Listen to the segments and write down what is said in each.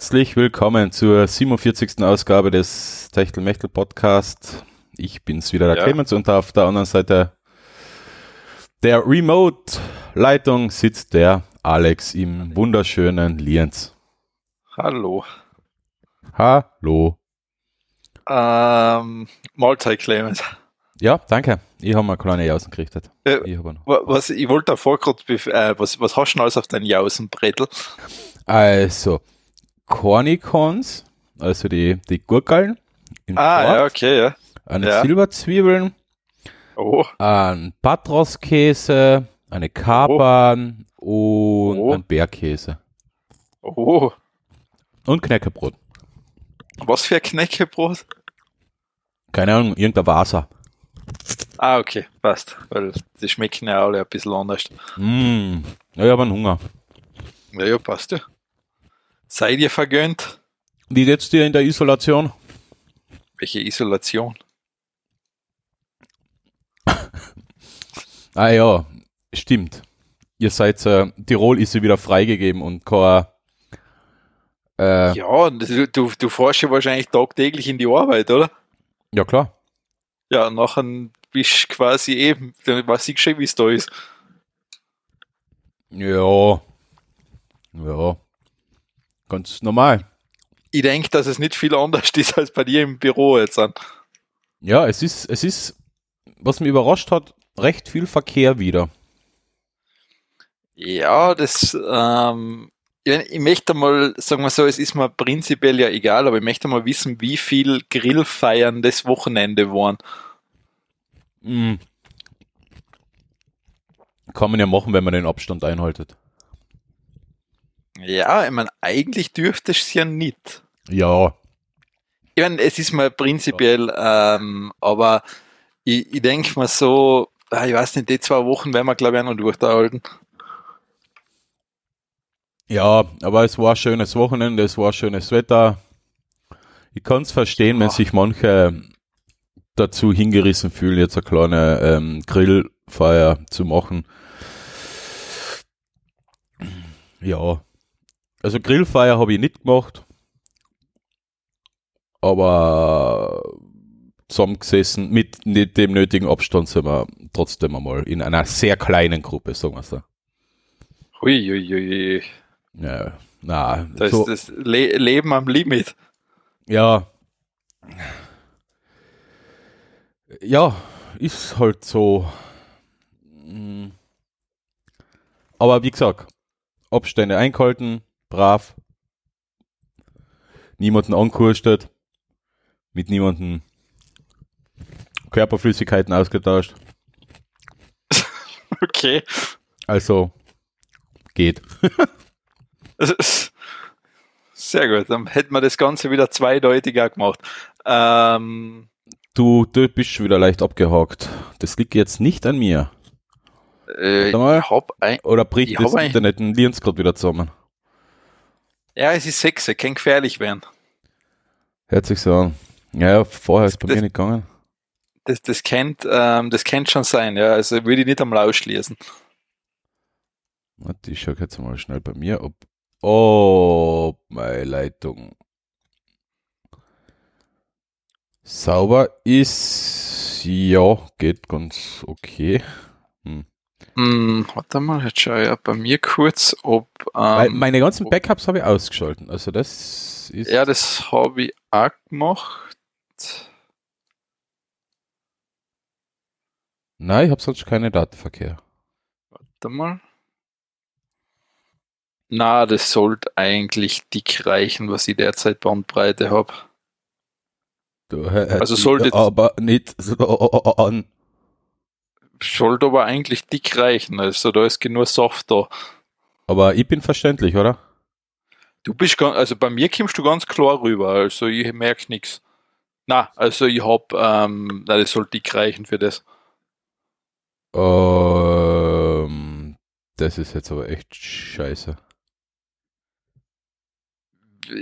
Herzlich willkommen zur 47. Ausgabe des Techtelmechtel Podcast. Ich bin's wieder, der Ja. Clemens, und auf der anderen Seite der Remote-Leitung sitzt der Alex im wunderschönen Lienz. Hallo. Hallo. Ähm, Mahlzeit, Clemens. Ja, danke. Ich habe mal eine kleine Jausen gerichtet. Äh, Ich was, ich wollte davor bef- äh, was, was hast du denn alles auf deinen Jausenbrettel? Also, Cornicons, also die, die Gurkeln. Ah, Quark, ja, okay, ja. Eine ja. Silberzwiebeln, Oh, ein Patroskäse, eine Kapern und Oh. ein Bergkäse. oh. Und Knäckebrot. Was für ein Knäckebrot? Keine Ahnung, irgendein Wasser. Ah, okay, passt. Weil die schmecken ja alle ein bisschen anders. Mm. Ja, ich habe einen Hunger. Ja, ja, passt ja. Seid ihr vergönnt? Wie geht's dir in der Isolation? Welche Isolation? Ah ja, stimmt. Ihr seid, äh, Tirol ist ja wieder freigegeben und kein, äh, ja. Ja, du, du, du fährst ja wahrscheinlich tagtäglich in die Arbeit, oder? klar. Ja, nachher bist du quasi eben, dann weiß ich schon, wie es da ist. Ja. Ja. Ganz normal. ich denke, dass es nicht viel anders ist als bei dir im Büro jetzt an. Ja, es ist, es ist, was mich überrascht hat, recht viel Verkehr wieder. Ja, das, ähm, ich, ich möchte mal, sagen wir so, es ist mir prinzipiell ja egal, aber ich möchte mal wissen, wie viel Grillfeiern das Wochenende waren. Mm. Kann man ja machen, wenn man den Abstand einhaltet. Ja, ich meine, eigentlich dürfte es ja nicht. Ja. Ich meine, es ist mal prinzipiell, ähm, aber ich, ich denke mal so, ah, ich weiß nicht, die zwei Wochen werden wir, glaube ich, auch noch durchhalten. Ja, aber es war ein schönes Wochenende, es war schönes Wetter. Ich kann es verstehen, wenn Ja. sich manche dazu hingerissen fühlen, jetzt eine kleine ähm, Grillfeier zu machen. Ja, also Grillfeier habe ich nicht gemacht, aber zusammengesessen mit dem nötigen Abstand sind wir trotzdem einmal in einer sehr kleinen Gruppe, sagen wir so. Hui, hui, hui. Ja, na, Da so, ist das Le Leben am Limit. Ja. Ja, ist halt so. Mm. Aber wie gesagt, Abstände eingehalten, brav. Niemanden angekustet. Mit niemanden Körperflüssigkeiten ausgetauscht. Okay. Also geht. Sehr gut, dann hätten wir das Ganze wieder zweideutiger gemacht. Ähm, Du, du bist schon wieder leicht abgehakt. Das liegt jetzt nicht an mir. äh, mal. ich hab ein, Oder bricht Ich das ein- Internet in Lienz gerade wieder zusammen? Ja, es ist Sexe, kann gefährlich werden. Hört sich so an. Ja, vorher ist bei Das- mir nicht gegangen. Das, das kennt, ähm, das kennt schon sein, ja. Also würde ich nicht einmal ausschließen. Warte, ich schau jetzt mal schnell bei mir, ob. Oh, meine Leitung. Sauber ist. Ja, geht ganz okay. Hm, warte mal, jetzt schau ich ja bei mir kurz, ob. Ähm, meine ganzen Backups habe ich ausgeschalten. Also, das ist. ja, das habe ich auch gemacht. Nein, ich habe sonst keinen Datenverkehr. Warte mal. Na, das sollte eigentlich dick reichen, was ich derzeit Bandbreite habe. Also sollte- Aber nicht so an. Sollte aber eigentlich dick reichen, also da ist genug Saft da. Aber ich bin verständlich, oder? Du bist ganz, also bei mir kommst du ganz klar rüber, also ich merke nichts. Na, also ich hab, ähm, na, das soll dick reichen für das. Ähm, das ist jetzt aber echt scheiße.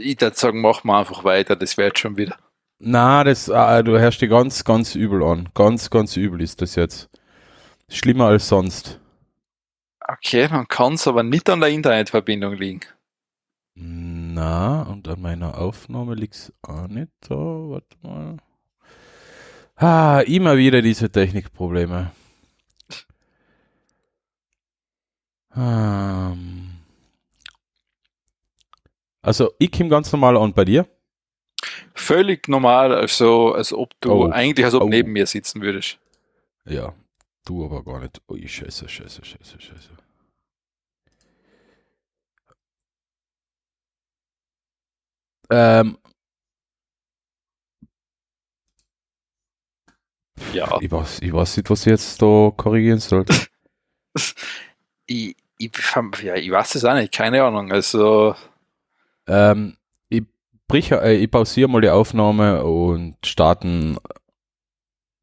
Ich würde sagen, mach mal einfach weiter, das wird schon wieder. Na, das, ah, du hörst dir ganz, ganz übel an. Ganz, ganz übel ist das jetzt. Schlimmer als sonst. Okay, dann kann es aber nicht an der Internetverbindung liegen. Na, und an meiner Aufnahme liegt's auch nicht da. Warte mal. Ah, immer wieder diese Technikprobleme. Ähm. Also, ich komme ganz normal an bei dir. Völlig normal, also als ob du Oh. eigentlich als ob Oh. neben mir sitzen würdest. Ja, du aber gar nicht. Ui, scheiße, scheiße, scheiße, scheiße. Ähm, Ja. ich, weiß, ich weiß nicht, was ich jetzt da korrigieren sollte. Ich, ich, ja, ich weiß es auch nicht, keine Ahnung. Also, ähm, ich, brich, äh, ich pausiere mal die Aufnahme und starten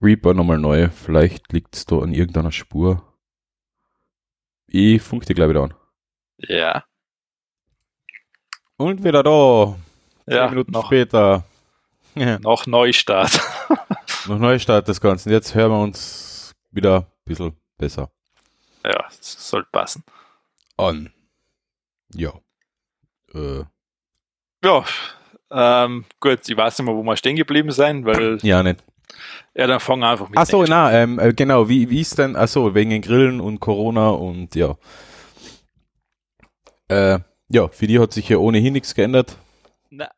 Reaper nochmal neu. Vielleicht liegt es da an irgendeiner Spur. Ich funk die gleich wieder an. ja. Und wieder da. Zehn Ja, Minuten noch, später. Ja. noch Neustart. Noch Neustart des Ganzen. Jetzt hören wir uns wieder ein bisschen besser ja, das sollte passen. an. Ja. Äh, Ja, ähm, gut, ich weiß nicht mehr, wo wir stehen geblieben sein, weil, ja, nicht. Ja, dann fangen wir einfach mit Achso, na, ähm, äh, genau, wie, wie ist denn, achso, wegen den Grillen und Corona und ja. Äh, ja, für die hat sich ja ohnehin nichts geändert. Na.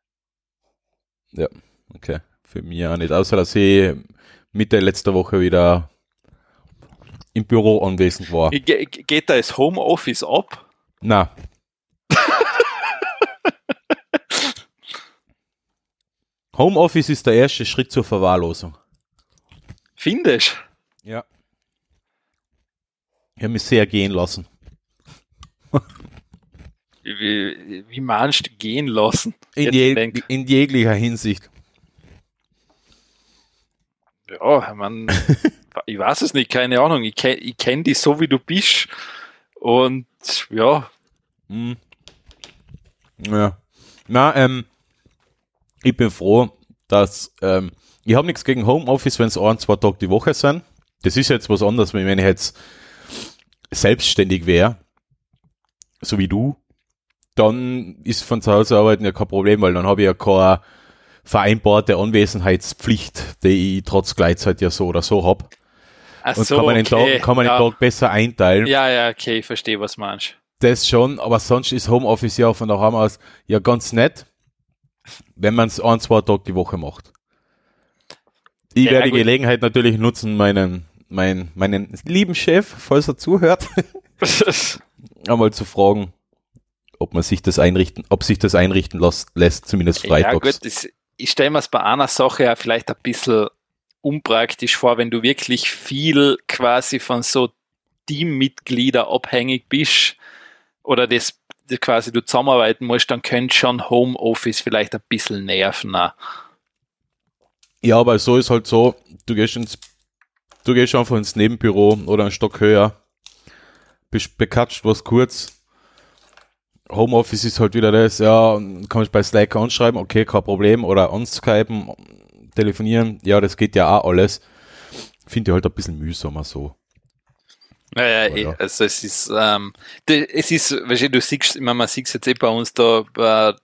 Ja, okay. Für mich auch nicht, außer dass ich Mitte letzter Woche wieder im Büro anwesend war. Ge- geht da das Homeoffice ab? Na. Homeoffice ist der erste Schritt zur Verwahrlosung. Findest Ja. Ich habe mich sehr gehen lassen. Wie, wie, meinst du gehen lassen? In, denk- in jeglicher Hinsicht. Ja, man, ich weiß es nicht, keine Ahnung. Ich, kenn- ich kenne dich so, wie du bist. Und ja, Hm. Ja. Na, ähm, ich bin froh, dass ähm, ich habe nichts gegen Homeoffice, wenn es ein, zwei Tage die Woche sind. Das ist jetzt was anderes, wenn ich jetzt selbstständig wäre, so wie du, dann ist von zu Hause arbeiten ja kein Problem, weil dann habe ich ja keine vereinbarte Anwesenheitspflicht, die ich trotz Gleitzeit ja so oder so habe. ach Und so, kann man, den, okay. Tag, kann man ja, den Tag besser einteilen. ja, ja, okay, ich verstehe, was du meinst. Das schon, aber sonst ist Homeoffice ja von daheim aus ja ganz nett, wenn man es ein, zwei Tage die Woche macht. Ich Ja, werde die gut. Gelegenheit natürlich nutzen, meinen, meinen, meinen lieben Chef, falls er zuhört, einmal zu fragen, ob man sich das einrichten, ob sich das einrichten lässt, lässt zumindest ja, freitags. gut, das, ich stelle mir es bei einer Sache ja vielleicht ein bisschen unpraktisch vor, wenn du wirklich viel quasi von so Teammitglieder abhängig bist oder das quasi du zusammenarbeiten musst, dann könnte schon Homeoffice vielleicht ein bisschen nerven. auch. Ja, aber so ist halt so, du gehst ins, du gehst einfach ins Nebenbüro oder einen Stock höher, bist bekatscht was kurz. Homeoffice ist halt wieder das, ja, kannst bei Slack anschreiben, okay, kein Problem, oder anskypen, telefonieren, ja, das geht ja auch alles. Finde ich halt ein bisschen mühsamer so. Naja, Aber eh, ja. also es ist, ähm, es ist, weißt du, du siehst, ich meine, man sieht jetzt eh bei uns da, äh,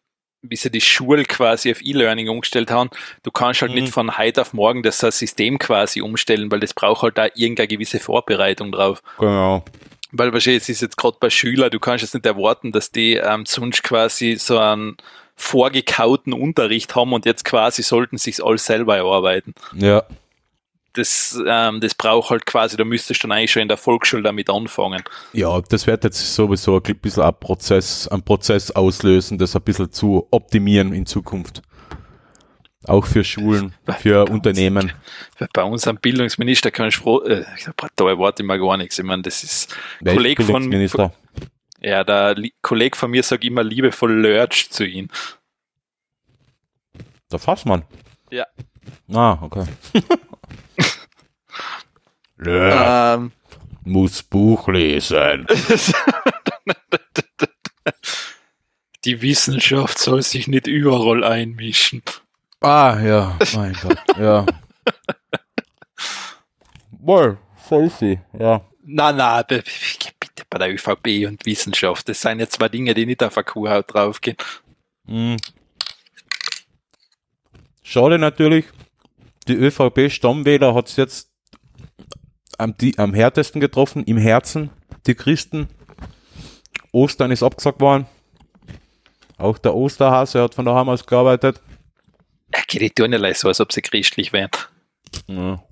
wie sie die Schule quasi auf E-Learning umgestellt haben, du kannst halt Mhm. nicht von heute auf morgen das System quasi umstellen, weil das braucht halt da irgendeine gewisse Vorbereitung drauf. Genau. Weil wahrscheinlich es ist jetzt gerade bei Schülern, du kannst jetzt nicht erwarten, dass die ähm, sonst quasi so einen vorgekauten Unterricht haben und jetzt quasi sollten sich alles selber erarbeiten. Ja, Das, ähm, das braucht halt quasi, da müsstest du dann eigentlich schon in der Volksschule damit anfangen. ja, das wird jetzt sowieso ein bisschen ein Prozess, ein Prozess auslösen, das ein bisschen zu optimieren in Zukunft. Auch für Schulen, für Unternehmen. Bei unserem Bildungsminister kann ich froh, äh, da erwarte ich mir gar nichts. Ich meine, das ist ist Kollege von, Bildungsminister? ja, der Li Kollege von mir sagt immer liebevoll Lurch zu ihm. Der Fassmann? Ja. Ah, okay. ja, Ähm, muss Buch lesen. die Wissenschaft soll sich nicht überall einmischen. Ah, ja, mein Gott, ja. Wohl, so ist sie, ja. Na, na, bitte bei der ÖVP und Wissenschaft. Das sind jetzt zwei Dinge, die nicht auf der Kuhhaut draufgehen. Mhm. Schade natürlich, die ÖVP-Stammwähler hat es jetzt am, die, am härtesten getroffen, im Herzen, die Christen. Ostern ist abgesagt worden. Auch der Osterhase hat von daheim aus gearbeitet. Ja, die tun ja so, als ob sie christlich wären. Ja.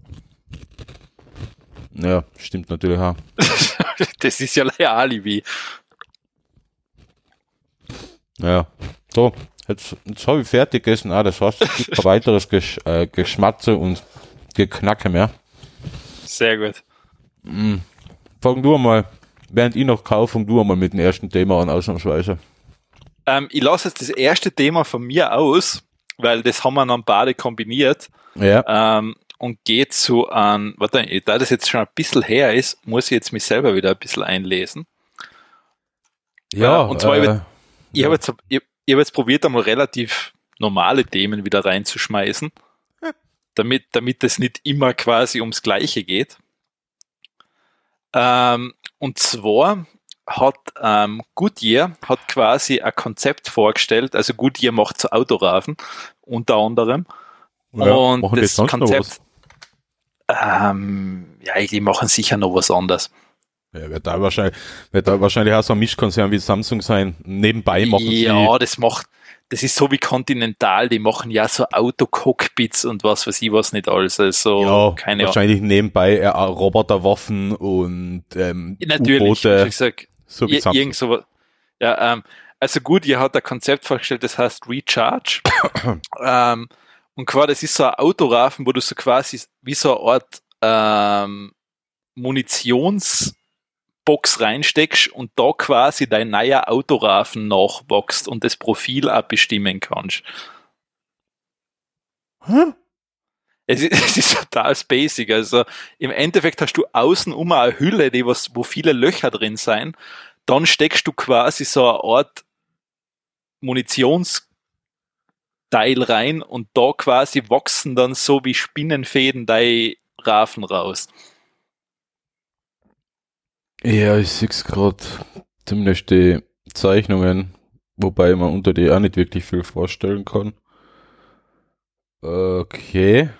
ja, stimmt natürlich auch. das ist ja ein Alibi. Ja, so, jetzt, jetzt habe ich fertig gegessen. Ah, das heißt, es gibt ein weiteres Gesch äh, Geschmatze und Geknacke mehr. Sehr gut. Mm. Fang du mal, während ich noch kaufe, fang du mal mit dem ersten Thema an, ausnahmsweise. Ähm, ich lasse jetzt das erste Thema von mir aus, weil das haben wir dann beide kombiniert. Ja. Ähm, und geht zu an, warte, da das jetzt schon ein bisschen her ist, muss ich jetzt mich selber wieder ein bisschen einlesen. Ja, Äh, und zwar, äh, ich, ich habe jetzt, ich, ich hab jetzt probiert, einmal relativ normale Themen wieder reinzuschmeißen, damit, damit es nicht immer quasi ums Gleiche geht. Ähm, und zwar hat ähm, Goodyear hat quasi ein Konzept vorgestellt, also Goodyear macht so Autorafen unter anderem. ja, und die das Konzept, ähm, ja, die machen sicher noch was anderes. Ja, wird da wahrscheinlich, wird da wahrscheinlich auch so ein Mischkonzern wie Samsung sein. Nebenbei machen ja, sie. das macht, das ist so wie Continental, die machen ja so Autocockpits und was weiß ich was nicht alles. Also, Ja, keine Ahnung. wahrscheinlich nebenbei äh, Roboterwaffen und ähm, Natürlich, wie gesagt, so wie irgend so, ja, ähm, also gut, ihr hat ein Konzept vorgestellt, das heißt Recharge. ähm, und quasi, das ist so ein Autorafen, wo du so quasi wie so eine Art ähm, Munitionsbox reinsteckst und da quasi dein neuer Autorafen nachwächst und das Profil auch bestimmen kannst. Hä? Es ist, es ist total basic. Also im Endeffekt hast du außen um eine Hülle, die was, wo viele Löcher drin sein. Dann steckst du quasi so eine Art Munitionsteil rein und da quasi wachsen dann so wie Spinnenfäden deine Rafen raus. Ja, ich sehe es gerade. Zumindest die Zeichnungen, wobei man unter die auch nicht wirklich viel vorstellen kann. Okay,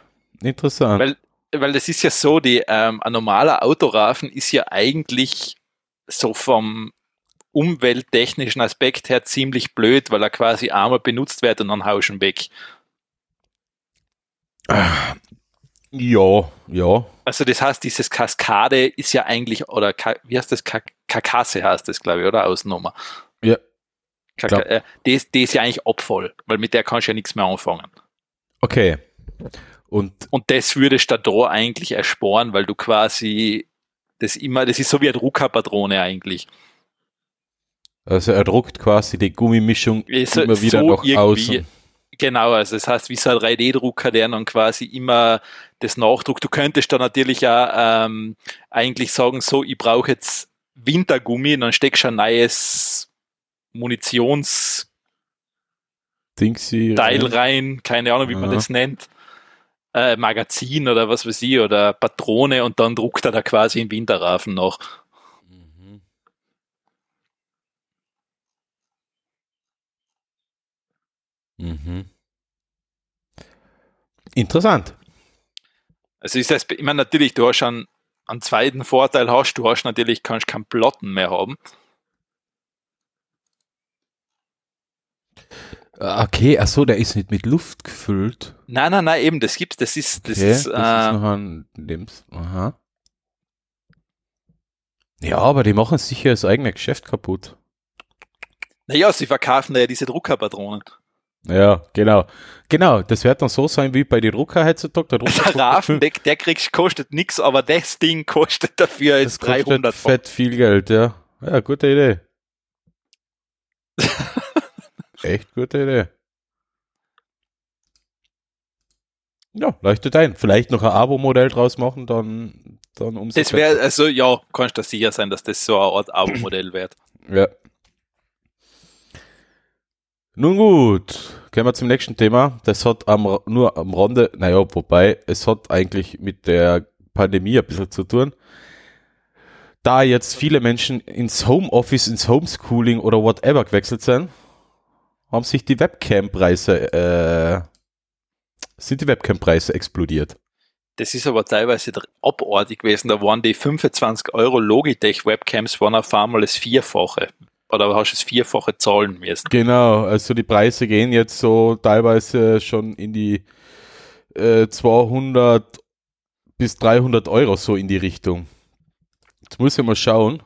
interessant. Weil, weil das ist ja so, die, ähm, ein normaler Autorafen ist ja eigentlich so vom umwelttechnischen Aspekt her ziemlich blöd, weil er quasi einmal benutzt wird und dann hauschen weg. Ja, ja. Also das heißt, dieses Kaskade ist ja eigentlich, oder Ka wie heißt das, Ka Karkasse heißt das, glaube ich, oder Ausnummer. Ja. Kaka äh, das, das ist ja eigentlich abvoll, weil mit der kannst du ja nichts mehr anfangen. Okay. Und Und das würdest du da eigentlich ersparen, weil du quasi das immer, das ist so wie eine Druckerpatrone eigentlich. also er druckt quasi die Gummimischung Ist immer wieder so nach außen. Genau, also das heißt, wie so ein 3D-Drucker, der dann quasi immer das nachdruckt. Du könntest da natürlich auch ähm, eigentlich sagen, so, ich brauche jetzt Wintergummi, dann steckst du ein neues Munitionsteil Dingsy. rein, keine Ahnung, wie man Ja. das nennt. Äh, Magazin oder was weiß ich, oder Patrone und dann druckt er da quasi einen Winterrafen nach. Mhm. Interessant. Also ist das, ich meine, natürlich, du hast schon einen zweiten Vorteil hast, du hast natürlich, kannst keinen Platten mehr haben. Ah, Okay, ach so, der ist nicht mit Luft gefüllt. Nein, nein, nein, eben, das gibt's, das ist, das Okay, ist, das äh, ist noch ein Lebens. Aha. Ja, aber die machen sicher das eigene Geschäft kaputt. naja, sie verkaufen da ja diese Druckerpatronen. Ja, genau. Genau, das wird dann so sein wie bei den Drucker heutzutage. Der Drucker Der Rafen, der, der kriegst, kostet nix, aber das Ding kostet dafür jetzt kostet 300 Pfund. fett viel Geld, ja. Ja, gute Idee. Echt gute Idee. Ja, leuchtet ein. Vielleicht noch ein Abo-Modell draus machen, dann, dann umso Das wäre, also ja, kannst du sicher sein, dass das so eine Art Abo-Modell wird. Ja. Nun gut, kommen wir zum nächsten Thema. Das hat am, nur am Rande, naja, wobei, es hat eigentlich mit der Pandemie ein bisschen zu tun. Da jetzt viele Menschen ins Homeoffice, ins Homeschooling oder whatever gewechselt sind, haben sich die Webcam-Preise, äh, sind die Webcam-Preise explodiert. Das ist aber teilweise abartig gewesen. Da waren die 25 Euro Logitech-Webcams waren auf einmal das Vierfache. Oder hast du das Vierfache zahlen müssen? Genau, also die Preise gehen jetzt so teilweise schon in die äh, 200 bis 300 Euro so in die Richtung. Jetzt muss ich mal schauen,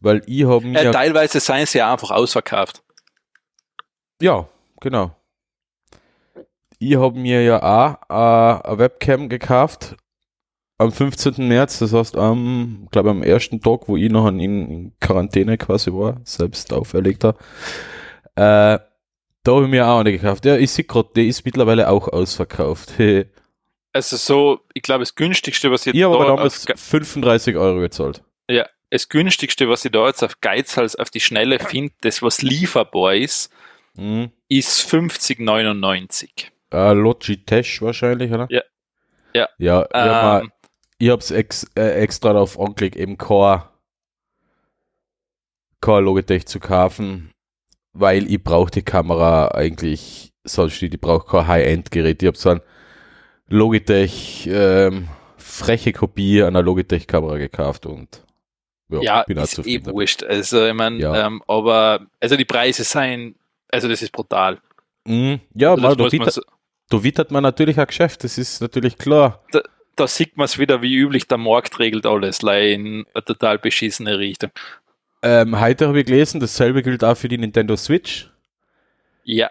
weil ich habe mir... Äh, teilweise seien sie ja einfach ausverkauft. Ja, genau. Ich habe mir ja auch äh, eine Webcam gekauft am 15. März, das heißt am, glaube am ersten Tag, wo ich noch in, in Quarantäne quasi war, selbst auferlegter. Äh, da habe ich mir auch eine gekauft. Ja, ich sehe gerade, die ist mittlerweile auch ausverkauft. also so, ich glaube, das günstigste, was ich Ich habe da damals 35 Euro gezahlt. Ja, das günstigste, was ich da jetzt auf Geizhals auf die Schnelle finde, das was lieferbar ist, mhm. ist 50,99. Uh, Logitech wahrscheinlich, oder? Ja. Ja, ja, ja ähm, ich habe es ex, äh, extra darauf angeklickt, eben Core, Core Logitech zu kaufen, weil ich brauche die Kamera eigentlich, sonst ich brauche kein High-End-Gerät. Ich habe so ein Logitech ähm, freche Kopie einer Logitech-Kamera gekauft und ja, ja bin ist eh wurscht. Also ich meine, ja. ähm, aber also die Preise seien, also das ist brutal. Mm, ja, also mal, da, wittert, so, da wittert man natürlich ein Geschäft, das ist natürlich klar. Da, da sieht man es wieder, wie üblich, der Markt regelt alles, in eine total beschissene Richtung. Ähm, heute habe ich gelesen, dasselbe gilt auch für die Nintendo Switch. Ja.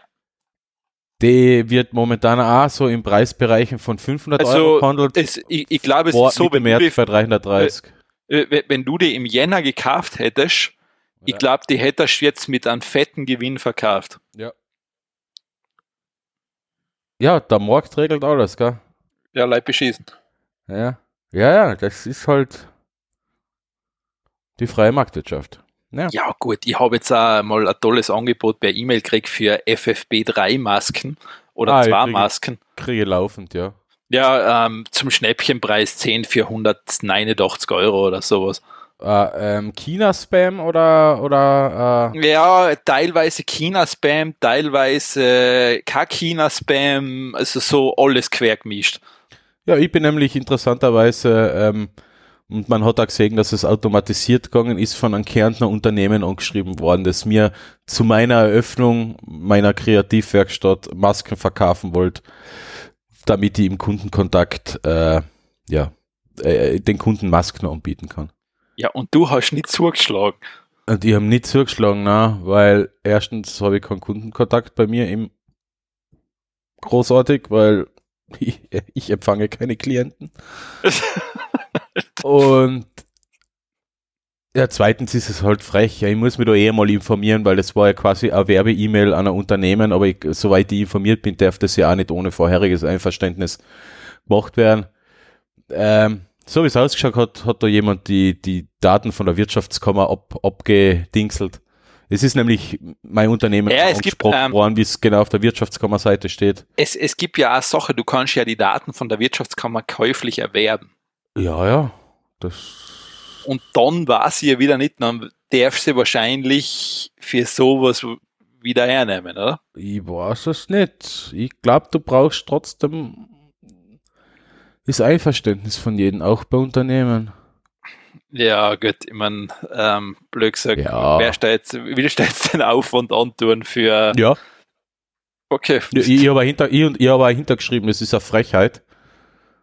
Die wird momentan auch so im Preisbereichen von 500 also, Euro gehandelt. Es, ich, ich glaube, es ist so, wenn du, die, bei 330. Äh, wenn du die im Jänner gekauft hättest, ja. ich glaube, die hättest du jetzt mit einem fetten Gewinn verkauft. Ja. Ja, der Markt regelt alles, gell? Ja, leid beschießen. Ja. Ja, ja, das ist halt die freie Marktwirtschaft. Ja. ja, gut, ich habe jetzt auch mal ein tolles Angebot per E-Mail gekriegt für FFB3-Masken oder ah, zwei kriege, Masken. Kriege laufend, ja. Ja, ähm, zum Schnäppchenpreis 10 für 189 Euro oder sowas. Uh, ähm, China-Spam oder, oder uh Ja, teilweise China-Spam, teilweise kein China-Spam, also so alles quer gemischt. Ja, ich bin nämlich interessanterweise, ähm, und man hat auch gesehen, dass es automatisiert gegangen ist, von einem Kärntner Unternehmen angeschrieben worden, das mir zu meiner Eröffnung meiner Kreativwerkstatt Masken verkaufen wollte, damit ich im Kundenkontakt äh, ja, äh, den Kunden Masken anbieten kann. Ja, und du hast nicht zugeschlagen. Und ich habe nicht zugeschlagen, na, weil erstens habe ich keinen Kundenkontakt bei mir im großartig, weil ich, empfange keine Klienten. und ja, zweitens ist es halt frech. Ich muss mich da eh mal informieren, weil das war ja quasi eine Werbe-E-Mail an ein Unternehmen, aber ich, soweit ich informiert bin, darf das ja auch nicht ohne vorheriges Einverständnis gemacht werden. Ähm, so wie es ausgeschaut hat, hat da jemand die, die Daten von der Wirtschaftskammer ab, abgedingselt. Es ist nämlich mein Unternehmen ja, es gibt, ähm, worden, wie es genau auf der Wirtschaftskammer-Seite steht. Es, es gibt ja auch Sache, du kannst ja die Daten von der Wirtschaftskammer käuflich erwerben. Ja, ja. Das und dann war sie ja wieder nicht, dann darf sie wahrscheinlich für sowas wieder hernehmen, oder? Ich weiß es nicht. Ich glaube, du brauchst trotzdem das Einverständnis von jedem, auch bei Unternehmen. Ja, gut, ich meine, ähm, blöd gesagt, ja. wer stellt, wie stellt den Aufwand antun für. Ja. Okay. Ich, ich habe hinter, ich, ich hab hintergeschrieben, es ist eine Frechheit.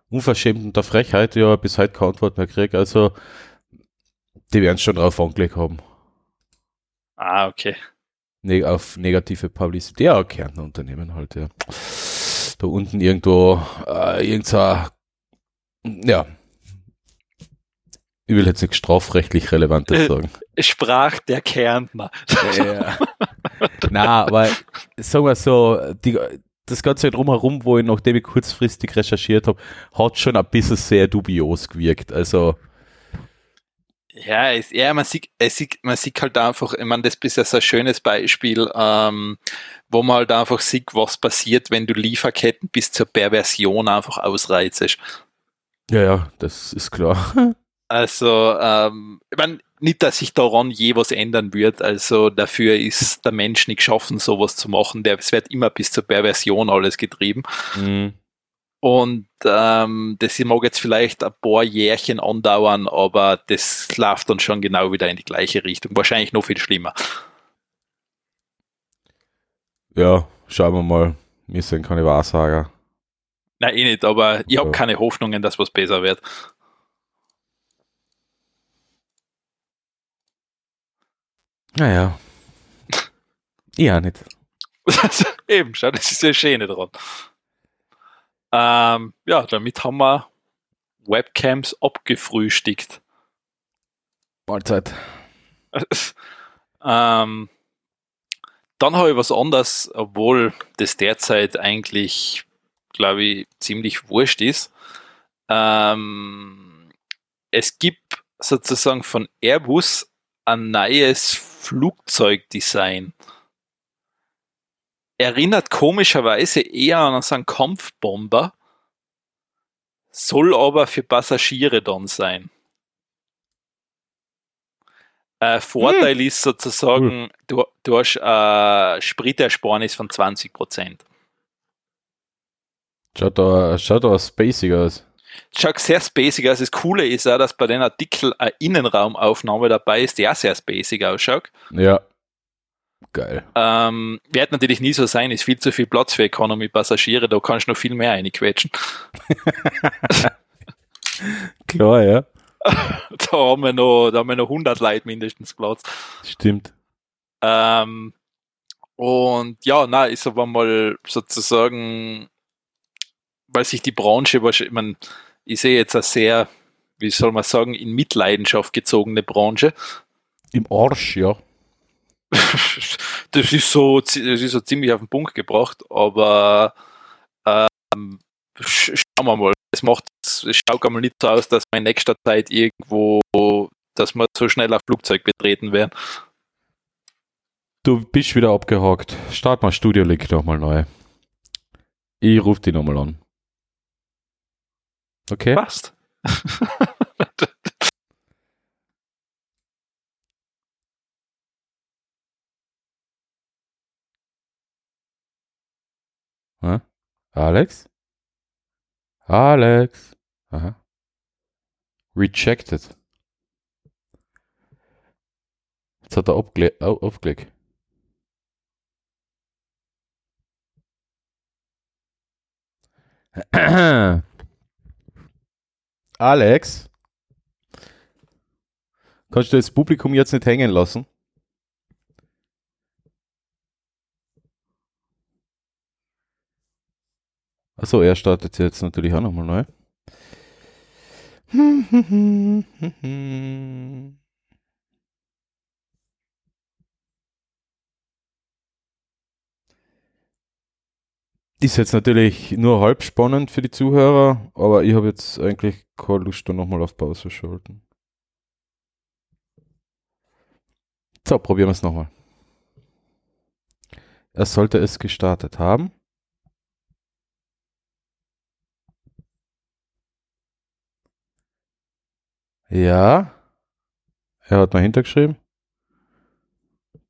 Unverschämt unter Frechheit, ja, bis heute keine Antwort mehr gekriegt. Also, die werden es schon drauf angelegt haben. Ah, okay. Ne auf negative Publicity. Ja, Kärntner Unternehmen halt, ja. Da unten irgendwo, äh, irgendein ja. Ich will jetzt nicht strafrechtlich Relevantes äh, sagen. Sprach der Kärntner. Ja. Na, aber sagen wir so, die, das Ganze drumherum, wo ich, nachdem ich kurzfristig recherchiert habe, hat schon ein bisschen sehr dubios gewirkt. Also. Ja, es, ja man, sieht, es sieht, man sieht halt einfach, ich meine, das ist ja so ein schönes Beispiel, ähm, wo man halt einfach sieht, was passiert, wenn du Lieferketten bis zur Perversion einfach ausreizest. Ja, ja, das ist klar. Also, ähm, ich mein, nicht, dass sich daran je was ändern wird. Also dafür ist der Mensch nicht geschaffen, sowas zu machen. Der, es wird immer bis zur Perversion alles getrieben. Mhm. Und ähm, das mag jetzt vielleicht ein paar Jährchen andauern, aber das läuft dann schon genau wieder in die gleiche Richtung. Wahrscheinlich noch viel schlimmer. Ja, schauen wir mal. Wir sind keine Wahrsager. Nein, eh nicht, aber ich habe keine Hoffnungen, dass was besser wird. Naja. Ja, nicht. Eben, schau, das ist ja Schöne dran. Ähm, ja, damit haben wir Webcams abgefrühstückt. Mahlzeit. ähm, dann habe ich was anderes, obwohl das derzeit eigentlich, glaube ich, ziemlich wurscht ist. Ähm, es gibt sozusagen von Airbus ein neues Flugzeugdesign. Erinnert komischerweise eher an so einen Kampfbomber, soll aber für Passagiere dann sein. Äh, Vorteil ist sozusagen, du, du hast äh, Spritersparnis von 20%. Schaut da, schaut da spacig aus. Schaut sehr spacig aus. Das Coole ist auch, dass bei den Artikel eine Innenraumaufnahme dabei ist, die auch sehr spacig ausschaut. Ja. Geil. Ähm, wird natürlich nie so sein, ist viel zu viel Platz für Economy-Passagiere, da kannst du noch viel mehr reinquetschen. Klar, ja. Da haben wir noch, da haben wir noch 100 Leute mindestens Platz. Stimmt. Ähm, und ja, na, ist aber mal sozusagen, weil sich die Branche, wahrscheinlich- ich, mein, ich sehe jetzt eine sehr, wie soll man sagen, in Mitleidenschaft gezogene Branche. Im Arsch, ja. das ist so, das ist so ziemlich auf den Punkt gebracht, aber ähm, sch- schauen wir mal. Es macht, es schaut einmal nicht so aus, dass wir in nächster Zeit irgendwo, dass wir so schnell ein Flugzeug betreten werden. Du bist wieder abgehakt. Start mal Studio Link nochmal neu. Ich rufe die nochmal an. Okay? Passt. Alex? Alex? Aha. Rejected. Jetzt hat er abgle au- aufgelegt. Alex? Kannst du das Publikum jetzt nicht hängen lassen? Achso, er startet jetzt natürlich auch nochmal neu. Ist jetzt natürlich nur halb spannend für die Zuhörer, aber ich habe jetzt eigentlich keine Lust, da nochmal auf Pause zu schalten. So, probieren wir es nochmal. Er sollte es gestartet haben. Ja. Er hat mal hintergeschrieben.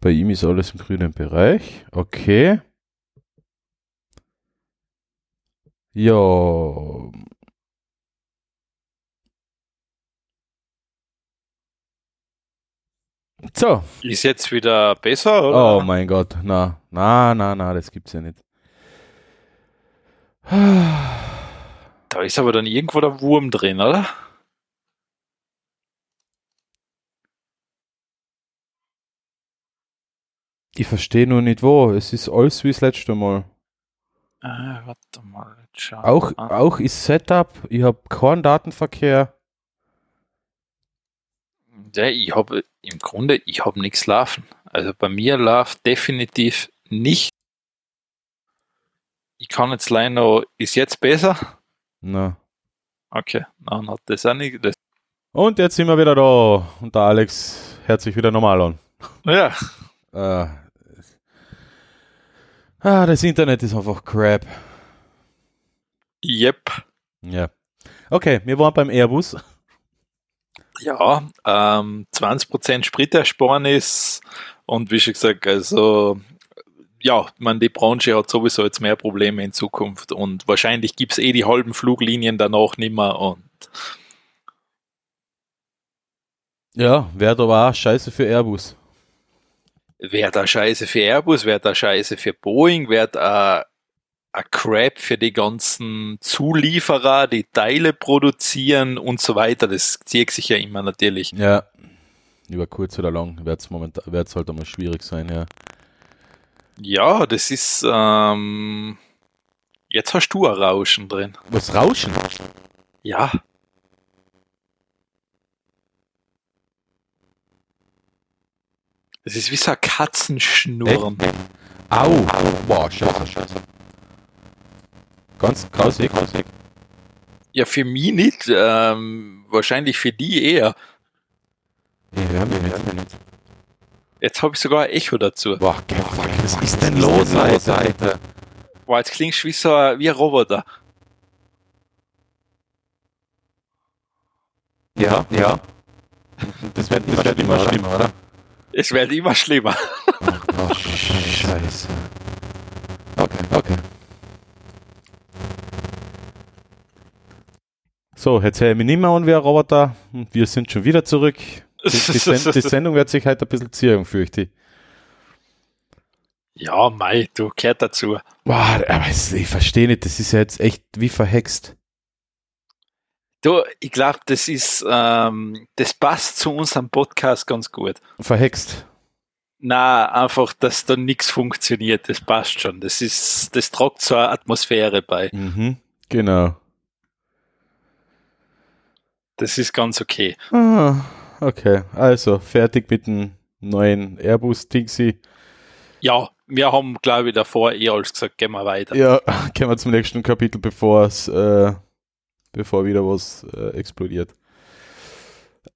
Bei ihm ist alles im grünen Bereich. Okay. Ja. So. Ist jetzt wieder besser, oder? Oh mein Gott. Na, na, na, na, das gibt's ja nicht. Da ist aber dann irgendwo der Wurm drin, oder? Ich verstehe nur nicht wo. Es ist alles wie das letzte Mal. Äh, warte mal. jetzt schauen Auch, wir an. auch ist Setup. Ich habe keinen Datenverkehr. Ja, ich habe im Grunde, ich habe nichts laufen. Also bei mir läuft definitiv nicht. Ich kann jetzt leider noch, ist jetzt besser? Na. Okay, dann hat das auch nicht. Das, Und jetzt sind wir wieder da. Und der Alex hört sich wieder normal an. ja, Äh, ah, das Internet ist einfach crap. yep. Ja. Okay, wir waren beim Airbus. Ja, ähm, 20% Spritersparnis und wie schon gesagt, also ja, man, die Branche hat sowieso jetzt mehr Probleme in Zukunft und wahrscheinlich gibt es eh die halben Fluglinien danach nicht mehr und ja, wäre da war scheiße für Airbus. Wäre da scheiße für Airbus, wäre da scheiße für Boeing, wäre da ein Crap für die ganzen Zulieferer, die Teile produzieren und so weiter. Das zieht sich ja immer natürlich. Ja, über kurz oder lang wird es momentan wird's halt einmal schwierig sein, ja. Ja, das ist. Ähm, jetzt hast du ein Rauschen drin. Was Rauschen? Ja. Das ist wie so ein Katzenschnurren. Au! Boah, scheiße, scheiße. Ganz grausig. grausig. Ja, für mich nicht. Ähm, wahrscheinlich für die eher. Nee, wir haben nicht, nicht. Jetzt habe ich sogar ein Echo dazu. Boah, fuck, was ist denn los, Alter? Boah, jetzt klingst du wie so ein, wie ein Roboter. Ja, ja. Das wird, das wird immer schlimmer, oder? Es wird immer schlimmer. Oh scheiße. Okay, okay. So, jetzt höre ich mich nicht mehr an wie ein Roboter wir sind schon wieder zurück. Die, die, Send die Sendung wird sich heute ein bisschen ziehen, fürchte ich. Ja, Mai, du gehört dazu. Boah, aber ich verstehe nicht, das ist ja jetzt echt wie verhext. Du, ich glaube, das ist, ähm, das passt zu unserem Podcast ganz gut. Verhext. Na, einfach, dass da nichts funktioniert, das passt schon. Das ist, das tragt eine Atmosphäre bei. Mhm, genau. Das ist ganz okay. Ah, okay, also fertig mit dem neuen Airbus Dixie. Ja, wir haben, glaube ich, davor eh alles gesagt, gehen wir weiter. Ja, gehen wir zum nächsten Kapitel, bevor es, äh, bevor wieder was äh, explodiert.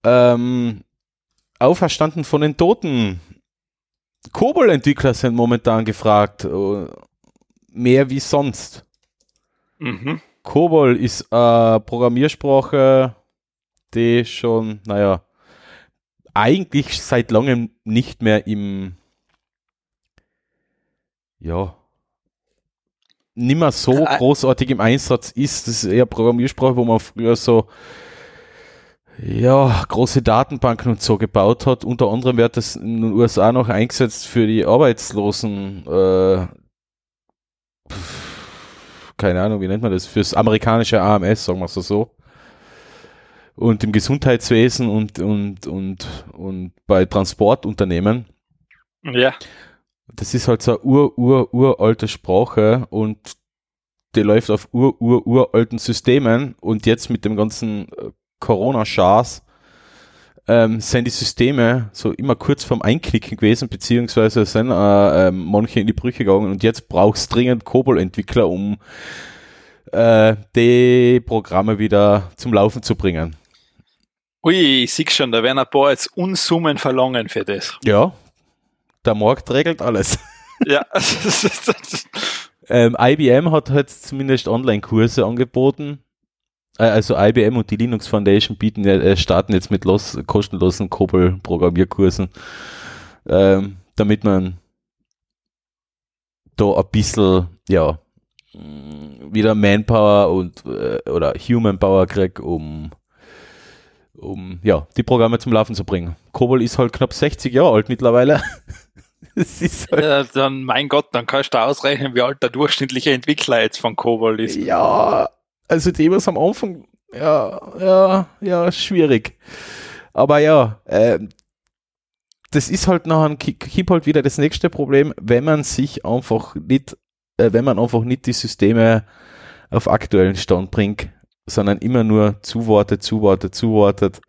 Ähm, auferstanden von den Toten. Kobol-Entwickler sind momentan gefragt. äh, Mehr wie sonst. Mhm. Kobol ist eine Programmiersprache, die schon, naja, eigentlich seit langem nicht mehr im, ja, nicht mehr so Äh, großartig im Einsatz ist. Das ist eher Programmiersprache, wo man früher so, ja, große Datenbanken und so gebaut hat. Unter anderem wird das in den USA noch eingesetzt für die Arbeitslosen, äh, keine Ahnung, wie nennt man das, fürs amerikanische AMS, sagen wir es so. Und im Gesundheitswesen und, und, und, und bei Transportunternehmen. Ja. Das ist halt so eine ur, ur, uralte Sprache und die läuft auf ur, ur, uralten Systemen und jetzt mit dem ganzen äh, Corona-Schars ähm, sind die Systeme so immer kurz vorm Einknicken gewesen, beziehungsweise sind äh, ähm, manche in die Brüche gegangen und jetzt brauchst dringend Kobol-Entwickler, um äh, die Programme wieder zum Laufen zu bringen. Ui, ich sehe schon, da werden ein paar jetzt Unsummen verlangen für das. Ja, der Markt regelt alles. Ja. Ähm, IBM hat halt zumindest Online-Kurse angeboten. Äh, Also IBM und die Linux Foundation bieten äh, starten jetzt mit los, kostenlosen Kobol-Programmierkursen, ähm, damit man da ein bisschen, ja, wieder Manpower und äh, oder Human Power kriegt, um um ja, die Programme zum Laufen zu bringen. Kobol ist halt knapp 60 Jahre alt mittlerweile. Halt ja, dann, mein Gott, dann kannst du ausrechnen, wie alt der durchschnittliche Entwickler jetzt von Kobol ist. Ja, also die was am Anfang, ja, ja, ja, schwierig. Aber ja, äh, das ist halt noch ein Keep halt wieder das nächste Problem, wenn man sich einfach nicht, äh, wenn man einfach nicht die Systeme auf aktuellen Stand bringt, sondern immer nur zuwartet, zuwartet, zuwartet.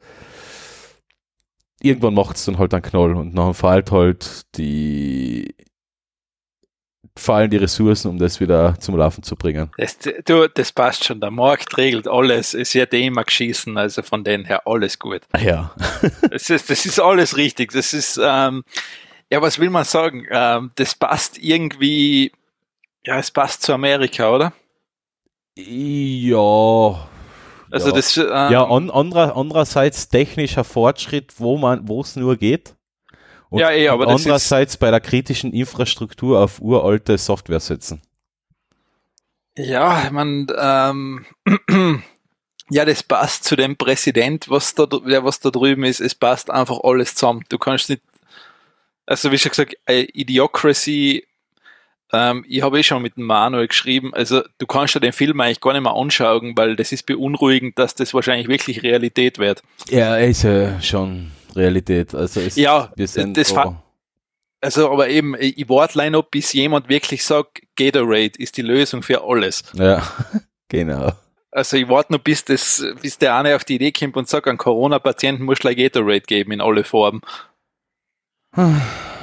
Irgendwann macht es dann halt einen Knoll und dann fällt halt die fallen die Ressourcen, um das wieder zum Laufen zu bringen. Das, du, das passt schon. Der Markt regelt alles. Es wird eh immer geschissen, also von denen her alles gut. Ja. Das ist, das ist alles richtig. Das ist, ähm, ja, was will man sagen? Ähm, das passt irgendwie, ja, es passt zu Amerika, oder? Ja. Also Ja. das, ähm, ja, an, anderer, andererseits technischer Fortschritt, wo man, wo es nur geht. Und, Ja, eh, aber andererseits bei der kritischen Infrastruktur auf uralte Software setzen. Ja, ich mein, ähm, ja, das passt zu dem Präsident, was da, der was da drüben ist. Es passt einfach alles zusammen. Du kannst nicht, also wie schon gesagt, Idiocracy, ähm, ich habe eh schon mit dem Manuel geschrieben, also du kannst dir den Film eigentlich gar nicht mehr anschauen, weil das ist beunruhigend, dass das wahrscheinlich wirklich Realität wird. Ja, ist ja schon Realität. Also es, Ja, wir sind das fa- Also, aber eben, ich warte leider bis jemand wirklich sagt, Gatorade ist die Lösung für alles. Ja, genau. Also ich warte noch, bis, das, bis der eine auf die Idee kommt und sagt, an Corona-Patienten muss gleich Gatorade geben in alle Formen.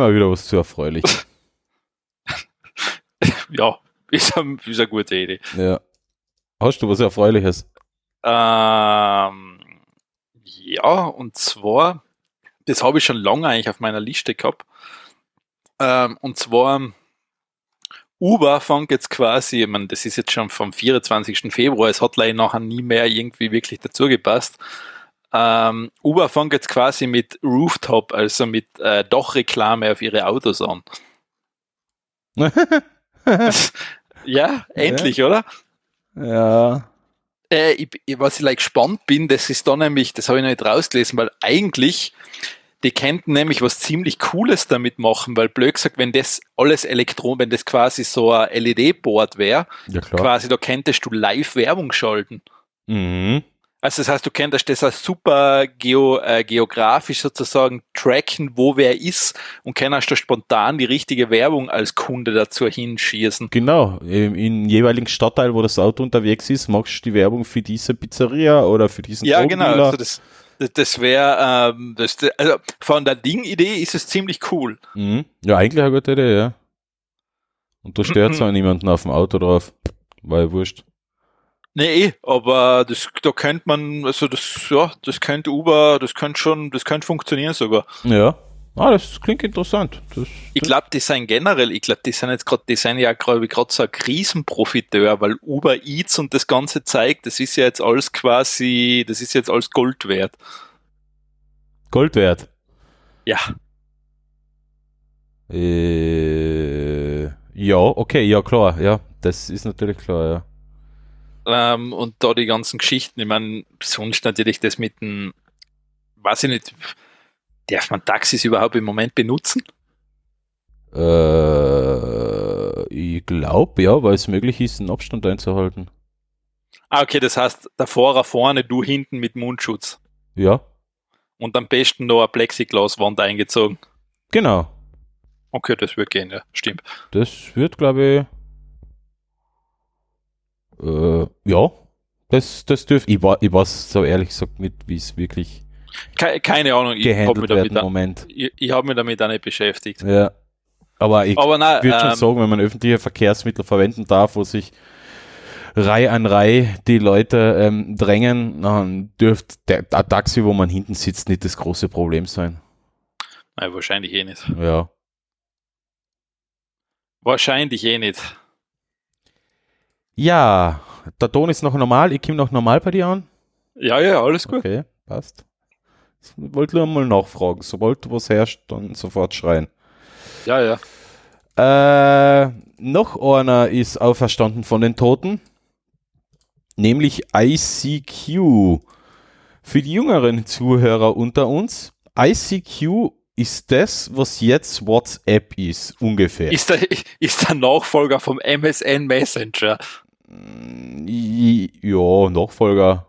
Wir wieder was zu erfreulich. Ja, ist, eine- ist eine gute Idee. ja. Hast du was Erfreuliches? Ähm, ja, und zwar, das habe ich schon lange eigentlich auf meiner Liste gehabt. Ähm, und zwar, Uber fängt jetzt quasi, ich meine, das ist jetzt schon vom 24. Februar, es hat leider nachher nie mehr irgendwie wirklich dazu gepasst. Ähm, Uber fängt jetzt quasi mit Rooftop, also mit äh, Dachreklame auf ihre Autos an. ja, endlich, oder? ja. Äh, ich, was ich like, gespannt bin, das ist da nämlich, das habe ich noch nicht rausgelesen, weil eigentlich, die könnten nämlich was ziemlich Cooles damit machen, weil blöd gesagt, wenn das alles Elektron, wenn das quasi so ein LED-Board wäre, Ja, quasi, da könntest du Live-Werbung schalten. Mhm. Also das heißt, du könntest das als super geo, äh, geografisch sozusagen tracken, wo wer ist und kannst da spontan die richtige Werbung als Kunde dazu hinschießen. Genau, im, im jeweiligen Stadtteil, wo das Auto unterwegs ist, machst du die Werbung für diese Pizzeria oder für diesen Ja, genau. Also das, das, wäre, ähm, das, also von der Ding-Idee ist es ziemlich cool. Mhm. Ja, eigentlich eine gute Idee, ja. Und da stört auch niemanden auf dem Auto drauf. War ja wurscht. Nee, eh, aber das, da könnte man, also das, ja, das könnte Uber, das könnte schon, das könnte funktionieren sogar. Ja. Ah, das klingt interessant. Das, Ich glaube, die sind generell, ich glaube, die sind jetzt gerade, die sind ja gerade gerade so ein Krisenprofiteur, weil Uber Eats und das ganze zeigt, das ist ja jetzt alles quasi, das ist jetzt alles Gold wert. Gold wert. Ja, Äh, ja, okay, ja klar, ja. Das ist natürlich klar, ja. Ähm, und da die ganzen Geschichten, ich meine, sonst natürlich das mit dem, weiß ich nicht, darf man Taxis überhaupt im Moment benutzen? Äh, ich glaube, ja, weil es möglich ist, einen Abstand einzuhalten. Ah, okay, das heißt, der Fahrer vorne, du hinten mit Mundschutz. Ja, Und am besten noch eine Plexiglaswand eingezogen. genau. Okay, das wird gehen, ja, stimmt. Das wird, glaube ich, äh, ja, das, das dürfte, ich, wa- ich weiß so ehrlich gesagt nicht, wie es wirklich Ke keine Ahnung, ich habe mich, damit Moment. ich, ich hab mich damit auch nicht beschäftigt. Ja. Aber ich würde schon ähm, sagen, wenn man öffentliche Verkehrsmittel verwenden darf, wo sich Reihe an Reihe die Leute ähm, drängen, dann dürfte der, der Taxi, wo man hinten sitzt, nicht das große Problem sein. nein, wahrscheinlich eh nicht. Ja. Wahrscheinlich eh nicht. Ja, der Ton ist noch normal, ich komme noch normal bei dir an. Ja, ja, alles gut. Okay, passt. Ich wollte nur mal nachfragen. Sobald was herrscht, dann sofort schreien. Ja, ja. Äh, noch einer ist auferstanden von den Toten, nämlich ICQ. Für die jüngeren Zuhörer unter uns, ICQ ist das, was jetzt WhatsApp ist, ungefähr. Ist der, ist der Nachfolger vom MSN Messenger. Ja, Nachfolger,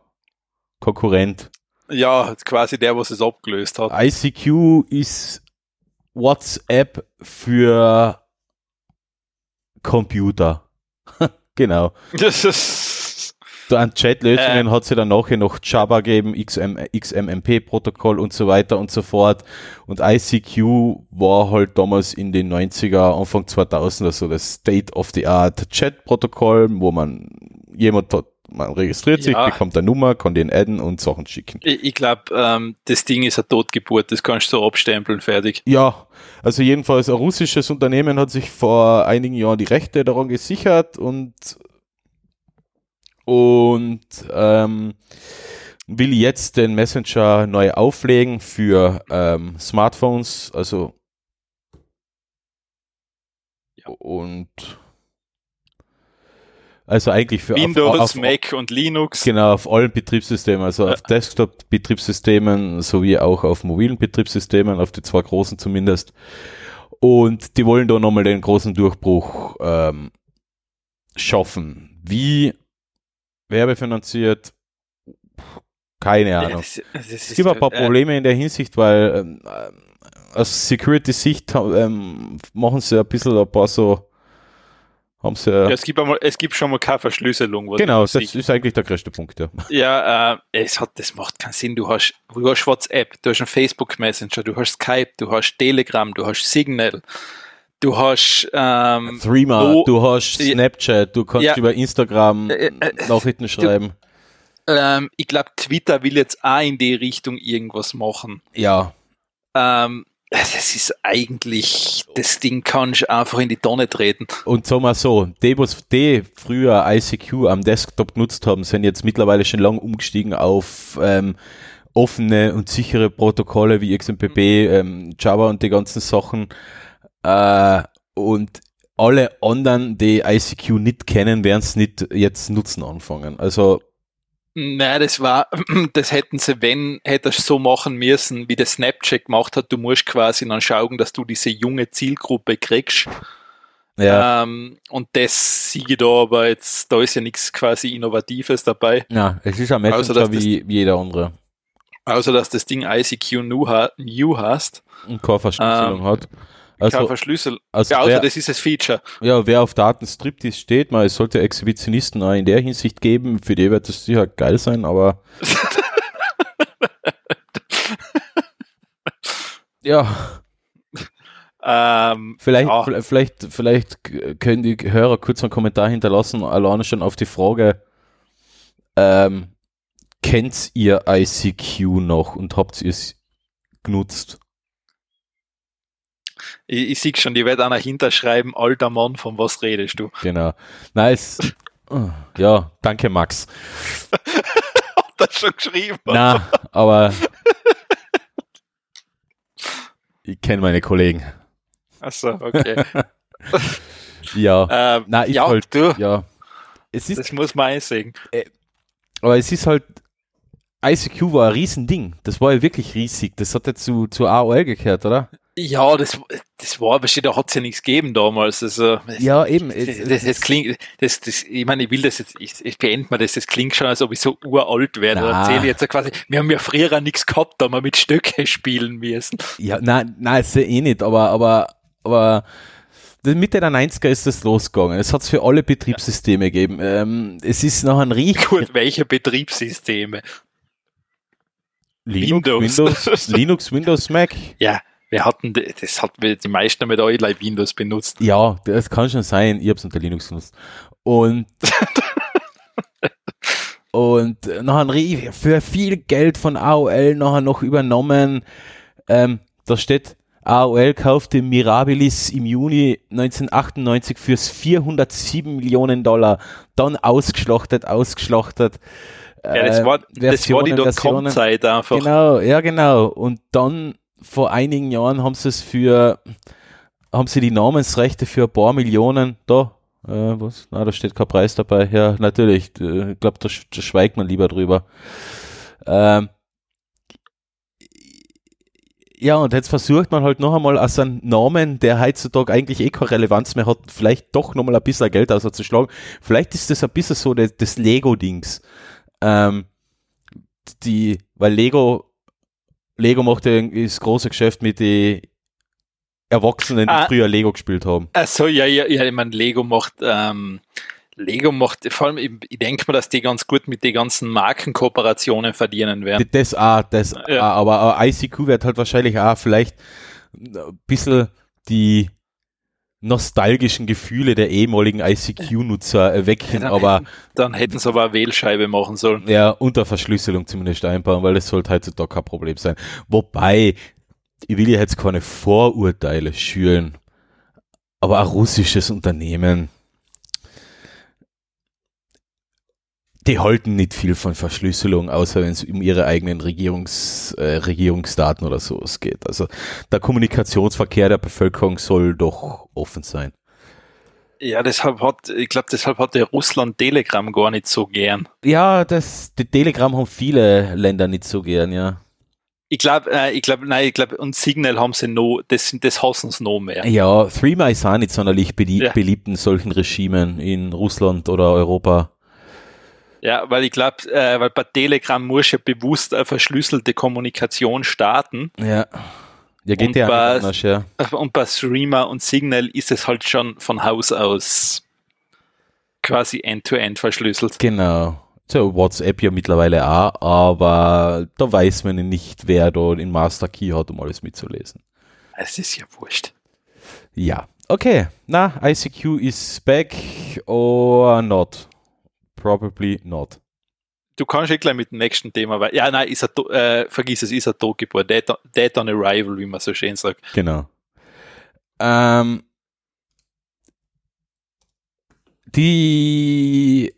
Konkurrent. Ja, quasi der, was es abgelöst hat. ICQ ist WhatsApp für Computer. genau. Das ist, Da an Chatlösungen hat sie dann nachher noch Java gegeben, XM, XMMP-Protokoll und so weiter und so fort. Und ICQ war halt damals in den 90er, Anfang 2000er so das State-of-the-Art Chat-Protokoll, wo man jemand hat, man registriert sich, Ja. bekommt eine Nummer, kann den adden und Sachen schicken. Ich, ich glaube, ähm, das Ding ist eine Totgeburt, das kannst du so abstempeln, fertig. Ja, also jedenfalls ein russisches Unternehmen hat sich vor einigen Jahren die Rechte daran gesichert und und ähm, will jetzt den Messenger neu auflegen für ähm, Smartphones, also Ja. und also eigentlich für auf- Windows, auf, Mac und Linux. Genau, auf allen Betriebssystemen, also Ja. auf Desktop-Betriebssystemen sowie auch auf mobilen Betriebssystemen, auf die zwei großen zumindest. Und die wollen da nochmal den großen Durchbruch ähm, schaffen. Wie werbefinanziert? Keine Ja, Ahnung. das, das es gibt ein paar äh, Probleme in der Hinsicht, weil ähm, äh, aus Security-Sicht ähm, machen sie ein bisschen ein paar so, haben sie, Ja, es, gibt einmal, es gibt schon mal keine Verschlüsselung. genau, das sehe. ist eigentlich der größte Punkt, ja. Ja, äh, es hat, das macht keinen Sinn. Du hast, du hast WhatsApp, du hast einen Facebook Messenger, du hast Skype, du hast Telegram, du hast Signal, du hast ähm, Threema, wo- du hast. Snapchat, du kannst Ja. über Instagram Äh, äh, Nachrichten schreiben. ähm, ich glaube, Twitter will jetzt auch in die Richtung irgendwas machen. Ja, Ähm, das ist eigentlich, das Ding kannst du einfach in die Tonne treten. und sagen wir so, die, was die früher ICQ am Desktop genutzt haben, sind jetzt mittlerweile schon lang umgestiegen auf ähm, offene und sichere Protokolle wie XMPP, ähm, Java und die ganzen Sachen. Äh, und alle anderen, die ICQ nicht kennen, werden es nicht jetzt nutzen anfangen. Also Nein, das war, das hätten sie, wenn, hätte es so machen müssen, wie der Snapchat gemacht hat. Du musst quasi dann schauen, dass du diese junge Zielgruppe kriegst. ja, Ähm, und das sehe ich da, aber jetzt, da ist ja nichts quasi Innovatives dabei. ja, es ist ein außer, Messenger dass das- wie, wie jeder andere Außer, dass das Ding ICQ New, New hast. und keine Verschlüsselung Ähm, hat. Also, Also, Verschlüssel. also Ja, außer wer, das ist das Feature. ja, wer auf Datenstriptease steht, mal, es sollte Exhibitionisten auch in der Hinsicht geben, für die wird das sicher geil sein, aber ja, Ähm, vielleicht, ja, vielleicht, vielleicht, können die Hörer kurz einen Kommentar hinterlassen, alleine schon auf die Frage, ähm, kennt ihr ICQ noch und habt ihr es genutzt? Ich, ich sehe schon, die wird einer hinterschreiben, alter Mann, von was redest du? Genau. Nice. Ja, danke Max. Hat das schon geschrieben? Na, aber ich kenne meine Kollegen. Achso, okay. Ja, ähm, Na, ich ja, wollt- du, ja. Es ist, das muss man einsehen. aber es ist halt, ICQ war ein Riesending. Das war ja wirklich riesig. Das hat ja zu, zu AOL gehört, oder? Ja, das, das war, aber da hat es ja nichts gegeben damals. Also, Ja, eben. Das, das, das klingt, das, das, ich meine, ich will das jetzt, ich, ich beende mal das, das klingt schon, als ob ich so uralt wäre. Da erzähle jetzt ja quasi, wir haben ja früher nichts gehabt, da haben wir mit Stöcke spielen müssen. Ja, nein, nein, ist ja eh nicht, aber, aber, aber Mitte der 90er ist das losgegangen. Es hat es für alle Betriebssysteme gegeben. Ähm, es ist noch ein riech Gut, welche Betriebssysteme? Linux, Windows. Windows, Linux, Windows, Mac. Ja, wir hatten, das hat die meisten mit euch like Windows benutzt. Ja, das kann schon sein. Ich hab's unter Linux genutzt. Und, und äh, nachher für viel Geld von AOL nachher noch übernommen. Ähm, da steht, AOL kaufte Mirabilis im Juni 1998 fürs 407 Millionen Dollar. Dann ausgeschlachtet, ausgeschlachtet. Ja, das Äh, war, das war die. Dotcom-Zeit einfach. Genau, ja genau. Und dann vor einigen Jahren haben sie es für, haben sie die Namensrechte für ein paar Millionen da. Äh, was? Na, da steht kein Preis dabei. Ja, natürlich. äh, Ich glaube, da, sch- da schweigt man lieber drüber. Ähm, ja, und jetzt versucht man halt noch einmal aus einem Namen, der heutzutage eigentlich eh keine Relevanz mehr hat, vielleicht doch noch mal ein bisschen Geld auszuschlagen. Vielleicht ist das ein bisschen so das, das Lego-Dings. Ähm, die, weil Lego, Lego macht ja das große Geschäft mit den Erwachsenen, die Ah. früher Lego gespielt haben. Achso, ja, ja, ja, ich meine, Lego macht, ähm, Lego macht, vor allem, ich, ich denke mal, dass die ganz gut mit den ganzen Markenkooperationen verdienen werden. Das auch, das Ja. auch, aber, aber ICQ wird halt wahrscheinlich auch vielleicht ein bisschen die nostalgischen Gefühle der ehemaligen ICQ-Nutzer erwecken, dann aber hätten, dann hätten sie aber eine Wählscheibe machen sollen. ja, unter Verschlüsselung zumindest einbauen, weil das sollte heutzutage kein Problem sein. Wobei, ich will ja jetzt keine Vorurteile schüren, aber ein russisches Unternehmen, die halten nicht viel von Verschlüsselung, außer wenn es um ihre eigenen Regierungs, äh, Regierungsdaten oder sowas geht. Also der Kommunikationsverkehr der Bevölkerung soll doch offen sein. Ja, deshalb hat, ich glaube, deshalb hat der Russland Telegram gar nicht so gern. Ja, das, die Telegram haben viele Länder nicht so gern, ja. Ich glaube, äh, ich glaube, nein, ich glaube, und Signal haben sie no, das, das hassen sie noch mehr. Ja, Threema ist auch nicht sonderlich belie Ja. beliebt in solchen Regimen in Russland oder Europa. Ja, weil ich glaube, äh, weil bei Telegram muss ja bewusst eine verschlüsselte Kommunikation starten. Ja. Ja, geht Und ja bei- anders, ja. Und bei Streamer und Signal ist es halt schon von Haus aus quasi end-to-end verschlüsselt. Genau. So, WhatsApp ja mittlerweile auch, aber da weiß man nicht, wer da den Master Key hat, um alles mitzulesen. Es ist ja wurscht. Ja. Okay. Na, ICQ is back or not? Probably not. Du kannst eh gleich mit dem nächsten Thema weiter. Ja, nein, ist to- äh, vergiss es, ist tot geboren. Dead, on- dead on arrival, wie man so schön sagt. Genau. Ähm, die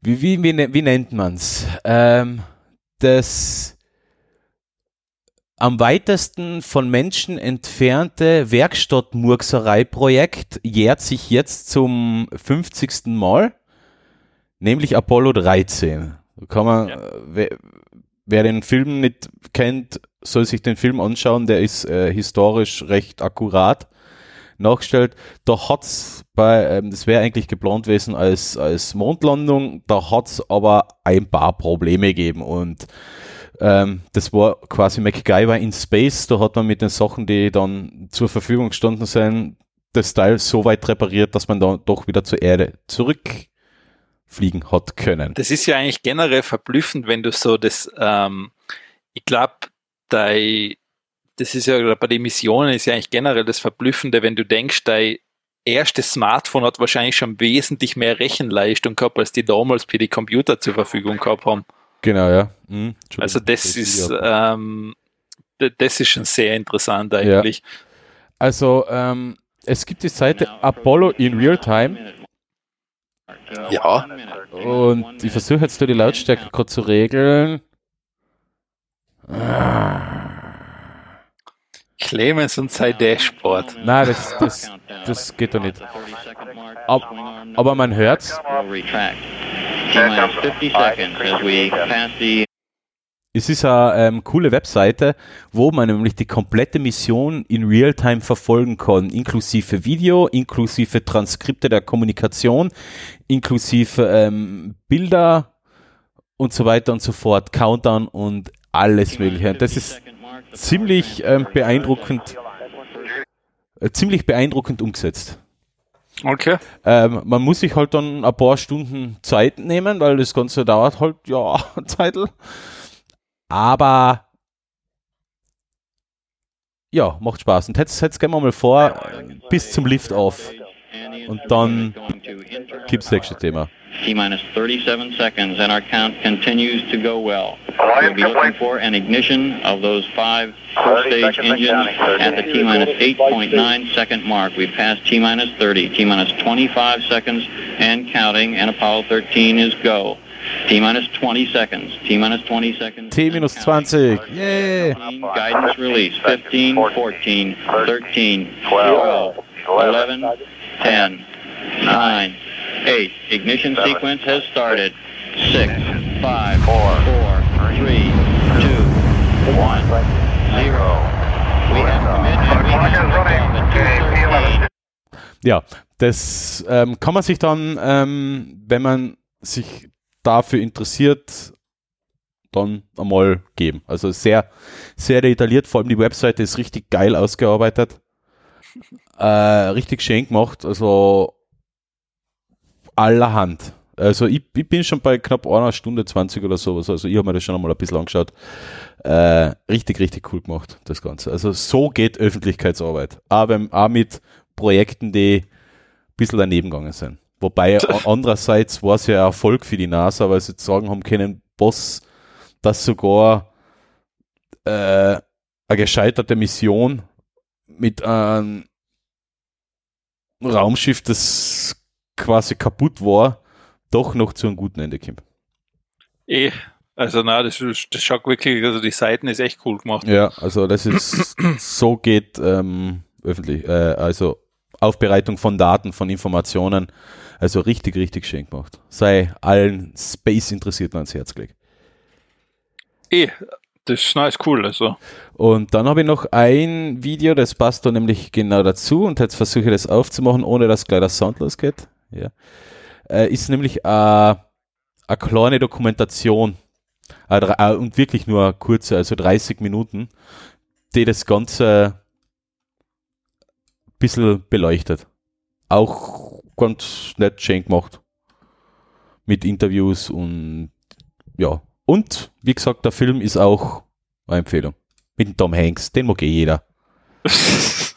wie, wie, wie, ne- wie nennt man's? Ähm, das am weitesten von Menschen entfernte Werkstattmurkserei-Projekt jährt sich jetzt zum 50. Mal, nämlich Apollo 13. Da Kann man, Ja. äh, wer, wer den Film nicht kennt, soll sich den Film anschauen, der ist äh, historisch recht akkurat nachgestellt. Da hat's bei, ähm, das wäre eigentlich geplant gewesen als, als Mondlandung, da hat's aber ein paar Probleme gegeben und ähm, das war quasi MacGyver in Space, da hat man mit den Sachen, die dann zur Verfügung gestanden sind, das Teil so weit repariert, dass man dann doch wieder zur Erde zurückfliegen hat können. Das ist ja eigentlich generell verblüffend, wenn du so das, ähm, ich glaube, das ist ja bei den Missionen ist ja eigentlich generell das Verblüffende, wenn du denkst, dein erstes Smartphone hat wahrscheinlich schon wesentlich mehr Rechenleistung gehabt, als die damals für die Computer zur Verfügung gehabt haben. Genau, ja. Mhm. Also das ist, ähm, das ist schon sehr interessant eigentlich. Also, ähm, es gibt die Seite Apollo in Real Time Ja. und ich versuche jetzt da die Lautstärke gerade zu regeln. Clemens und sein Dashboard. Nein, das, das, das geht doch nicht. Ab, aber man hört's. T-minus 50 seconds as we pass the Es ist eine ähm, coole Webseite, wo man nämlich die komplette Mission in Realtime verfolgen kann, inklusive Video, inklusive Transkripte der Kommunikation, inklusive ähm, Bilder und so weiter und so fort, Countdown und alles Mögliche. Das ist ziemlich ähm, beeindruckend, äh, ziemlich beeindruckend umgesetzt. Okay. Ähm, man muss sich halt dann ein paar Stunden Zeit nehmen, weil das Ganze dauert halt, ja, eine Zeitl. Aber ja, macht Spaß. Und jetzt, jetzt gehen wir mal vor, bis zum Lift auf. Und dann gibt's das nächste Thema. T-minus 37 seconds and our count continues to go well. We'll be looking for an ignition of those five first stage engines at the T-minus 8.9 second mark. We've passed T-minus 30, T-minus 25 seconds and counting and Apollo 13 is go. T-minus 20 seconds, T-minus 20 seconds. T minus 20. Yeah. Guidance release 15, 14, 13, 12, 11, 10, 9, 8. Ignition sequence has started. 6, 5, 4, 3, 2, 1, 0. We have commit and we have 2:13. Ja, das ähm, kann man sich dann, ähm, wenn man sich dafür interessiert, dann einmal geben. Also sehr, sehr detailliert, vor allem die Webseite ist richtig geil ausgearbeitet. Äh, richtig schön gemacht, also allerhand. Also ich, ich bin schon bei knapp einer Stunde 20 oder sowas. Also ich habe mir das schon einmal ein bisschen angeschaut. Äh, richtig, richtig cool gemacht, das Ganze. Also so geht Öffentlichkeitsarbeit. Aber auch mit Projekten, die ein bisschen daneben gegangen sind. Wobei andererseits war es ja Erfolg für die NASA, weil sie sagen haben können, Boss, dass sogar äh, eine gescheiterte Mission mit einem Raumschiff, das quasi kaputt war, doch noch zu einem guten Ende kommt. Eh, also na, das, das schaut wirklich, also die Seiten ist echt cool gemacht. Ja, also das ist, so geht ähm, öffentlich, äh, also Aufbereitung von Daten, von Informationen, also richtig, richtig schön gemacht. Sei allen Space-Interessierten ans Herz gelegt. Eh, das ist nice cool, also. Und dann habe ich noch ein Video, das passt da nämlich genau dazu und jetzt versuche ich das aufzumachen, ohne dass gleich der Sound losgeht. Ja. Äh, ist nämlich eine kleine Dokumentation äh, und wirklich nur kurze, also 30 Minuten, die das Ganze ein bisschen beleuchtet. Auch ganz nett schön gemacht. Mit Interviews und ja. Und wie gesagt, der Film ist auch eine Empfehlung. Mit dem Tom Hanks, den mag eh jeder.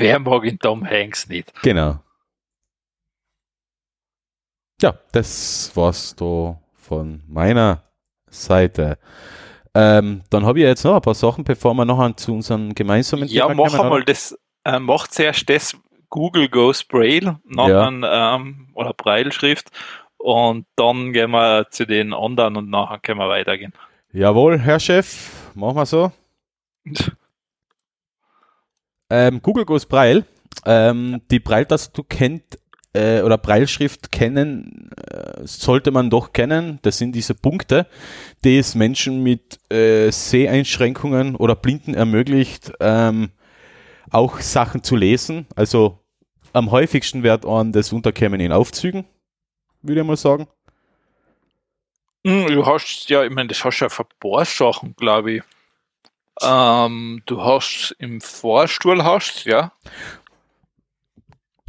Wer mag den Tom Hanks nicht? Genau. Ja, das war's da von meiner Seite. Ähm, dann habe ich jetzt noch ein paar Sachen, bevor wir noch zu unserem gemeinsamen Ja, Thema mach einmal das, äh, mach zuerst das Google Goes Braille, nachher ja. ähm, oder Braille-Schrift und dann gehen wir zu den anderen und nachher können wir weitergehen. Jawohl, Herr Chef, machen wir so. ähm, Google Goes Braille. Ähm, die Braille-Tastatur kennt äh, oder Breilschrift kennen, äh, sollte man doch kennen. Das sind diese Punkte, die es Menschen mit äh, Seheinschränkungen oder Blinden ermöglicht, ähm, auch Sachen zu lesen. Also am häufigsten wird an das Unterkämen in Aufzügen, würde ich mal sagen. Hm, du hast ja, ich meine, das hast ja für Sachen, glaube ich. Ähm, du hast im Vorstuhl hast, ja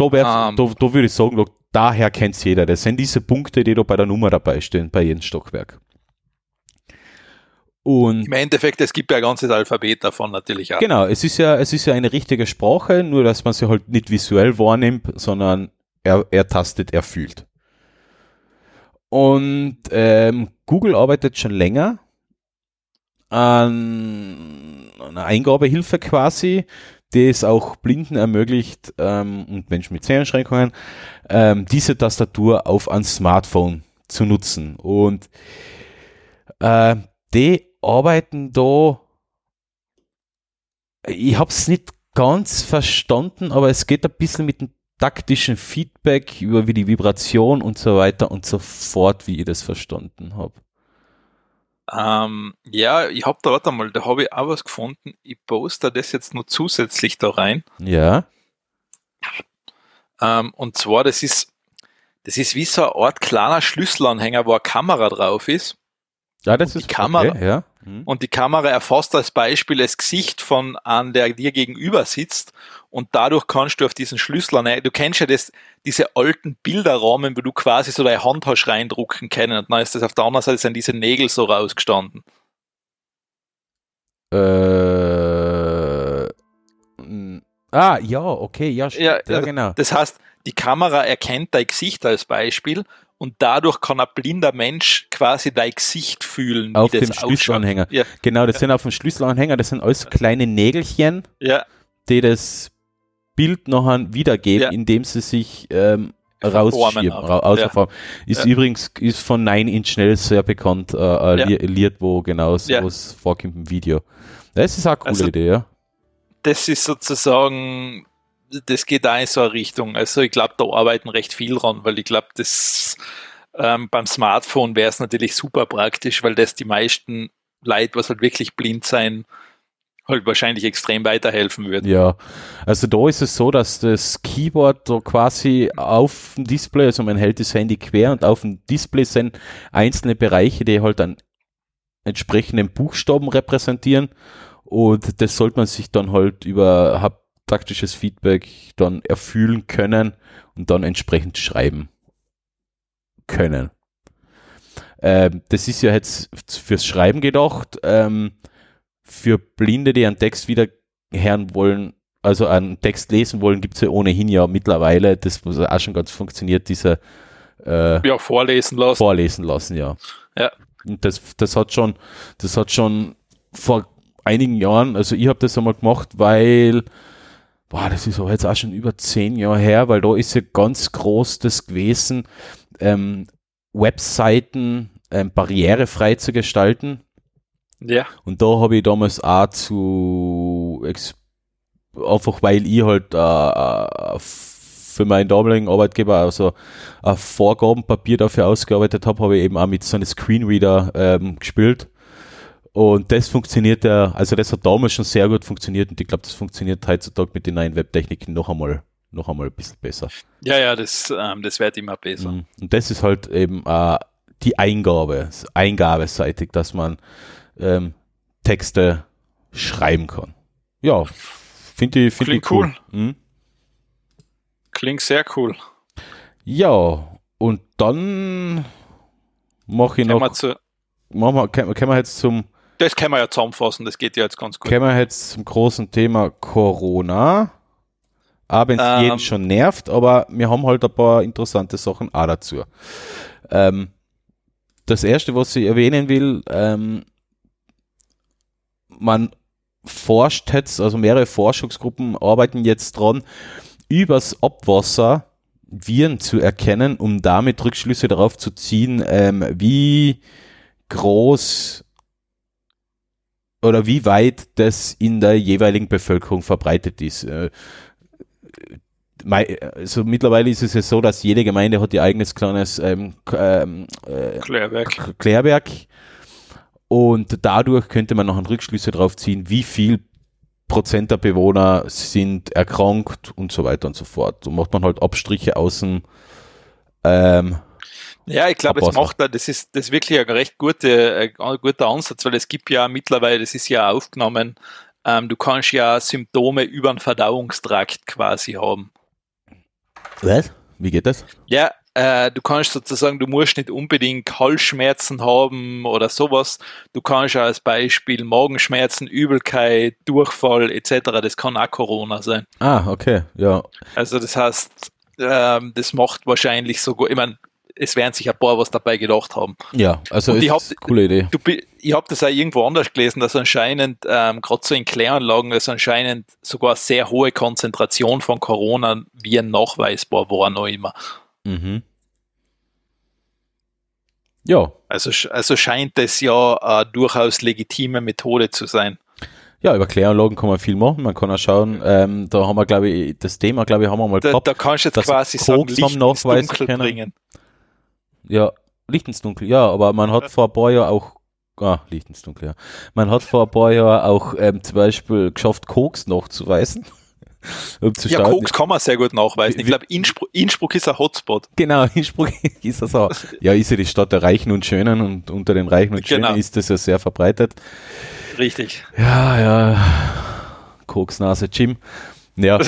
da, um, ähm. da, da würde ich sagen, daher kennt es jeder. Das sind diese Punkte, die da bei der Nummer dabei stehen, bei jedem Stockwerk. Und Im Endeffekt, es gibt ja ein ganzes Alphabet davon natürlich auch. Genau, es ist ja, es ist ja eine richtige Sprache, nur dass man sie halt nicht visuell wahrnimmt, sondern er, er tastet, er fühlt. Und ähm, Google arbeitet schon länger an einer Eingabehilfe quasi, die es auch Blinden ermöglicht ähm, und Menschen mit Seheinschränkungen, ähm, diese Tastatur auf ein Smartphone zu nutzen. Und äh, die arbeiten da, ich habe es nicht ganz verstanden, aber es geht ein bisschen mit dem taktischen Feedback über wie die Vibration und so weiter und so fort, wie ich das verstanden habe. Ähm, ja, ich habe da, warte mal, da habe ich auch was gefunden. Ich poste das jetzt nur zusätzlich da rein. Ja. Ähm, und zwar, das ist, das ist wie so eine Art kleiner Schlüsselanhänger, wo eine Kamera drauf ist. Ja, das und ist die Kamera. Okay, ja. Mhm. Und die Kamera erfasst als Beispiel das Gesicht von einem, der dir gegenüber sitzt und dadurch kannst du auf diesen Schlüssel, du kennst ja das, diese alten Bilderrahmen, wo du quasi so deine Hand hast reindrucken können und dann ist das auf der anderen Seite sind diese Nägel so rausgestanden. Äh, ah, ja, okay, ja, ja, ja, genau. Das heißt, die Kamera erkennt dein Gesicht als Beispiel und dadurch kann ein blinder Mensch quasi dein Gesicht fühlen. Auf dem Schlüsselanhänger. Ja. Genau, das ja. sind auf dem Schlüsselanhänger, das sind alles kleine Nägelchen, ja. die das Bild nachher wiedergeben, indem sie sich ähm, rausschieben. Ra. Ist übrigens ist von Nine Inch Nails sehr bekannt, äh, äh Lied, wo genau sowas vorkommt im Video. Das ist auch eine coole also, Idee, ja. Das ist sozusagen das geht da in so eine Richtung. Also ich glaube, da arbeiten recht viel dran, weil ich glaube, das ähm, beim Smartphone wäre es natürlich super praktisch, weil das die meisten Leute, was halt wirklich blind sein, halt wahrscheinlich extrem weiterhelfen würde. Ja, also da ist es so, dass das Keyboard da quasi auf dem Display, also man hält das Handy quer und auf dem Display sind einzelne Bereiche, die halt dann entsprechenden Buchstaben repräsentieren und das sollte man sich dann halt über taktisches Feedback dann erfüllen können und dann entsprechend schreiben. können. Ähm, das ist ja jetzt fürs Schreiben gedacht. Ähm, für Blinde, die einen Text wieder hören wollen, also einen Text lesen wollen, gibt es ja ohnehin ja mittlerweile, das was auch schon ganz funktioniert, dieser äh, ja, vorlesen lassen. Vorlesen lassen, ja. Ja. Und das, das hat schon, das hat schon vor einigen Jahren, also ich habe das einmal gemacht, weil, boah, das ist aber jetzt auch schon über zehn Jahre her, weil da ist ja ganz groß das gewesen, ähm, Webseiten ähm, barrierefrei zu gestalten. Ja. Und da habe ich damals auch zu einfach weil ich halt äh, äh für meinen damaligen Arbeitgeber also ein Vorgabenpapier dafür ausgearbeitet habe, habe ich eben auch mit so einem Screenreader ähm, gespielt. Und das funktioniert ja, also das hat damals schon sehr gut funktioniert und ich glaube, das funktioniert heutzutage mit den neuen Webtechniken noch einmal, noch einmal ein bisschen besser. Ja, ja, das, ähm, das wird immer besser. Mhm. Und das ist halt eben äh, die Eingabe, eingabeseitig, dass man ähm, Texte schreiben kann. Ja, finde ich, find ich cool. cool. Mhm. Klingt sehr cool. Ja, und dann mache ich noch. Wir zu, machen wir, können, können wir jetzt zum. Das können wir ja zusammenfassen, das geht ja jetzt ganz gut. Können wir jetzt zum großen Thema Corona. Auch wenn es ähm, jeden schon nervt, aber wir haben halt ein paar interessante Sachen auch dazu. Ähm, das erste, was ich erwähnen will, ähm, man forscht jetzt, also mehrere Forschungsgruppen arbeiten jetzt dran, übers Abwasser Viren zu erkennen, um damit Rückschlüsse darauf zu ziehen, ähm, wie groß oder wie weit das in der jeweiligen Bevölkerung verbreitet ist. Äh, also mittlerweile ist es ja so, dass jede Gemeinde hat ihr eigenes kleines ähm, ähm, äh, Klärwerk. Klärwerk. Und dadurch könnte man noch Rückschlüsse darauf ziehen, wie viel Prozent der Bewohner sind erkrankt und so weiter und so fort. So macht man halt Abstriche außen. Ähm, ja, ich glaube, es macht das ist das ist wirklich ein recht gute, ein äh, guter Ansatz, weil es gibt ja mittlerweile, das ist ja aufgenommen, ähm, du kannst ja Symptome über den Verdauungstrakt quasi haben. Was? Wie geht das? Ja, äh, du kannst sozusagen, du musst nicht unbedingt Halsschmerzen haben oder sowas. Du kannst als Beispiel Magenschmerzen, Übelkeit, Durchfall etc. Das kann auch Corona sein. Ah, okay, ja. Also das heißt, ähm, das macht wahrscheinlich sogar, ich meine, es werden sich ein paar was dabei gedacht haben. Ja, also ist eine coole Idee. Du, ich habe das auch irgendwo anders gelesen, dass anscheinend, ähm, gerade so in Kläranlagen, dass anscheinend sogar sehr hohe Konzentration von Corona-Viren nachweisbar war noch immer. Mhm. Ja. Also, also scheint das ja eine durchaus legitime Methode zu sein. Ja, über Kläranlagen kann man viel machen. Man kann auch schauen, ähm, da haben wir, glaube ich, das Thema, glaube ich, haben wir mal da, gehabt. Da kannst du jetzt quasi sagen, Licht ins Dunkel können. bringen. Ja, Licht ins Dunkel, ja, aber man hat vor ein paar Jahren auch, ah, Licht ins Dunkel, ja. Man hat vor ein paar Jahren auch ähm, zum Beispiel geschafft, Koks nachzuweisen. um zu ja, Koks kann man sehr gut nachweisen. Ich glaube, Innsbruck, Innsbruck ist ein Hotspot. Genau, Innsbruck ist das auch. Ja, ist ja die Stadt der Reichen und Schönen und unter den Reichen und Schönen genau. ist das ja sehr verbreitet. Richtig. Ja, ja. Koksnase Jim. Ja.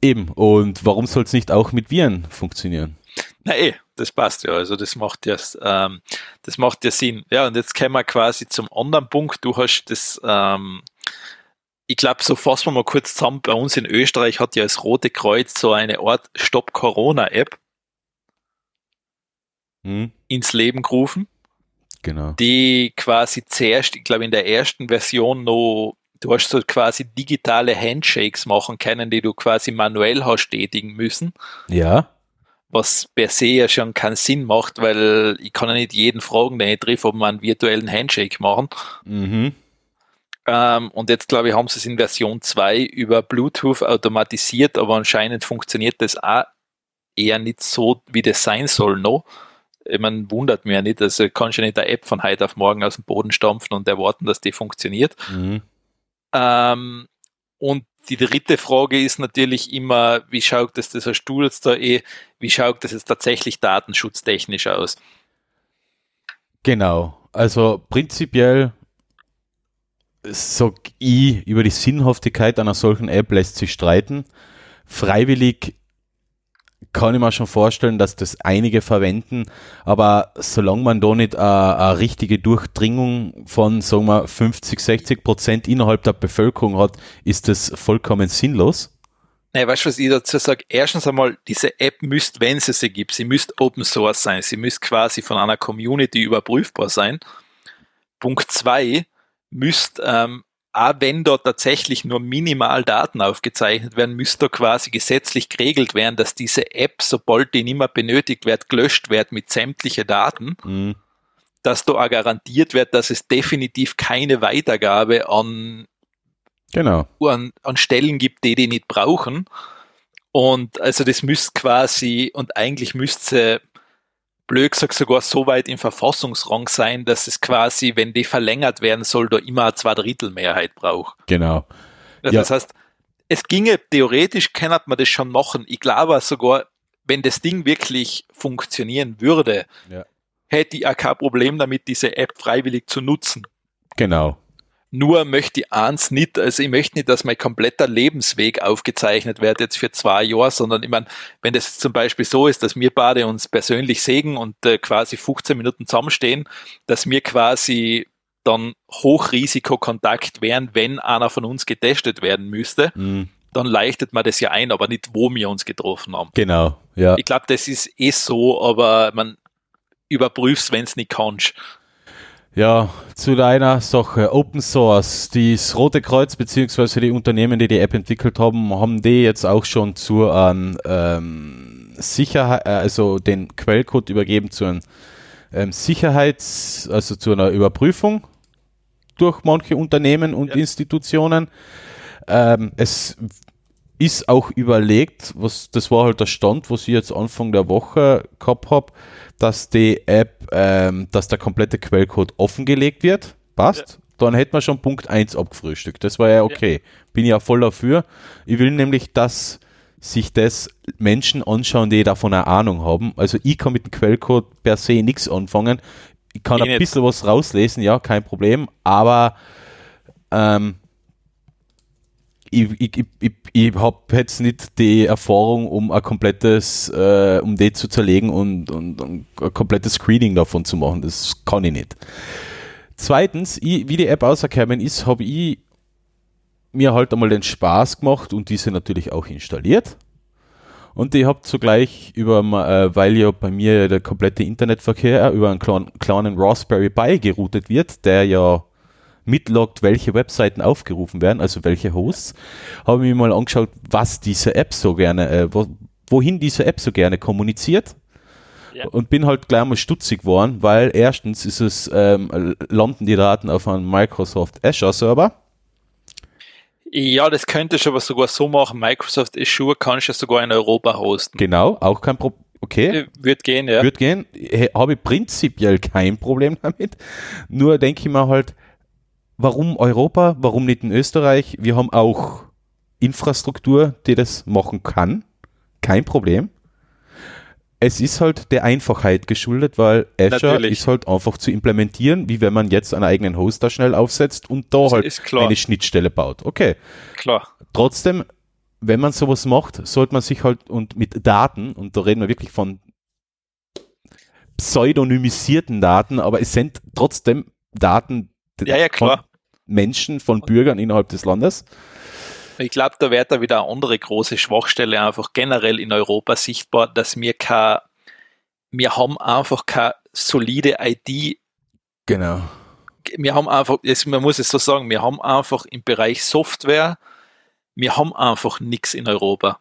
Eben. Und warum soll es nicht auch mit Viren funktionieren? Na eh, das passt ja. Also das macht ja, ähm, das macht ja Sinn. Ja, und jetzt kommen wir quasi zum anderen Punkt. Du hast das, ähm, ich glaube, so fassen wir mal kurz zusammen. Bei uns in Österreich hat ja das Rote Kreuz so eine Art Stop Corona App hm. ins Leben gerufen. Genau. Die quasi zuerst, ich glaube, in der ersten Version noch du hast so quasi digitale Handshakes machen können, die du quasi manuell hast tätigen müssen. Ja was per se ja schon keinen Sinn macht, weil ich kann ja nicht jeden fragen, den ich treffe, ob wir einen virtuellen Handshake machen. Mhm. Ähm, und jetzt glaube ich, haben sie es in Version 2 über Bluetooth automatisiert, aber anscheinend funktioniert das auch eher nicht so, wie das sein soll noch. Ich meine, wundert mich ja nicht, also kannst du ja nicht eine App von heute auf morgen aus dem Boden stampfen und erwarten, dass die funktioniert. Mhm. Ähm, und die dritte Frage ist natürlich immer, wie schaut das, das hast du jetzt da eh, wie schaut das jetzt tatsächlich datenschutztechnisch aus? Genau, also prinzipiell sag ich, über die Sinnhaftigkeit einer solchen App lässt sich streiten. Freiwillig kann ich mir schon vorstellen, dass das einige verwenden, aber solange man da nicht eine richtige Durchdringung von, sagen wir, 50, 60 Prozent innerhalb der Bevölkerung hat, ist das vollkommen sinnlos. Nein, weißt du, was ich dazu sage? Erstens einmal, diese App müsste, wenn sie sie gibt, sie müsste Open Source sein. Sie müsste quasi von einer Community überprüfbar sein. Punkt zwei, müsste, ähm, auch wenn dort tatsächlich nur minimal Daten aufgezeichnet werden, müsste quasi gesetzlich geregelt werden, dass diese App, sobald die nicht mehr benötigt wird, gelöscht wird mit sämtlichen Daten. Mhm. Dass da auch garantiert wird, dass es definitiv keine Weitergabe an genau. an, an Stellen gibt, die die nicht brauchen. Und also das müsste quasi, und eigentlich müsste blöd gesagt sogar so weit im Verfassungsrang sein, dass es quasi, wenn die verlängert werden soll, da immer eine Zweidrittelmehrheit braucht. Genau. Also ja. Das heißt, es ginge, theoretisch kann man das schon machen. Ich glaube sogar, wenn das Ding wirklich funktionieren würde, ja. hätte ich auch kein Problem damit, diese App freiwillig zu nutzen. Genau. Nur möchte ich eins nicht, also ich möchte nicht, dass mein kompletter Lebensweg aufgezeichnet wird jetzt für zwei Jahre, sondern ich meine, wenn das zum Beispiel so ist, dass wir beide uns persönlich sägen und äh, quasi 15 Minuten zusammenstehen, dass wir quasi dann Hochrisikokontakt wären, wenn einer von uns getestet werden müsste, mhm. dann leichtet man das ja ein, aber nicht, wo wir uns getroffen haben. Genau, ja. Ich glaube, das ist eh so, aber man überprüft wenn es nicht kannst. Ja, zu deiner Sache. Open Source. Das Rote Kreuz beziehungsweise die Unternehmen, die die App entwickelt haben, haben die jetzt auch schon zu einem ähm, Sicherheit, äh, also den Quellcode übergeben zu einem ähm, Sicherheits-, also zu einer Überprüfung durch manche Unternehmen und ja. Institutionen. Ähm, es ist auch überlegt, was das war halt der Stand, was ich jetzt Anfang der Woche gehabt habe, dass die App, ähm, dass der komplette Quellcode offengelegt wird. Passt. Ja. Dann hätten wir schon Punkt 1 abgefrühstückt. Das war ja okay. Ja. Bin ja voll dafür. Ich will nämlich, dass sich das Menschen anschauen, die davon eine Ahnung haben. Also ich kann mit dem Quellcode per se nichts anfangen. Ich kann ich ein bisschen was rauslesen, ja, kein Problem. Aber ähm, ich, ich, ich, ich habe jetzt nicht die Erfahrung, um ein komplettes, äh, um die zu zerlegen und, und, und, ein komplettes Screening davon zu machen. Das kann ich nicht. Zweitens, wie die App ausgekommen ist, habe ich mir halt einmal den Spaß gemacht und diese natürlich auch installiert. Und ich habe zugleich über, äh, weil ja bei mir der komplette Internetverkehr über einen kleinen Raspberry Pi geroutet wird, der ja mitloggt, welche Webseiten aufgerufen werden, also welche Hosts, habe ich mir mal angeschaut, was diese App so gerne, äh, wo, wohin diese App so gerne kommuniziert. Ja. Und bin halt gleich mal stutzig geworden, weil erstens ist es, ähm, landen die Daten auf einem Microsoft Azure Server. Ja, das könnte ich aber sogar so machen. Microsoft Azure kann ich ja sogar in Europa hosten. Genau, auch kein Problem. Okay. Äh, wird gehen, ja. Wird gehen. Habe ich prinzipiell kein Problem damit. Nur denke ich mir halt, warum Europa, warum nicht in Österreich? Wir haben auch Infrastruktur, die das machen kann. Kein Problem. Es ist halt der Einfachheit geschuldet, weil Azure Natürlich. ist halt einfach zu implementieren, wie wenn man jetzt einen eigenen Hoster schnell aufsetzt und da das halt eine Schnittstelle baut. Okay. Klar. Trotzdem, wenn man sowas macht, sollte man sich halt und mit Daten, und da reden wir wirklich von pseudonymisierten Daten, aber es sind trotzdem Daten ja, ja, klar. Menschen, von Bürgern innerhalb des Landes. Ich glaube, da wird da wieder eine andere große Schwachstelle einfach generell in Europa sichtbar, dass wir kein, wir haben einfach keine solide ID. Genau. Wir haben einfach, man muss es so sagen, wir haben einfach im Bereich Software, wir haben einfach nichts in Europa.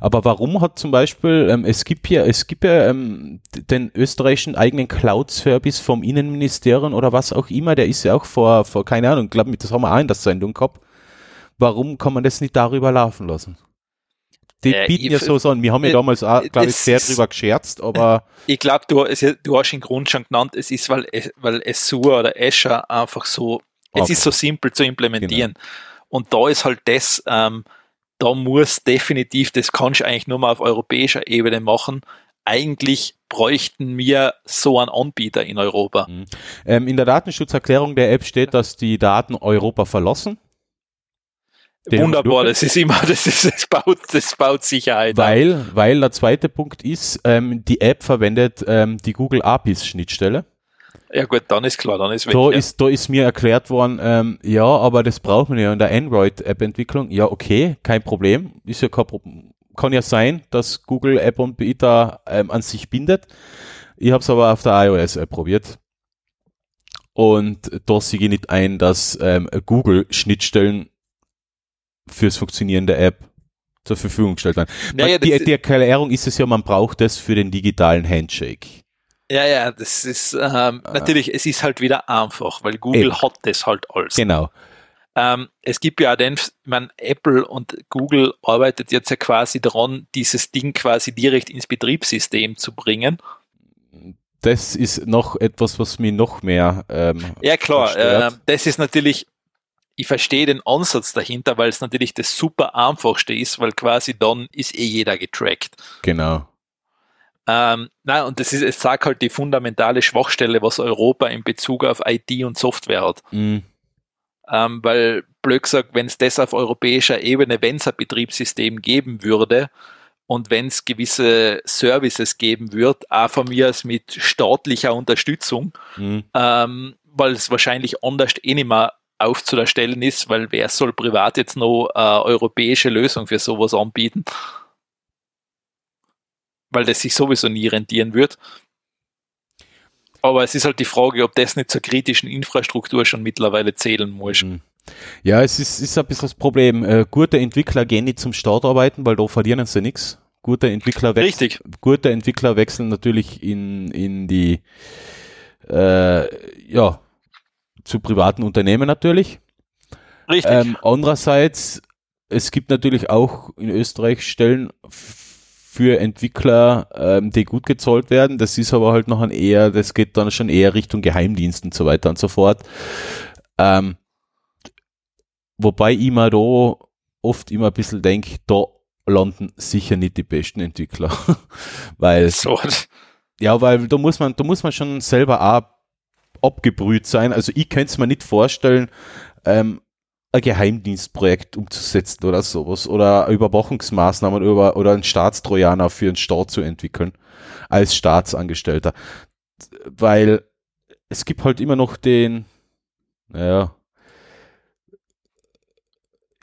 Aber warum hat zum Beispiel, ähm, es gibt ja, es gibt ja ähm, den österreichischen eigenen Cloud-Service vom Innenministerium oder was auch immer, der ist ja auch vor, vor keine Ahnung, glaube das haben wir auch in der Sendung gehabt. Warum kann man das nicht darüber laufen lassen? Die äh, bieten ja so an. Wir haben ja äh, damals auch, glaube ich, sehr drüber gescherzt, aber. Ich glaube, du, du hast den Grund schon genannt, es ist, weil, weil Azure oder Azure einfach so, es okay. ist so simpel zu implementieren. Genau. Und da ist halt das, ähm, da muss definitiv, das kannst du eigentlich nur mal auf europäischer Ebene machen. Eigentlich bräuchten wir so einen Anbieter in Europa. Mhm. Ähm, in der Datenschutzerklärung der App steht, dass die Daten Europa verlassen. Den Wunderbar, das ist immer, das ist, das baut, das baut Sicherheit. Weil, weil der zweite Punkt ist, ähm, die App verwendet ähm, die Google APIs Schnittstelle. Ja gut, dann ist klar, dann ist weg. Da ja. ist, da ist mir erklärt worden, ähm, ja, aber das braucht man ja in der Android-App-Entwicklung. Ja, okay, kein Problem. Ist ja kein Problem. Kann ja sein, dass Google App und Beta ähm, an sich bindet. Ich habe es aber auf der iOS-App probiert. Und da sehe ich nicht ein, dass ähm, Google Schnittstellen fürs Funktionieren der App zur Verfügung gestellt werden. Naja, die, die Erklärung ist es ja, man braucht das für den digitalen Handshake. Ja, ja, das ist ähm, natürlich, es ist halt wieder einfach, weil Google Ah. Eben. hat das halt alles. Genau. Ähm, es gibt ja auch den, ich meine, Apple und Google arbeitet jetzt ja quasi daran, dieses Ding quasi direkt ins Betriebssystem zu bringen. Das ist noch etwas, was mich noch mehr ähm, Ja, klar, ähm, das ist natürlich, ich verstehe den Ansatz dahinter, weil es natürlich das super einfachste ist, weil quasi dann ist eh jeder getrackt. Genau. Ähm, na, und das ist, es sagt halt die fundamentale Schwachstelle, was Europa in Bezug auf IT und Software hat. Mm, Ähm, weil, blöd gesagt, wenn es das auf europäischer Ebene, wenn es ein Betriebssystem geben würde und wenn es gewisse Services geben wird, auch von mir aus mit staatlicher Unterstützung, mm, ähm, weil es wahrscheinlich anders eh nicht mehr aufzustellen ist, weil wer soll privat jetzt noch eine europäische Lösung für sowas anbieten? Weil das sich sowieso nie rentieren wird. Aber es ist halt die Frage, ob das nicht zur kritischen Infrastruktur schon mittlerweile zählen muss. mm. Ja, es ist, ist ein bisschen das Problem. Äh, gute Entwickler gehen nicht zum Start arbeiten, weil da verlieren sie nichts. Gute Entwickler wechseln, Richtig. gute Entwickler wechseln natürlich in, in die, äh, ja, zu privaten Unternehmen natürlich. Richtig. Ähm, andererseits, es gibt natürlich auch in Österreich Stellen für Entwickler, ähm, die gut gezahlt werden. Das ist aber halt noch ein eher, das geht dann schon eher Richtung Geheimdienst und so weiter und so fort. Ähm, wobei ich mir da oft immer ein bisschen denke, da landen sicher nicht die besten Entwickler. weil so. ja, weil da muss man, da muss man schon selber auch abgebrüht sein. Also ich könnte es mir nicht vorstellen, ähm, ein Geheimdienstprojekt umzusetzen oder sowas oder Überwachungsmaßnahmen über, oder einen Staatstrojaner für einen Staat zu entwickeln als Staatsangestellter. Weil es gibt halt immer noch den, naja,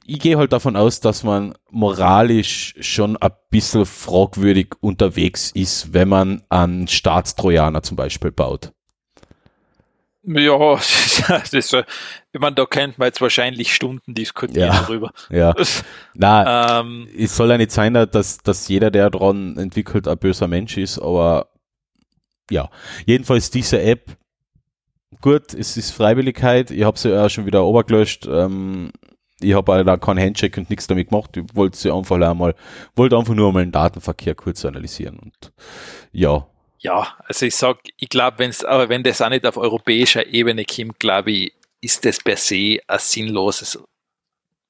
ich gehe halt davon aus, dass man moralisch schon ein bisschen fragwürdig unterwegs ist, wenn man einen Staatstrojaner zum Beispiel baut. Ja, das ist, ich meine, da könnte man jetzt wahrscheinlich Stunden diskutieren Ja. darüber. Ja, na, Ähm, es soll ja nicht sein, dass, dass jeder, der dran entwickelt, ein böser Mensch ist, aber ja, jedenfalls diese App, gut, es ist Freiwilligkeit, ich habe sie ja schon wieder obergelöscht, ähm, ich habe da keinen Handshake und nichts damit gemacht, ich wollte sie einfach einmal, wollte einfach nur mal den Datenverkehr kurz analysieren und ja, ja, also ich sag, ich glaube, wenn's, aber wenn das auch nicht auf europäischer Ebene kommt, glaube ich, ist das per se ein sinnloses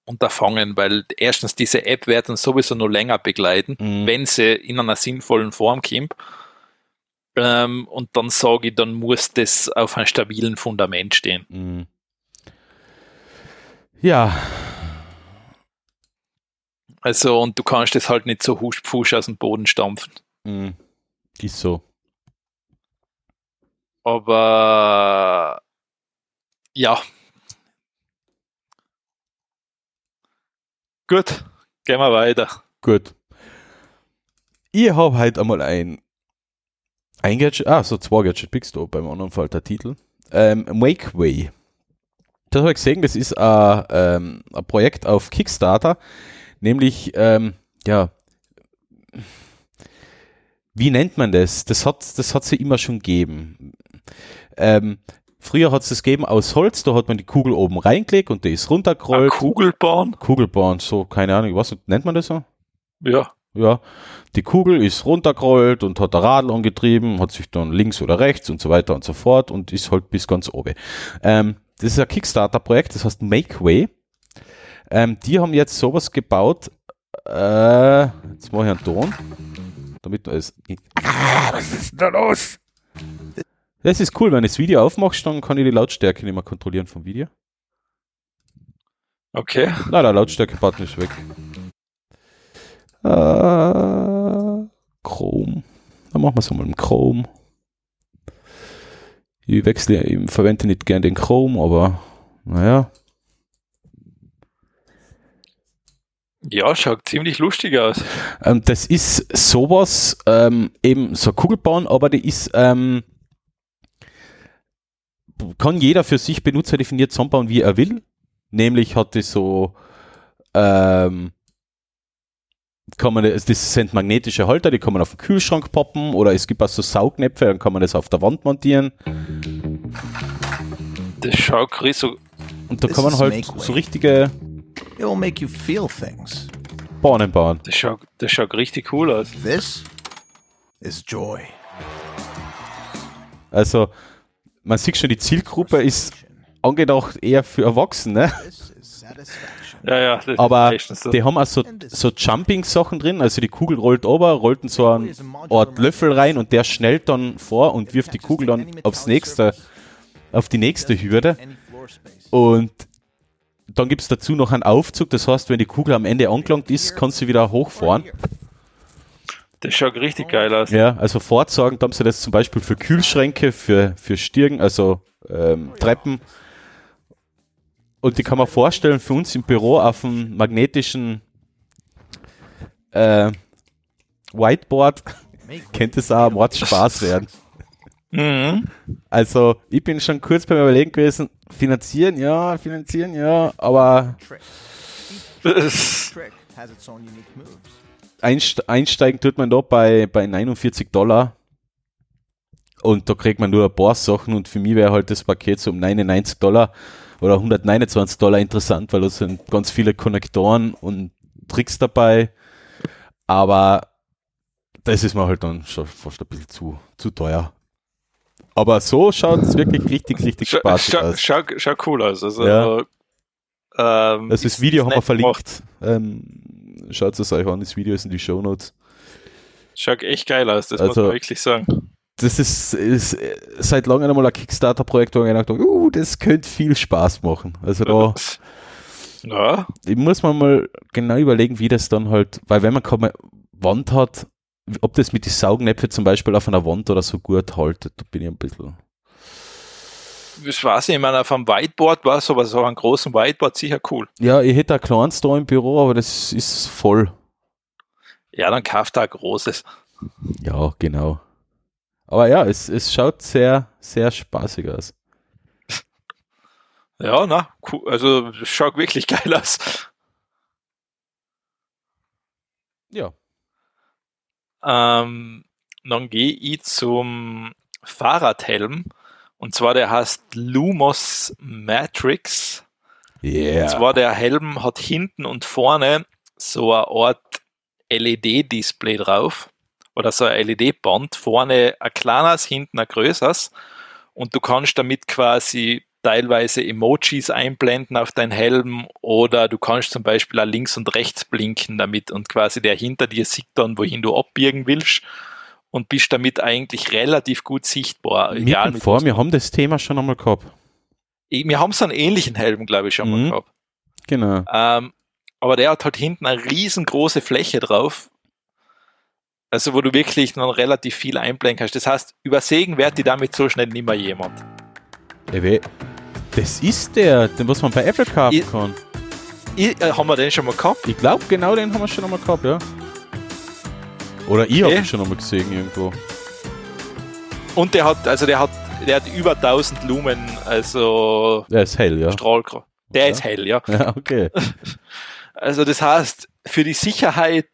Unterfangen, weil erstens diese App wird uns sowieso noch länger begleiten, Mhm. wenn sie in einer sinnvollen Form kommt. Ähm, und dann sage ich, dann muss das auf einem stabilen Fundament stehen. Mhm. Ja, Also, und du kannst das halt nicht so husch-pfusch aus dem Boden stampfen. mhm. ist so. Aber ja. Gut, gehen wir weiter. Gut. Ich habe heute einmal ein, ein Gadget, ah, so zwei Gadget Picks da beim anderen Fall der Titel. Ähm, Makeway. Das habe ich gesehen, das ist ein, ähm, ein Projekt auf Kickstarter, nämlich, ähm, ja, wie nennt man das? Das hat, das hat sie immer schon gegeben. Ähm, früher hat es das gegeben aus Holz, da hat man die Kugel oben reingelegt und die ist runtergerollt. Kugelbahn? Kugelbahn, so, keine Ahnung, was nennt man das so? Ja. Ja, die Kugel ist runtergerollt und hat der Radl angetrieben, hat sich dann links oder rechts und so weiter und so fort und ist halt bis ganz oben. Ähm, das ist ein Kickstarter-Projekt, das heißt Makeway. Ähm, die haben jetzt sowas gebaut. Äh, jetzt mache ich einen Ton, damit du es. Ah, was ist denn da los? Das ist cool, wenn ich das Video aufmachst, dann kann ich die Lautstärke nicht mehr kontrollieren vom Video. Okay. Na, der Lautstärke-Button ist weg. Äh, Chrome. Dann machen wir es mal im Chrome. Ich wechsle, ich verwende nicht gern den Chrome, aber naja. Ja, schaut ziemlich lustig aus. Ähm, das ist sowas, ähm, eben so Kugelbahn, aber die ist, ähm, kann jeder für sich benutzerdefiniert zusammenbauen, wie er will. Nämlich hat die so, ähm, kann man das, das sind magnetische Halter, die kann man auf den Kühlschrank poppen oder es gibt auch so Saugnäpfe, dann kann man das auf der Wand montieren. Das schaut richtig so. Und da kann man halt so richtige It will make you feel things. Bahnen bauen. Das schaut, das schaut richtig cool aus. This is joy. Also, man sieht schon, die Zielgruppe ist angedacht eher für Erwachsene. Ja, ja. Aber so. die haben auch so, so Jumping-Sachen drin, also die Kugel rollt runter, rollt in so einen Art Löffel rein und der schnellt dann vor und wirft die Kugel dann aufs nächste, auf die nächste Hürde. Und dann gibt es dazu noch einen Aufzug, das heißt, wenn die Kugel am Ende angelangt ist, kannst du wieder hochfahren. Das schaut richtig geil aus. Ja, also Fortsagen, da haben sie das zum Beispiel für Kühlschränke, für, für Stirn, also ähm, Treppen. Und die kann man vorstellen für uns im Büro auf einem magnetischen äh, Whiteboard. Könnte es auch Mord Spaß werden. Mhm. Also ich bin schon kurz beim Überlegen gewesen, finanzieren, ja, finanzieren, ja, aber Einsteigen tut man da bei, bei 49 Dollar. Und da kriegt man nur ein paar Sachen und für mich wäre halt das Paket so um 99 Dollar oder 129 Dollar interessant, weil da sind ganz viele Konnektoren und Tricks dabei. Aber das ist mir halt dann schon fast ein bisschen zu, zu teuer. Aber so schaut es wirklich richtig, richtig Schau, spaßig schau, aus. schau, schau cool aus. Also, Ja. ähm, Also das ist- Video haben wir verlinkt. Ähm, Schaut es euch an, das Video ist in die Show Notes. Schaut echt geil aus, das muss Also- man wirklich sagen. Das ist, ist seit langem einmal ein Kickstarter-Projekt, wo ich gedacht habe, uh, das könnte viel Spaß machen. Also da Ja, ich muss man mal genau überlegen, wie das dann halt, weil wenn man keine Wand hat, ob das mit den Saugnäpfe zum Beispiel auf einer Wand oder so gut haltet, da bin ich ein bisschen. Das weiß ich, ich meine, auf einem Whiteboard war es, aber so einem großen Whiteboard sicher cool. Ja, ich hätte ein kleines da im Büro, aber das ist voll. Ja, dann kauft er ein großes. Ja, genau. Aber ja, es, es schaut sehr, sehr spaßig aus. Ja, na, cool. also schaut wirklich geil aus. Ja. Ähm, dann gehe ich zum Fahrradhelm. Und zwar der heißt Lumos Matrix. Und Yeah. zwar der Helm hat hinten und vorne so eine Art LED-Display drauf. Oder so ein LED-Band. Vorne ein kleines, hinten ein größeres. Und du kannst damit quasi teilweise Emojis einblenden auf deinen Helm oder du kannst zum Beispiel auch links und rechts blinken damit und quasi der hinter dir sieht dann, wohin du abbiegen willst und bist damit eigentlich relativ gut sichtbar. Mit vor, wir haben das Thema schon einmal gehabt. wir haben so einen ähnlichen Helm, glaube ich, schon Mhm. mal gehabt. Genau. Ähm, aber der hat halt hinten eine riesengroße Fläche drauf. Also wo du wirklich noch relativ viel einblenden kannst. Das heißt, übersägen wird die damit so schnell nimmer jemand. Ey, we- Das ist der, den was man bei Apple kaufen Ich- kann. Ich, äh, haben wir den schon mal gehabt? Ich glaube, genau den haben wir schon einmal gehabt, ja. Oder ich habe Okay. ihn schon einmal gesehen irgendwo. Und der hat, also der hat, der hat über 1000 Lumen, also Der ist hell, ja. Strahlkraft. Der Ja. ist hell, ja. Ja, okay. Also das heißt, für die Sicherheit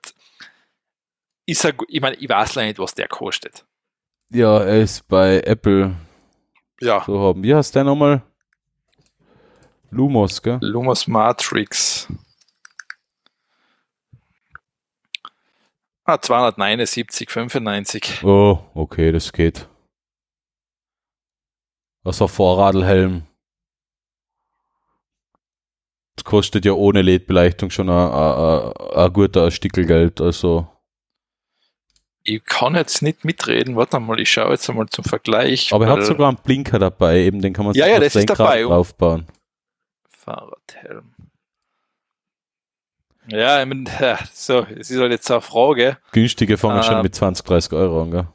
ist er, ich meine, ich weiß leider nicht, was der kostet. Ja, er ist bei Apple Ja. so haben. Wie heißt der nochmal? Lumos, gell? Lumos Matrix. Ah, 279, 95. Oh, okay, das geht. Also Vorradlhelm. Das kostet ja ohne LED-Beleuchtung schon ein, guter Stickel Geld. Also, Ich kann jetzt nicht mitreden. Warte mal, ich schaue jetzt einmal zum Vergleich. aber er hat sogar einen Blinker dabei, eben den kann man sich ja, das ist dabei. draufbauen. Fahrradhelm. Ja, ich mein, so, es ist halt jetzt eine Frage. Günstige fangen Ah. schon mit 20, 30 Euro an, gell?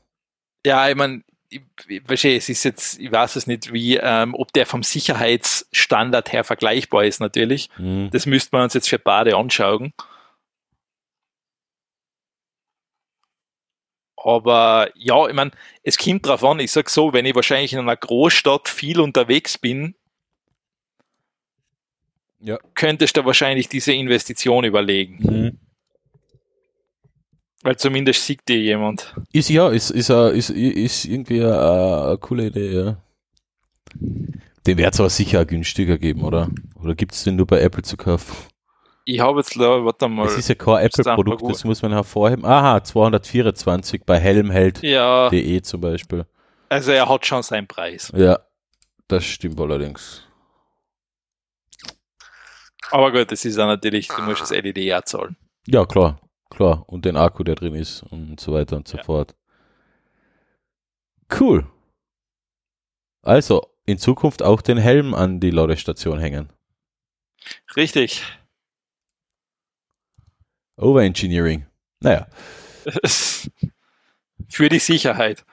Ja, ich meine, ich, ich, verstehe, es ist jetzt, ich weiß es nicht, wie, ähm, ob der vom Sicherheitsstandard her vergleichbar ist, natürlich. Mhm. Das müsste man uns jetzt für Bade anschauen. Aber ja, ich meine, es kommt drauf an, ich sag so, wenn ich wahrscheinlich in einer Großstadt viel unterwegs bin, Ja. könntest du wahrscheinlich diese Investition überlegen. Mhm. Weil zumindest sieht dir jemand. Ist ja, ist, ist, a- ist, ist irgendwie eine, eine coole Idee, ja. Den wird es aber sicher günstiger geben, oder? Oder gibt es den nur bei Apple zu kaufen? Ich habe jetzt, da, warte mal. Es ist ja kein Apple-Produkt, gut. das muss man hervorheben. Aha, 224 bei helmheld.de ja, zum Beispiel. also er hat schon seinen Preis. Ja, das stimmt allerdings. Aber gut, das ist ja natürlich, du musst das LED auch zahlen. Ja, klar, klar. Und den Akku, der drin ist und so weiter und so Ja. fort. Cool. Also, in Zukunft auch den Helm an die Ladestation hängen. Richtig. Overengineering. Naja, Für die Sicherheit.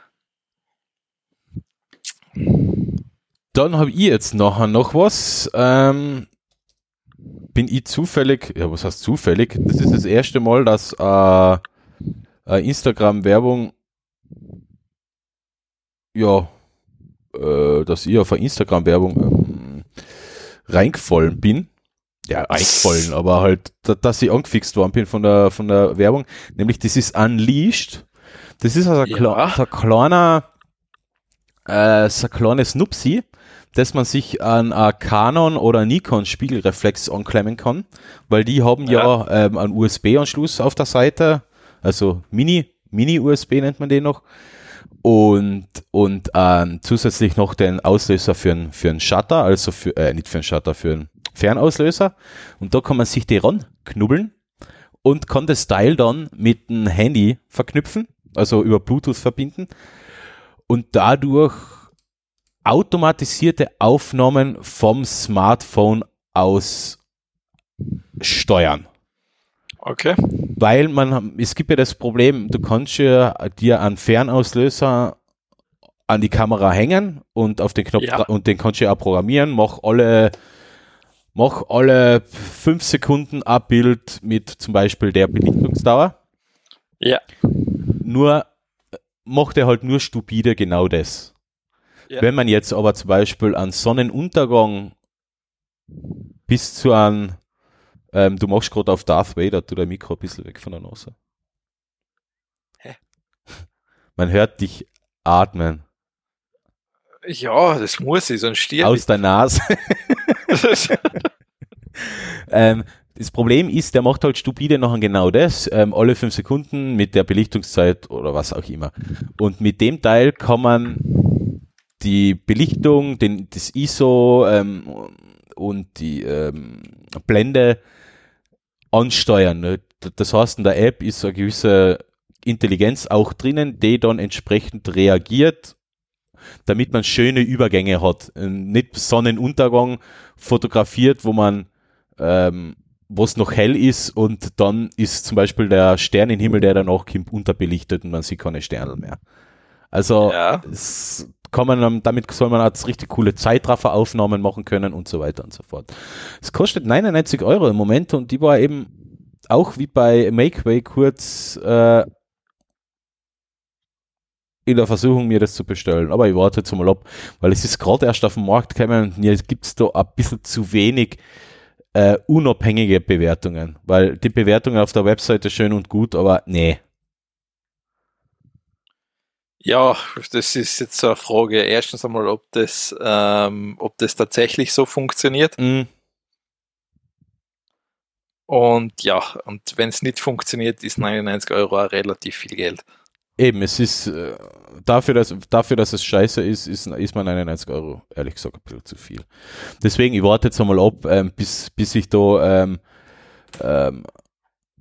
dann habe ich jetzt nachher noch was. Ähm, bin ich zufällig, ja, was heißt zufällig? Das ist das erste Mal, dass äh, äh, Instagram-Werbung, ja, äh, dass ich auf eine Instagram-Werbung ähm, reingefallen bin. Ja, reingefallen, aber halt, da, dass ich angefixt worden bin von der, von der Werbung. Nämlich, das ist Unleashed. Das ist also ein, Ja. kle so ein kleiner, äh, so ein kleines Nupsi, dass man sich an ein Canon oder Nikon Spiegelreflex anklemmen kann, weil die haben ja, ähm, einen USB-Anschluss auf der Seite, also Mini, Mini-USB nennt man den noch, und, und ähm, zusätzlich noch den Auslöser für einen für einen Shutter, also für, äh, nicht für einen Shutter, für einen Fernauslöser. Und da kann man sich die ran knubbeln und kann das Teil dann mit dem Handy verknüpfen, also über Bluetooth verbinden und dadurch automatisierte Aufnahmen vom Smartphone aus steuern. Okay. Weil man, es gibt ja das Problem, du kannst ja dir einen Fernauslöser an die Kamera hängen und auf den Knopf Ja. und den kannst du ja auch programmieren, mach alle, mach alle fünf Sekunden ein Bild mit zum Beispiel der Belichtungsdauer. Ja. Nur macht er halt nur stupide genau das. Ja. Wenn man jetzt aber zum Beispiel an Sonnenuntergang bis zu einem, ähm, du machst gerade auf Darth Vader, tu dein Mikro ein bisschen weg von der Nase. Hä? Man hört dich atmen. Ja, das muss ich, sonst stirb Aus der Nase. ich. Ähm, das Problem ist, der macht halt stupide noch genau das, ähm, alle fünf Sekunden mit der Belichtungszeit oder was auch immer. Und mit dem Teil kann man die Belichtung, den, das ISO ähm, und die ähm, Blende ansteuern. Ne? Das heißt, in der App ist eine gewisse Intelligenz auch drinnen, die dann entsprechend reagiert, damit man schöne Übergänge hat. Ähm, Nicht Sonnenuntergang fotografiert, wo man ähm, wo es noch hell ist und dann ist zum Beispiel der Sternenhimmel, der danach kommt, unterbelichtet und man sieht keine Sterne mehr. Also Ja. es kann man, dann- damit soll man jetzt richtig coole Zeitrafferaufnahmen machen können und so weiter und so fort. Es kostet 99 Euro im Moment und die war eben auch wie bei Makeway kurz äh, in der Versuchung, mir das zu bestellen. Aber ich warte jetzt mal ab, weil es ist gerade erst auf den Markt gekommen und mir gibt es da ein bisschen zu wenig äh, unabhängige Bewertungen, weil die Bewertungen auf der Webseite schön und gut, aber nee. Ja, das ist jetzt eine Frage. Erstens einmal, ob das, ähm, ob das tatsächlich so funktioniert. Mm, Und ja, und wenn es nicht funktioniert, ist 99 Euro auch relativ viel Geld. Eben, es ist äh, dafür, dass, dafür, dass es scheiße ist, ist, ist man 99 Euro, ehrlich gesagt, ein bisschen zu viel. Deswegen, ich warte jetzt einmal ab, ähm, bis, bis ich da ähm, ähm,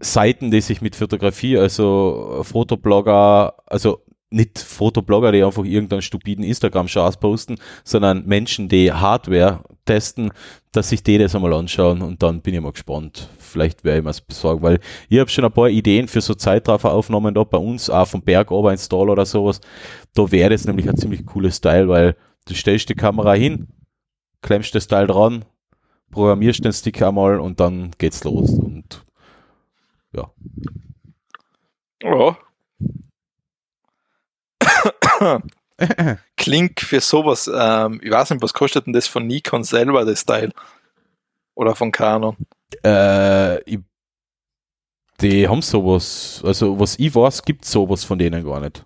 Seiten, die sich mit Fotografie, also Fotoblogger, also nicht Fotoblogger, die einfach irgendeinen stupiden Instagram-Schatz posten, sondern Menschen, die Hardware testen, dass sich die das einmal anschauen und dann bin ich mal gespannt. Vielleicht werde ich mir es besorgen, weil ich habe schon ein paar Ideen für so Zeitrafferaufnahmen da bei uns, auch vom Berg ober Install oder sowas. Da wäre das nämlich ein ziemlich cooles Teil, weil du stellst die Kamera hin, klemmst das Teil dran, programmierst den Stick einmal und dann geht's los. Und ja. Ja. Klingt für sowas, ähm, ich weiß nicht, was kostet denn das von Nikon selber, das Teil? Oder von Canon? Äh, ich, die haben sowas, also was ich weiß, gibt sowas von denen gar nicht.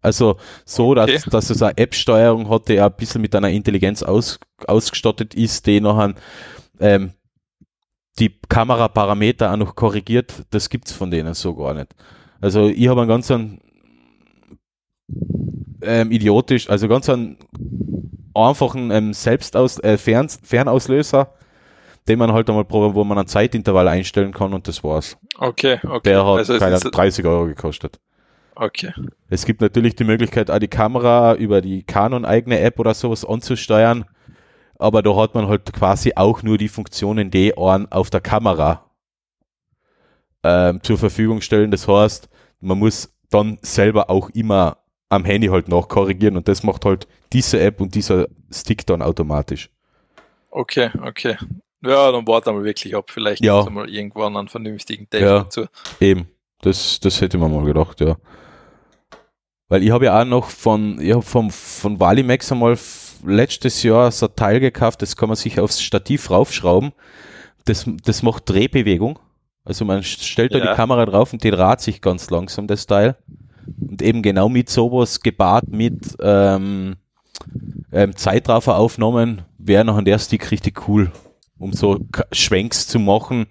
Also so, Okay. dass, dass es eine App-Steuerung hat, die ein bisschen mit einer Intelligenz aus, ausgestattet ist, die nachher ähm, die Kameraparameter auch noch korrigiert, das gibt's von denen so gar nicht. Also ich habe einen ganz einen, ähm, idiotisch, also ganz einen einfachen ähm, Selbstaus äh, Fern Fernauslöser, den man halt einmal probiert, wo man einen Zeitintervall einstellen kann und das war's. Okay, okay. Der hat Also keine ist- 30 Euro gekostet. okay. Es gibt natürlich die Möglichkeit, auch die Kamera über die Canon eigene App oder sowas anzusteuern, aber da hat man halt quasi auch nur die Funktionen, die einen auf der Kamera ähm, zur Verfügung stellen. Das heißt, man muss dann selber auch immer am Handy halt nachkorrigieren und das macht halt diese App und dieser Stick dann automatisch. Okay, okay. Ja, dann warten wir wirklich ab. Vielleicht Ja. gibt's mal irgendwann einen vernünftigen Test Ja. dazu. Eben, das, das hätte man mal gedacht, ja. Weil ich habe ja auch noch von, ich habe vom, von Valimax einmal letztes Jahr so ein Teil gekauft, das kann man sich aufs Stativ raufschrauben. Das, das macht Drehbewegung. Also man stellt da Ja. die Kamera drauf und die dreht sich ganz langsam, das Teil. Und eben genau mit sowas gepaart mit ähm, ähm, Zeitrafferaufnahmen wäre noch an der Stick richtig cool, um so Schwenks zu machen.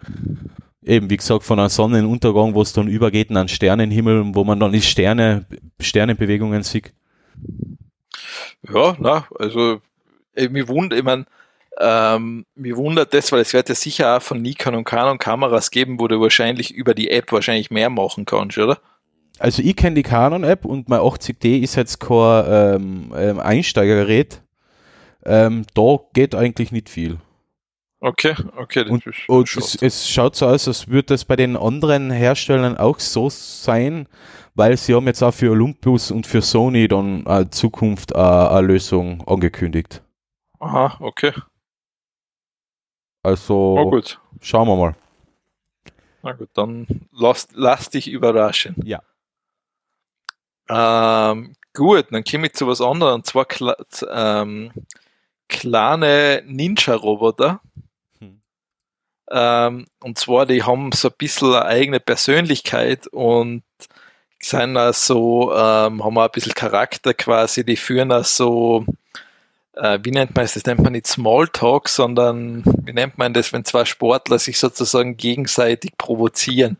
Eben, wie gesagt, von einem Sonnenuntergang, wo es dann übergeht in einen Sternenhimmel, wo man dann die Sterne, Sternenbewegungen sieht. Ja, na, also äh, mich wundert, ich mein, ähm, mich wundert das, weil es wird ja sicher auch von Nikon und Canon Kameras geben, wo du wahrscheinlich über die App wahrscheinlich mehr machen kannst, oder? Also ich kenne die Canon-App und mein 80D ist jetzt kein ähm, ähm, Einsteigergerät. Ähm, da geht eigentlich nicht viel. Okay, okay. Und, und es, es schaut so aus, als würde das bei den anderen Herstellern auch so sein, weil sie haben jetzt auch für Olympus und für Sony dann äh, Zukunft äh, eine Lösung angekündigt. Aha, okay. Also Oh, gut. schauen wir mal. Na gut, dann lass, lass dich überraschen. Ja. Ähm, gut, dann komme ich zu was anderem, und zwar ähm, kleine Ninja-Roboter. Hm. Ähm, und zwar, die haben so ein bisschen eine eigene Persönlichkeit und sind auch so, ähm, haben auch ein bisschen Charakter quasi, die führen auch so, äh, wie nennt man es, das nennt man nicht Smalltalk, sondern wie nennt man das, wenn zwei Sportler sich sozusagen gegenseitig provozieren?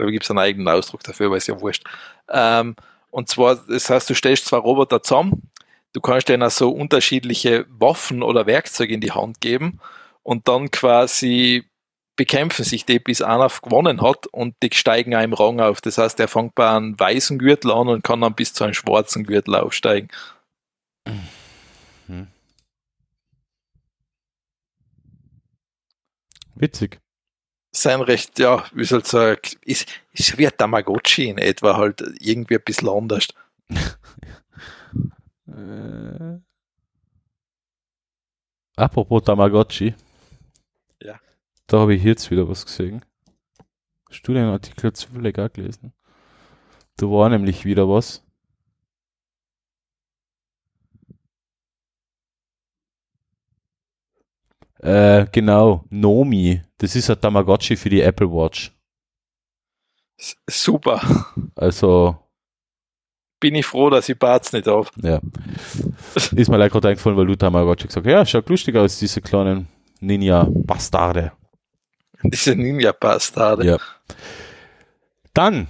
Glaube, gibt es einen eigenen Ausdruck dafür, aber ist ja wurscht. Ähm, und zwar, das heißt, du stellst zwei Roboter zusammen, du kannst denen auch so unterschiedliche Waffen oder Werkzeuge in die Hand geben und dann quasi bekämpfen sich die, bis einer gewonnen hat und die steigen im Rang auf. Das heißt, er fängt bei einem weißen Gürtel an und kann dann bis zu einem schwarzen Gürtel aufsteigen. Witzig. Sein recht, ja, wie soll ich sagen, ist, ist wie ein Tamagotchi in etwa halt irgendwie ein bisschen anders. Äh, apropos Tamagotchi. Ja. Da habe ich jetzt wieder was gesehen. Studienartikel zufällig auch gelesen. Da war nämlich wieder was. Äh, genau, Nomi. Das ist ein Tamagotchi für die Apple Watch. Super. Also, Bin ich froh, dass ich Barts nicht habe. ja. Ist mir leider gerade eingefallen, weil du Tamagotchi gesagt hast. Ja, schaut lustig aus, diese kleinen Ninja-Bastarde. Diese Ninja-Bastarde. Ja. Dann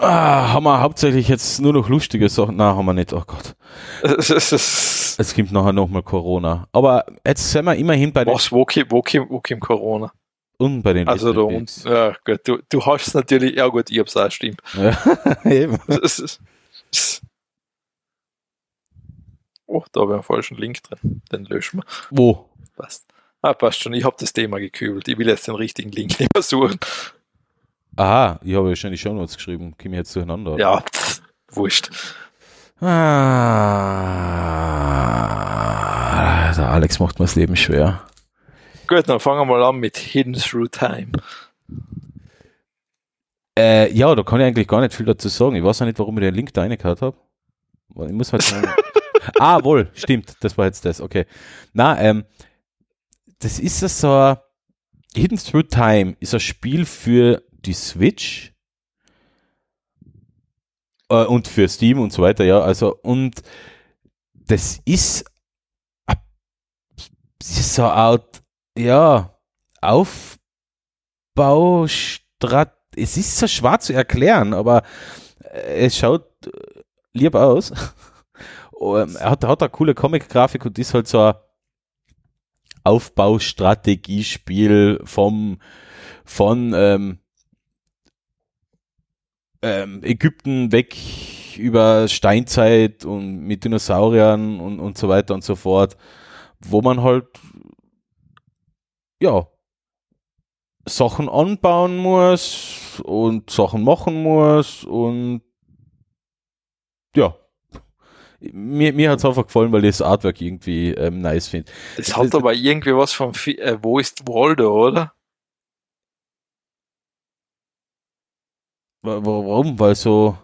ah, haben wir hauptsächlich jetzt nur noch lustige Sachen. Nein, haben wir nicht. Oh Gott. Es gibt nachher nochmal Corona. Aber jetzt sind wir immerhin bei den, Was, wo kommt, wo kommt, wo kommt Corona? und bei den Also da unten, ja gut, du, du hast natürlich, ja gut, ich hab's auch, stimmt. Ja, eben. Oh, da habe ich einen falschen Link drin. Den löschen wir. Wo? Passt. Ah, passt schon. Ich habe das Thema gekübelt. Ich will jetzt den richtigen Link nicht mehr suchen. Aha, ich habe ja schon die Shownotes geschrieben. Komme ich jetzt durcheinander? Ja, pff, wurscht. Ah, der Alex macht mir das Leben schwer. Gut, dann fangen wir mal an mit Hidden Through Time. Äh, ja, da kann ich eigentlich gar nicht viel dazu sagen. Ich weiß auch nicht, warum ich den Link da reingehauen habe. Ich muss halt mal Ah, wohl, stimmt. Das war jetzt das. Okay. Na, ähm, das ist so ein Hidden Through Time ist ein Spiel für die Switch äh, und für Steam und so weiter, ja. Also, und das ist, so Art, ja, Aufbaustrat. Es ist so schwer zu erklären, aber äh, es schaut äh, lieb aus. Ähm, er hat, hat eine coole Comic-Grafik und ist halt so ein Aufbaustrategiespiel vom von ähm, ähm, Ägypten weg über Steinzeit und mit Dinosauriern und, und so weiter und so fort, wo man halt ja Sachen anbauen muss und Sachen machen muss und ja. Mir, mir hat es einfach gefallen, weil ich das Artwork irgendwie ähm, nice finde. Das hat aber irgendwie was von äh, Wo ist Waldo, oder? Warum? Weil so.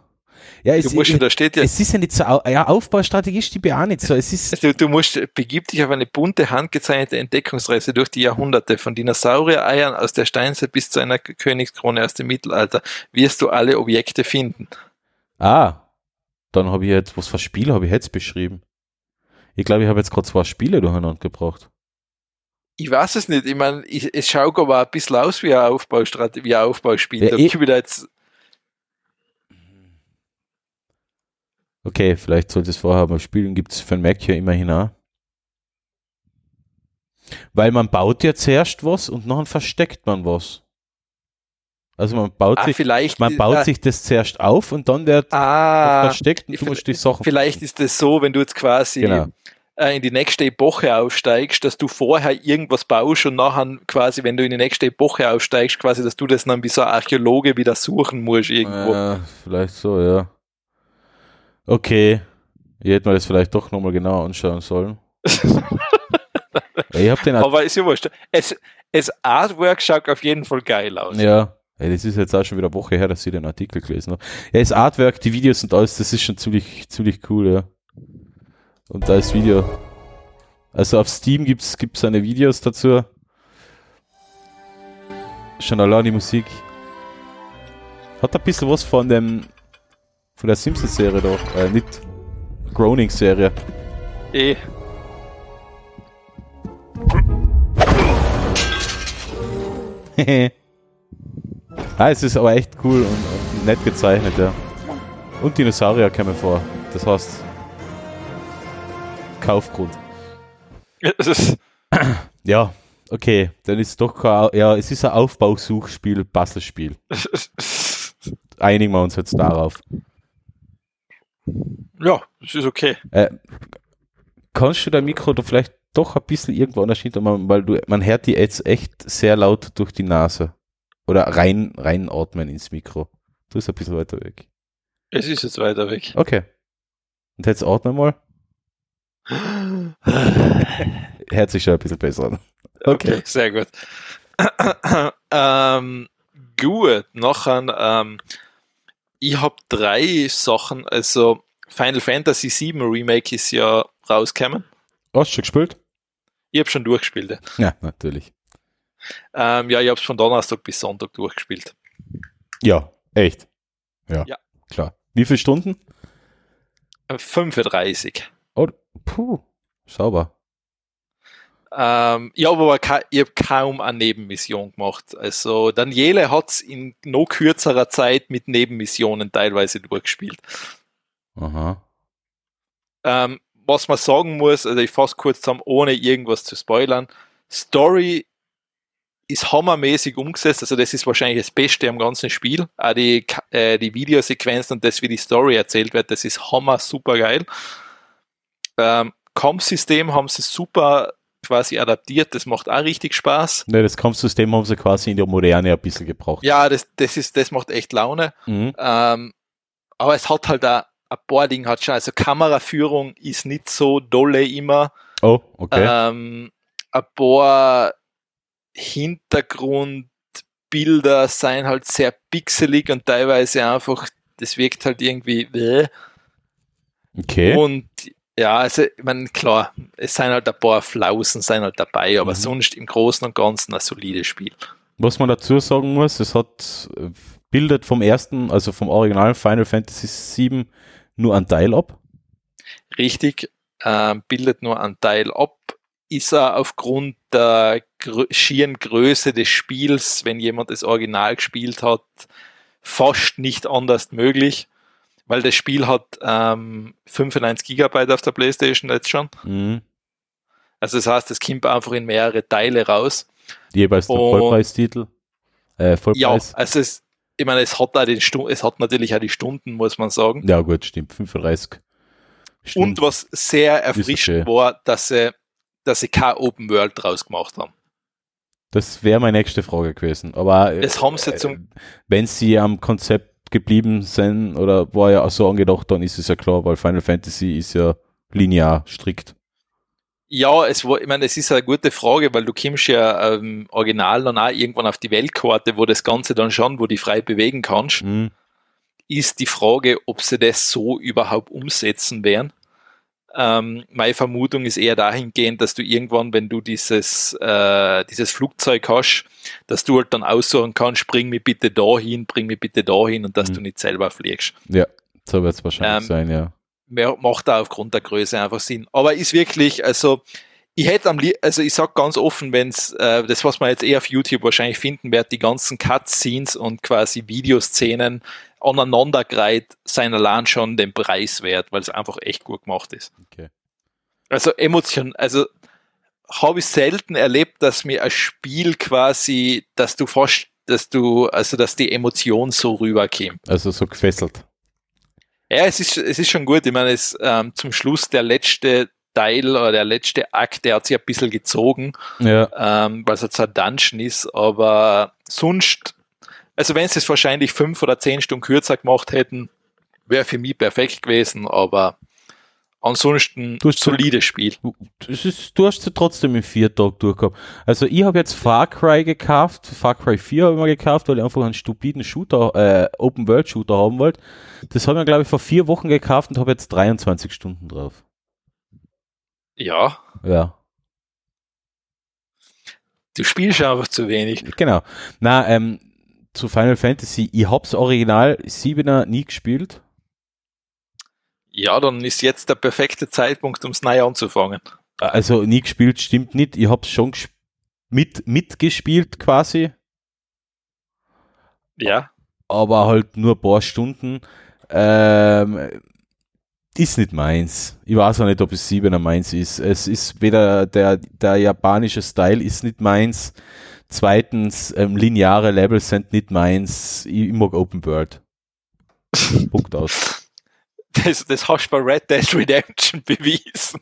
Ja, es, musst, steht ja, es ist ja nicht so. Ja, Aufbaustrategie stimmt ja auch nicht so. Es ist. du, du musst, begib dich auf eine bunte, handgezeichnete Entdeckungsreise durch die Jahrhunderte, von Dinosaurier-Eiern aus der Steinzeit bis zu einer Königskrone aus dem Mittelalter, wirst du alle Objekte finden. Ah, dann habe ich jetzt, was für Spiele habe ich jetzt beschrieben? Ich glaube, ich habe jetzt gerade zwei Spiele durcheinander gebracht. Ich weiß es nicht, ich meine, ich, es schaut aber ein bisschen aus wie ein Aufbaustrategie, wie ein Aufbauspiel. Ja, da eh. gebe ich da jetzt, Okay, vielleicht sollte es vorher mal spielen. Gibt es für ein Mac ja immerhin auch. Weil man baut ja zuerst was und nachher versteckt man was. Also man baut ah, sich, vielleicht, man baut ah, sich das zuerst auf und dann wird ah, versteckt und du musst die Sachen. vielleicht ist es so, wenn du jetzt quasi Genau. äh, in die nächste Epoche aufsteigst, dass du vorher irgendwas baust und nachher quasi, wenn du in die nächste Epoche aufsteigst, quasi, dass du das dann wie so ein Archäologe wieder suchen musst irgendwo. Äh, vielleicht so, ja. Okay. Ich hätte mir das vielleicht doch nochmal genauer anschauen sollen. ich habe den Aber ist ja wurscht. Es, es Artwork schaut auf jeden Fall geil aus. Ja, ey, das ist jetzt auch schon wieder eine Woche her, dass ich den Artikel gelesen habe. Ja, das Artwork, die Videos und alles, das ist schon ziemlich, ziemlich cool, ja. Und da ist Video. Also auf Steam gibt's gibt's seine Videos dazu. Schon allein die Musik. Hat ein bisschen was von dem von der Simpsons-Serie da, äh, nicht Groaning-Serie. Eh. ah, es ist aber echt cool und, und nett gezeichnet, ja. Und Dinosaurier kämen vor. Das heißt, Kaufgrund. Ja, okay, dann ist doch kein, ja, es ist ein Aufbausuchspiel, Bastelspiel. Einigen wir uns jetzt darauf. Ja, das ist okay. Äh, kannst du dein Mikro da vielleicht doch ein bisschen irgendwo anders hinter weil du, man hört die jetzt echt sehr laut durch die Nase. Oder rein, reinatmen ins Mikro. Du bist ein bisschen weiter weg. Es ist jetzt weiter weg. Okay. Und jetzt atmen mal. Hört sich schon ein bisschen besser an. Okay, sehr gut. ähm, gut, nachher, ähm, ich habe drei Sachen, also Final Fantasy VII Remake ist ja rausgekommen. Hast du schon gespielt? Ich habe schon durchgespielt. ja. Ja, natürlich. Ähm, ja, ich habe es von Donnerstag bis Sonntag durchgespielt. Ja, echt. Ja, Ja. klar. Wie viele Stunden? Äh, 35. Oh, puh, sauber. Ähm, ich habe aber ka ich hab kaum eine Nebenmission gemacht. Also Daniele hat es in noch kürzerer Zeit mit Nebenmissionen teilweise durchgespielt. Aha. Ähm, was man sagen muss, also ich fasse kurz zusammen, ohne irgendwas zu spoilern. Story ist hammermäßig umgesetzt, also das ist wahrscheinlich das Beste am ganzen Spiel. Auch die, äh, die Videosequenzen und das, wie die Story erzählt wird, das ist hammer super geil. Ähm, Kampfsystem haben sie super quasi adaptiert, das macht auch richtig Spaß. Ne, das Kampfsystem haben sie quasi in der Moderne ein bisschen gebraucht. Ja, das, das ist, das macht echt Laune. Mhm. Ähm, aber es hat halt auch ein paar Dinge hat schon, also Kameraführung ist nicht so dolle immer. Oh, okay. Ähm, ein paar Hintergrundbilder seien halt sehr pixelig und teilweise einfach, das wirkt halt irgendwie bäh. okay. Und ja, also, ich meine, klar, es sind halt ein paar Flausen sind halt dabei, aber Mhm. sonst im Großen und Ganzen ein solides Spiel. Was man dazu sagen muss, es hat äh, bildet vom ersten, also vom originalen Final Fantasy VII nur ein Teil ab. Richtig, ähm, bildet nur einen Teil ab, ist er aufgrund der grö schieren Größe des Spiels, wenn jemand das Original gespielt hat, fast nicht anders möglich, weil das Spiel hat ähm, 95 Gigabyte auf der Playstation jetzt schon. Mhm. Also das heißt, es kommt einfach in mehrere Teile raus. Jeweils der Vollpreistitel. Äh, Ja, Vollpreis. also es, ich meine, es hat, auch den Stu es hat natürlich auch die Stunden, muss man sagen. Ja, gut, stimmt. 35 Stunden. Und was sehr okay. erfrischend war, dass sie, dass sie kein Open World draus gemacht haben. Das wäre meine nächste Frage gewesen. Aber äh, Das haben sie zum, wenn sie am Konzept geblieben sind oder war ja auch so angedacht, dann ist es ja klar, weil Final Fantasy ist ja linear strikt. ja, es war, ich meine, es ist eine gute Frage, weil du kommst ja ähm, original dann auch irgendwann auf die Weltkarte, wo das Ganze dann schon, wo die frei bewegen kannst, Mhm. ist die Frage, ob sie das so überhaupt umsetzen werden. Ähm, meine Vermutung ist eher dahingehend, dass du irgendwann, wenn du dieses, äh, dieses Flugzeug hast, dass du halt dann aussuchen kannst, bring mich bitte dahin, bring mich bitte dahin und dass Mhm. du nicht selber fliegst. Ja, so wird es wahrscheinlich Ähm, sein, ja. Mehr macht da aufgrund der Größe einfach Sinn. Aber ist wirklich, also ich hätte am also ich sag ganz offen, wenn's äh, das, was man jetzt eher auf YouTube wahrscheinlich finden wird, die ganzen Cutscenes und quasi Videoszenen aneinandergereiht, sein allein schon den Preis wert, weil es einfach echt gut gemacht ist. Okay. Also Emotion, also habe ich selten erlebt, dass mir ein Spiel quasi, dass du fast, dass du, also dass die Emotion so rüberkäme. Also so gefesselt. Ja, es ist, es ist schon gut. Ich meine, es, ähm, zum Schluss der letzte Teil oder der letzte Akt, der hat sich ein bisschen gezogen, Ja, ähm, weil es jetzt ein Dungeon ist, aber sonst, also wenn sie es wahrscheinlich fünf oder zehn Stunden kürzer gemacht hätten, wäre für mich perfekt gewesen, aber ansonsten Du hast so- solides Spiel. du, das ist, du hast sie trotzdem in vier Tagen durchgehabt. Also ich habe jetzt Far Cry gekauft, Far Cry 4 habe ich mal gekauft, weil ich einfach einen stupiden Shooter, äh, Open World Shooter haben wollte. Das habe ich, glaube ich, vor vier Wochen gekauft und habe jetzt 23 Stunden drauf. Ja, Ja. du spielst einfach zu wenig. Genau. Na, ähm, zu Final Fantasy, ich hab's Original 7er nie gespielt. Ja, dann ist jetzt der perfekte Zeitpunkt, ums neu anzufangen. Also nie gespielt, stimmt nicht. Ich hab's schon mit, mitgespielt quasi, Ja, aber halt nur ein paar Stunden. Ähm, ist nicht meins. Ich weiß auch nicht, ob es 7er meins ist. Es ist weder der, der japanische Style ist nicht meins. Zweitens, ähm, lineare Levels sind nicht meins. Ich, ich mag Open World. Punkt aus. das, das hast du bei Red Dead Redemption bewiesen.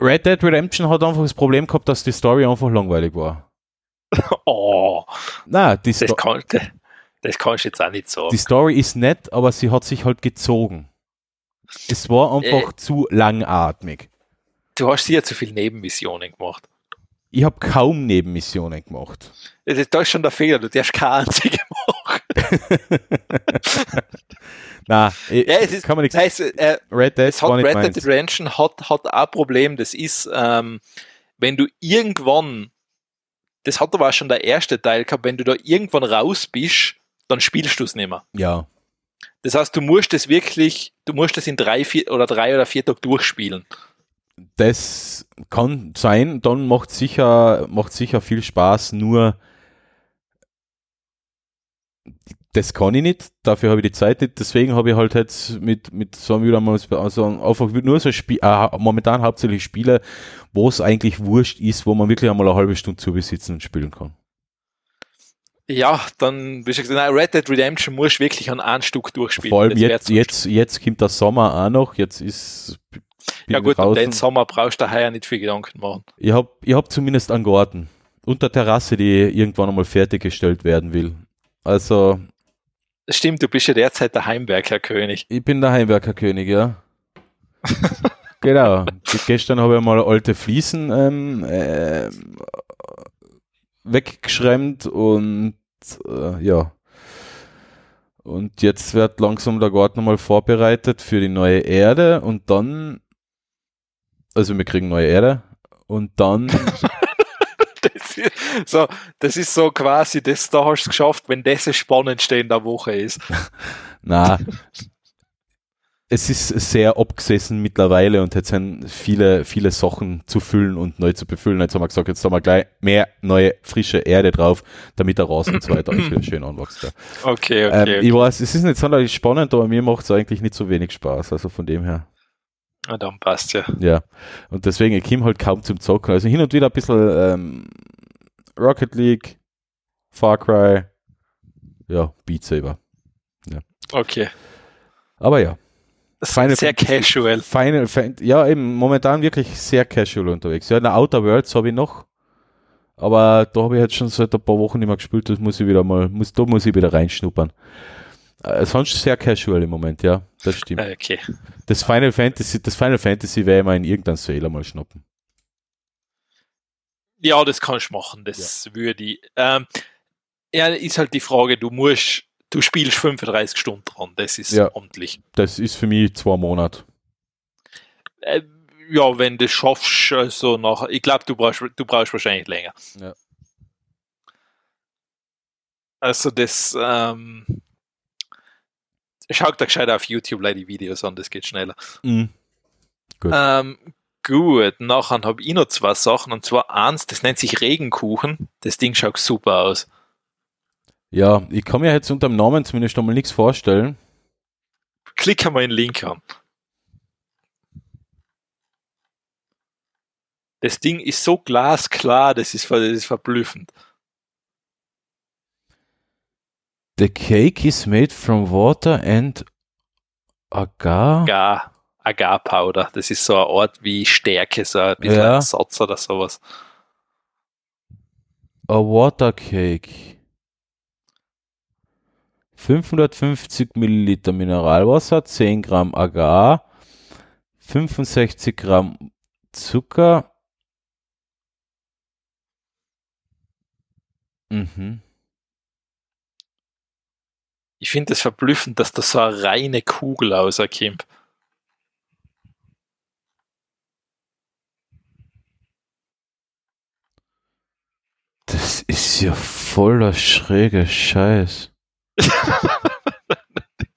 Red Dead Redemption hat einfach das Problem gehabt, dass die Story einfach langweilig war. Oh, Na, die, das, kann, das kannst du jetzt auch nicht sagen. die Story ist nett, aber sie hat sich halt gezogen. Es war einfach Äh. zu langatmig. Du hast sicher zu viele Nebenmissionen gemacht. Ich habe kaum Nebenmissionen gemacht. Das, da ist schon der Fehler, du darfst keine einzige machen. Na, Ja, es ist, kann man nichts. es, äh, Red Dead hat Red Dead. Redemption hat, hat ein Problem, das ist, ähm, wenn du irgendwann, das hat aber auch schon der erste Teil gehabt, wenn du da irgendwann raus bist, dann spielst du es nicht mehr. Ja, Das heißt, du musst es wirklich, du musst es in drei, vier oder drei oder vier Tagen durchspielen. Das kann sein. Dann macht sicher, macht sicher viel Spaß. Nur das kann ich nicht. Dafür habe ich die Zeit nicht. Deswegen habe ich halt jetzt mit mit so wieder mal also einfach nur so Spiel, äh, momentan hauptsächlich Spiele, wo es eigentlich wurscht ist, wo man wirklich einmal eine halbe Stunde zu besitzen und spielen kann. Ja, dann, wie gesagt, nein, Red Dead Redemption musst du wirklich an ein Stück durchspielen. Vor allem jetzt, jetzt, jetzt kommt der Sommer auch noch. Jetzt ist Ja gut, um den Sommer brauchst du daher nicht viel Gedanken machen. Ich habe ich hab zumindest einen Garten und eine Terrasse, die irgendwann einmal fertiggestellt werden will. Also, Stimmt, du bist ja derzeit der Heimwerkerkönig. ich bin der Heimwerkerkönig, ja. genau. Gestern habe ich mal alte Fliesen ähm, äh, weggeschremmt und äh, ja. Und jetzt wird langsam der Garten mal vorbereitet für die neue Erde und dann, also wir kriegen neue Erde und dann Das ist so, das ist so quasi, das da hast du es geschafft, wenn das das Spannendste in der Woche ist. Na, es ist sehr abgesessen mittlerweile und jetzt sind viele, viele Sachen zu füllen und neu zu befüllen. Jetzt haben wir gesagt, jetzt haben wir gleich mehr neue, frische Erde drauf, damit der Rasen und so weiter alles wieder schön anwächst. Okay, okay. ähm, okay. Ich weiß, es ist nicht sonderlich spannend, aber mir macht es eigentlich nicht so wenig Spaß. Also von dem her, Na, dann passt ja. ja. Und deswegen, ich komme halt kaum zum Zocken. Also hin und wieder ein bisschen ähm, Rocket League, Far Cry, ja, Beat Saber. Okay. Aber ja. Final Sehr Fantasy- casual. Final Fantasy, ja, eben momentan wirklich sehr casual unterwegs. Ja, in der Outer Worlds habe ich noch, aber da habe ich jetzt schon seit ein paar Wochen nicht mehr gespielt, das muss ich wieder mal, muss, da muss ich wieder reinschnuppern. Äh, sonst sehr casual im Moment, ja, das stimmt. Äh, Okay. Das Final Fantasy, das Final Fantasy ich mal in irgendeinem Sale mal schnuppen. Ja, das kannst du machen, das würde ich. Ähm, ja, ist halt die Frage, du musst, du spielst 35 Stunden dran, das ist Ja. ordentlich. Das ist für mich zwei Monate. Äh, ja, wenn du schaffst, also nach, ich glaube, du brauchst, du brauchst wahrscheinlich länger. Ja. Also das, ähm, schaut da gescheit auf YouTube leider die Videos an, das geht schneller. Mhm. Gut. Ähm, gut, nachher habe ich noch zwei Sachen und zwar eins, das nennt sich Regenkuchen. Das Ding schaut super aus. Ja, ich kann mir jetzt unter dem Namen zumindest noch mal nichts vorstellen. Klick einmal den Link an. Das Ding ist so glasklar, das ist, das ist verblüffend. The cake is made from water and agar. Agar, Agar-Powder. Das ist so eine Art wie Stärke, so ein bisschen Ja. ein Satz oder sowas. A water cake. 550 Milliliter Mineralwasser, 10 Gramm Agar, 65 Gramm Zucker. Mhm. Ich finde es verblüffend, dass das so eine reine Kugel rauskommt. Das ist ja voller schräger Scheiß.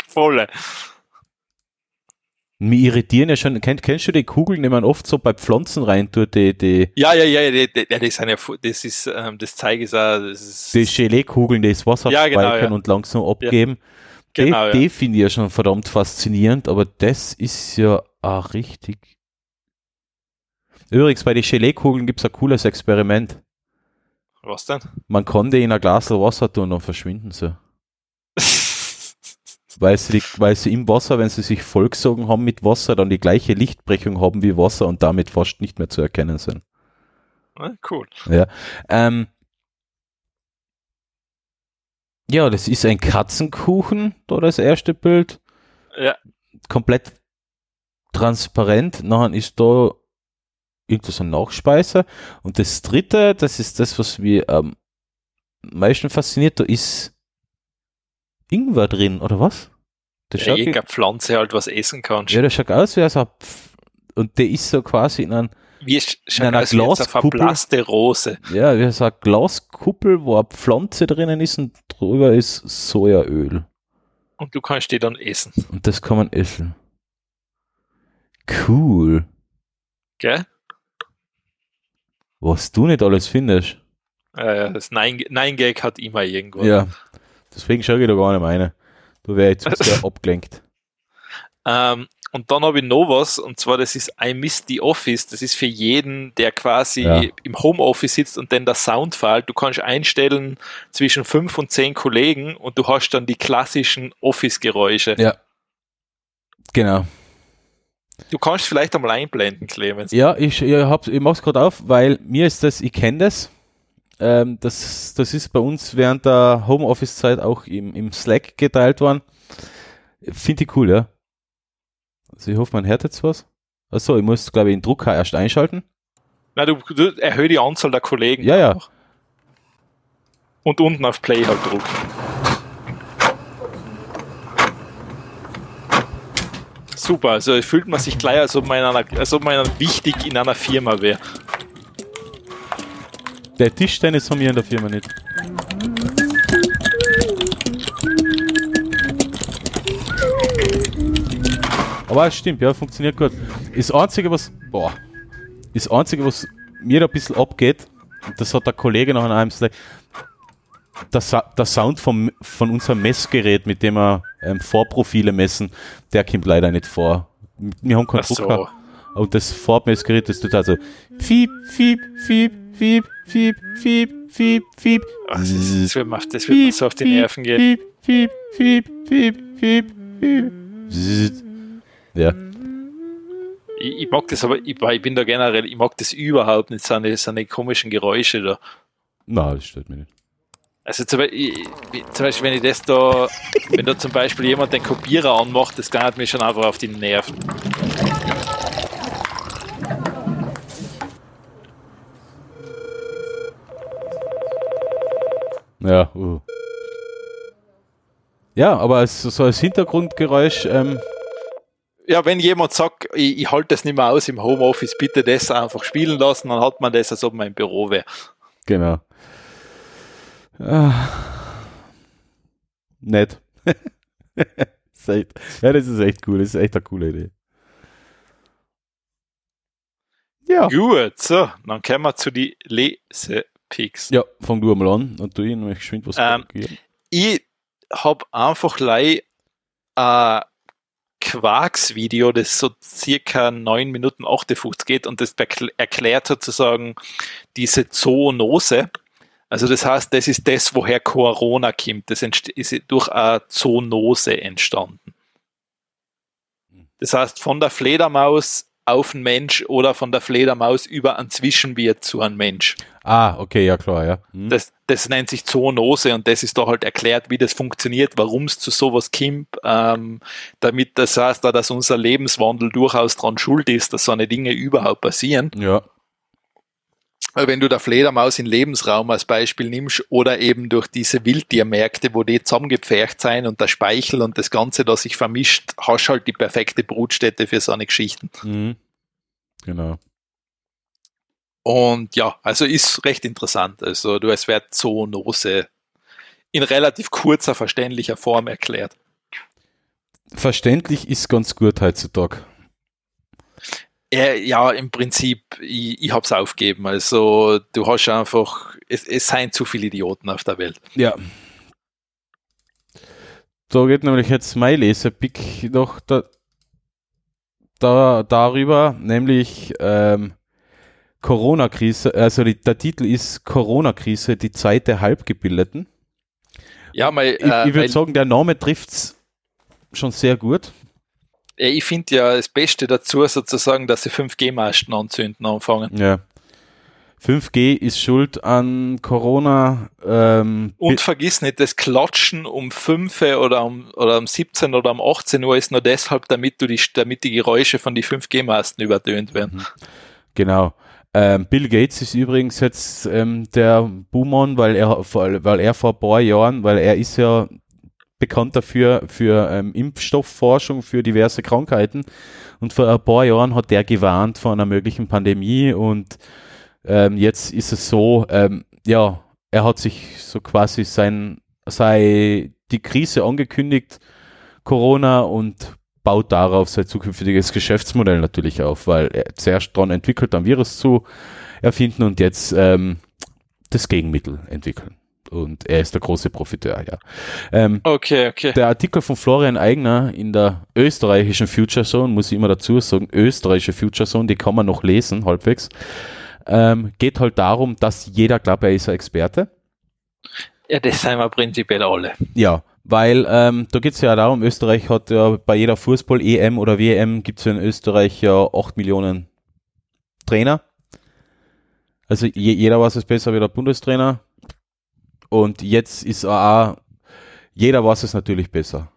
Volle. Mich irritieren ja schon, kenn, kennst du die Kugeln, die man oft so bei Pflanzen rein tut, die, die, Ja, ja, ja, die, die, ja, das sind ja, das ist, ähm, das zeige ich auch, das ist, die Gelee-Kugeln, die das Wasser Ja, genau, speichern ja. und langsam abgeben. genau, die ja. die finde ich ja schon verdammt faszinierend, aber das ist ja auch richtig. Übrigens, bei den Gelee-Kugeln gibt es ein cooles Experiment. Was denn? Man kann die in ein Glas Wasser tun und verschwinden sie. Weil sie, weil sie im Wasser, wenn sie sich vollgesogen haben mit Wasser, dann die gleiche Lichtbrechung haben wie Wasser und damit fast nicht mehr zu erkennen sind. Ah, cool. Ja. Ähm, ja, das ist ein Katzenkuchen, da das erste Bild. Ja. Komplett transparent. Nachher ist da irgendwas so ein Nachspeiser. Und das dritte, das ist das, was mir am meisten fasziniert, da ist Ingwer drin, oder was? Das Ja, irgendeine Pflanze halt was essen kannst. ja, das schaut aus wie ein Pf- und der ist so quasi in einem Wie es schaut einer eine Glaskuppel. verblasste Rose. Ja, wie so eine Glaskuppel, wo eine Pflanze drinnen ist und drüber ist Sojaöl. Und du kannst die dann essen. Und das kann man essen. Cool. Gell? Was du nicht alles findest. Äh, das Nein- Nein-Gag hat immer irgendwo. Ja. Deswegen schaue ich da gar nicht meine. Du wärst jetzt sehr abgelenkt. Ähm, und dann habe ich noch was, und zwar das ist I Miss the Office. Das ist für jeden, der quasi Ja. im Homeoffice sitzt und dann der Sound fällt. Du kannst einstellen zwischen fünf und zehn Kollegen und du hast dann die klassischen Office-Geräusche. Ja. Genau. Du kannst vielleicht einmal einblenden, Clemens. Ja, ich, ich, ich mach's gerade auf, weil mir ist das, ich kenne das. Ähm, das. Das ist bei uns während der Homeoffice-Zeit auch im, im Slack geteilt worden. Finde ich cool, ja. Also ich hoffe, man hört jetzt was. Achso, ich muss, glaube ich, den Drucker erst einschalten. Na, du, du erhöhe die Anzahl der Kollegen. Ja, ja. Und unten auf Play halt drucken. Super, also fühlt man sich gleich, als ob man, in einer, als ob man wichtig in einer Firma wäre. Der Tischtennis haben wir in der Firma nicht. Aber es stimmt, ja, funktioniert gut. Das Einzige, was, boah, das Einzige, was mir ein bisschen abgeht, das hat der Kollege noch an einem Slack, der, der Sound vom, von unserem Messgerät, mit dem wir ähm, Vorprofile messen, der kommt leider nicht vor. Wir haben keinen Ach so. Und das Farbmessgerät, das tut also fiep, fiep, fiep, fiep, fiep, fiep, fiep, fiep. Ach, das, das wird mir, das wird mir so auf die Nerven gehen. Piep, piep, piep, piep, piep. Zzzt. Ja, Ich, ich mag das aber, ich, ich bin da generell, ich mag das überhaupt nicht, seine, seine komischen Geräusche da. na, das stört mich nicht. Also zum Beispiel, ich- zum Beispiel, wenn ich das da, wenn da zum Beispiel jemand den Kopierer anmacht, das geht mir schon einfach auf die Nerven. Ja, uh. Ja, aber als, so als Hintergrundgeräusch, ähm, Ja, wenn jemand sagt, ich, ich halte das nicht mehr aus im Homeoffice, bitte das einfach spielen lassen, dann hat man das, als ob man im Büro wäre. genau. Ah. Nett. Ja, das ist echt cool. Das ist echt eine coole Idee. Ja. Gut, so, dann kommen wir zu die Lesepicks. Ja, fang du einmal an und du ihn nämlich geschwind was Ähm. Ich habe einfach lei ein Quarks-Video, das so circa 9 Minuten 58 geht und das erklärt sozusagen diese Zoonose. Also das heißt, das ist das, woher Corona kommt. Das ist durch eine Zoonose entstanden. Das heißt, von der Fledermaus auf einen Mensch oder von der Fledermaus über einen Zwischenwirt zu einem Mensch. Ah, okay, ja klar, ja. Hm. Das, das nennt sich Zoonose und das ist da halt erklärt, wie das funktioniert, warum es zu sowas kommt, ähm, damit das heißt, da, dass unser Lebenswandel durchaus dran schuld ist, dass so eine Dinge überhaupt passieren. Ja, wenn du der Fledermaus in Lebensraum als Beispiel nimmst oder eben durch diese Wildtiermärkte, wo die zusammengepfercht sein und der Speichel und das Ganze, das sich vermischt, hast halt die perfekte Brutstätte für so eine Geschichten. mhm. genau. Und ja, also ist recht interessant. Also du, es wird Zoonose in relativ kurzer, verständlicher Form erklärt. Verständlich ist ganz gut heutzutage. Äh, ja, im Prinzip, ich, ich hab's aufgeben. Also du hast einfach, es, es seien zu viele Idioten auf der Welt. Ja. Da geht nämlich jetzt mein Leserpick noch da, da, darüber, nämlich ähm, Corona-Krise, also die, der Titel ist Corona-Krise, die Zeit der Halbgebildeten. Ja, mal, Ich, äh, ich würde weil- sagen, der Name trifft's schon sehr gut. Ich finde ja das Beste dazu sozusagen, dass sie 5G-Masten anzünden anfangen. Ja. 5G ist schuld an Corona. Ähm, Und vergiss nicht, das Klatschen um 5 oder um, oder um 17 oder um 18 Uhr ist nur deshalb, damit, du die, damit die Geräusche von die 5G-Masten übertönt werden. Genau. Ähm, Bill Gates ist übrigens jetzt ähm, der Boomon, weil er, weil er vor ein paar Jahren, weil er ist ja bekannt dafür für ähm, Impfstoffforschung für diverse Krankheiten und vor ein paar Jahren hat er gewarnt vor einer möglichen Pandemie und ähm, jetzt ist es so, ähm, ja, er hat sich so quasi sein, sei die Krise angekündigt, Corona und baut darauf sein zukünftiges Geschäftsmodell natürlich auf, weil er zuerst daran entwickelt, ein Virus zu erfinden und jetzt ähm, das Gegenmittel entwickeln. Und er ist der große Profiteur, ja. Ähm, Okay, okay. der Artikel von Florian Eigner in der österreichischen Future Zone, muss ich immer dazu sagen, österreichische Future Zone, die kann man noch lesen, halbwegs, ähm, geht halt darum, dass jeder glaubt, er ist ein Experte. Ja, das sind wir prinzipiell alle. Ja, Weil ähm, da geht es ja darum, Österreich hat ja bei jeder Fußball-EM oder WM gibt es ja in Österreich ja 8 Millionen Trainer. Also je, jeder weiß es besser wie der Bundestrainer. Und jetzt ist auch, jeder weiß es natürlich besser.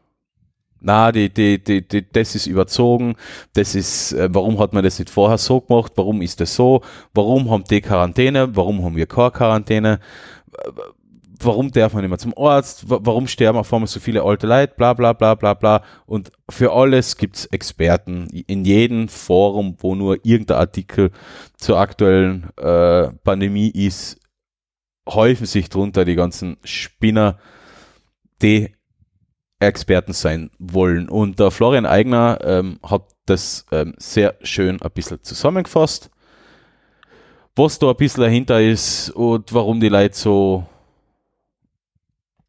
Na, die, die, die, die, das ist überzogen. Das ist, äh, warum hat man das nicht vorher so gemacht? Warum ist das so? Warum haben die Quarantäne? Warum haben wir keine Quarantäne? Warum darf man mehr zum Arzt? Wa- Warum sterben auf einmal so viele alte Leute? Bla, bla, bla, bla, bla. Und für alles gibt's Experten. In jedem Forum, wo nur irgendein Artikel zur aktuellen äh, Pandemie ist, häufen sich drunter die ganzen Spinner, die Experten sein wollen. Und der Florian Eigner ähm, hat das ähm, sehr schön ein bisschen zusammengefasst, was da ein bisschen dahinter ist und warum die Leute so,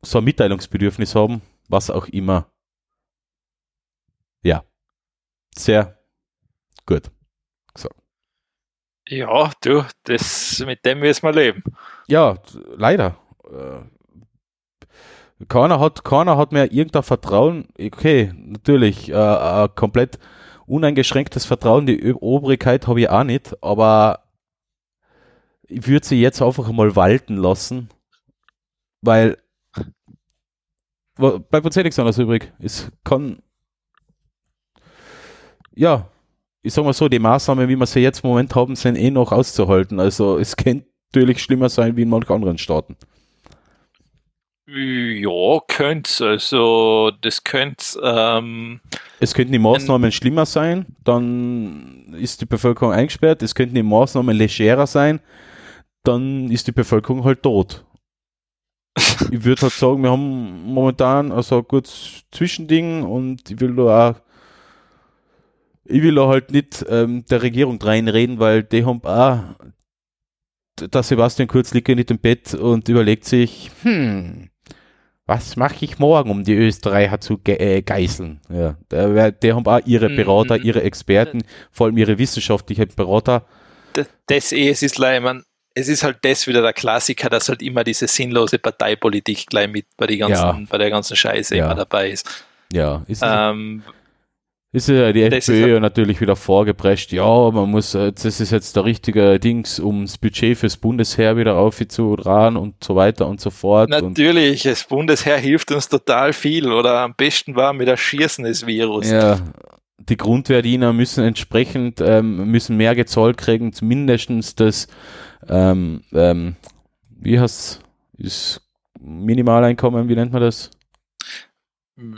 so ein Mitteilungsbedürfnis haben, was auch immer. Ja, sehr gut. Ja, du, das, mit dem müssen wir leben. Ja, leider. Äh, Keiner hat, keiner hat mehr irgendein Vertrauen. Okay, natürlich, äh, komplett uneingeschränktes Vertrauen. Die Obrigkeit habe ich auch nicht, aber ich würde sie jetzt einfach mal walten lassen, weil bleibt uns eh nichts anderes übrig. Es kann, ja, ich sag mal so, die Maßnahmen, wie wir sie jetzt im Moment haben, sind eh noch auszuhalten. Also es könnte natürlich schlimmer sein wie in manchen anderen Staaten. Ja, könnte Also, das könnte, ähm, Es könnten die Maßnahmen schlimmer sein, dann ist die Bevölkerung eingesperrt. Es könnten die Maßnahmen legerer sein, dann ist die Bevölkerung halt tot. ich würde halt sagen, wir haben momentan also ein gutes Zwischending und ich will da auch, ich will da halt nicht ähm, der Regierung reinreden, weil die haben auch, der Sebastian Kurz liegt ja nicht im Bett und überlegt sich, hm, was mache ich morgen, um die Österreicher zu ge äh, geißeln? Ja, der, die haben auch ihre Mhm. Berater, ihre Experten, vor allem ihre wissenschaftlichen Berater. das eh, es ist ich mein, es ist halt das wieder der Klassiker, dass halt immer diese sinnlose Parteipolitik gleich mit bei, die ganzen, Ja. bei der ganzen Scheiße Ja. immer dabei ist. Ja, ist, Ähm, ist ja die FPÖ ist- natürlich wieder vorgeprescht. Ja, man muss, äh, das ist jetzt der richtige Dings, um das Budget fürs Bundesheer wieder aufzudrehen und so weiter und so fort. Natürlich, das Bundesheer hilft uns total viel oder am besten war mit der Schießen des Virus. ja, die Grundwehrdiener müssen entsprechend, ähm, müssen mehr gezahlt kriegen, mindestens das, ähm, ähm, wie heißt ist Minimaleinkommen, wie nennt man das?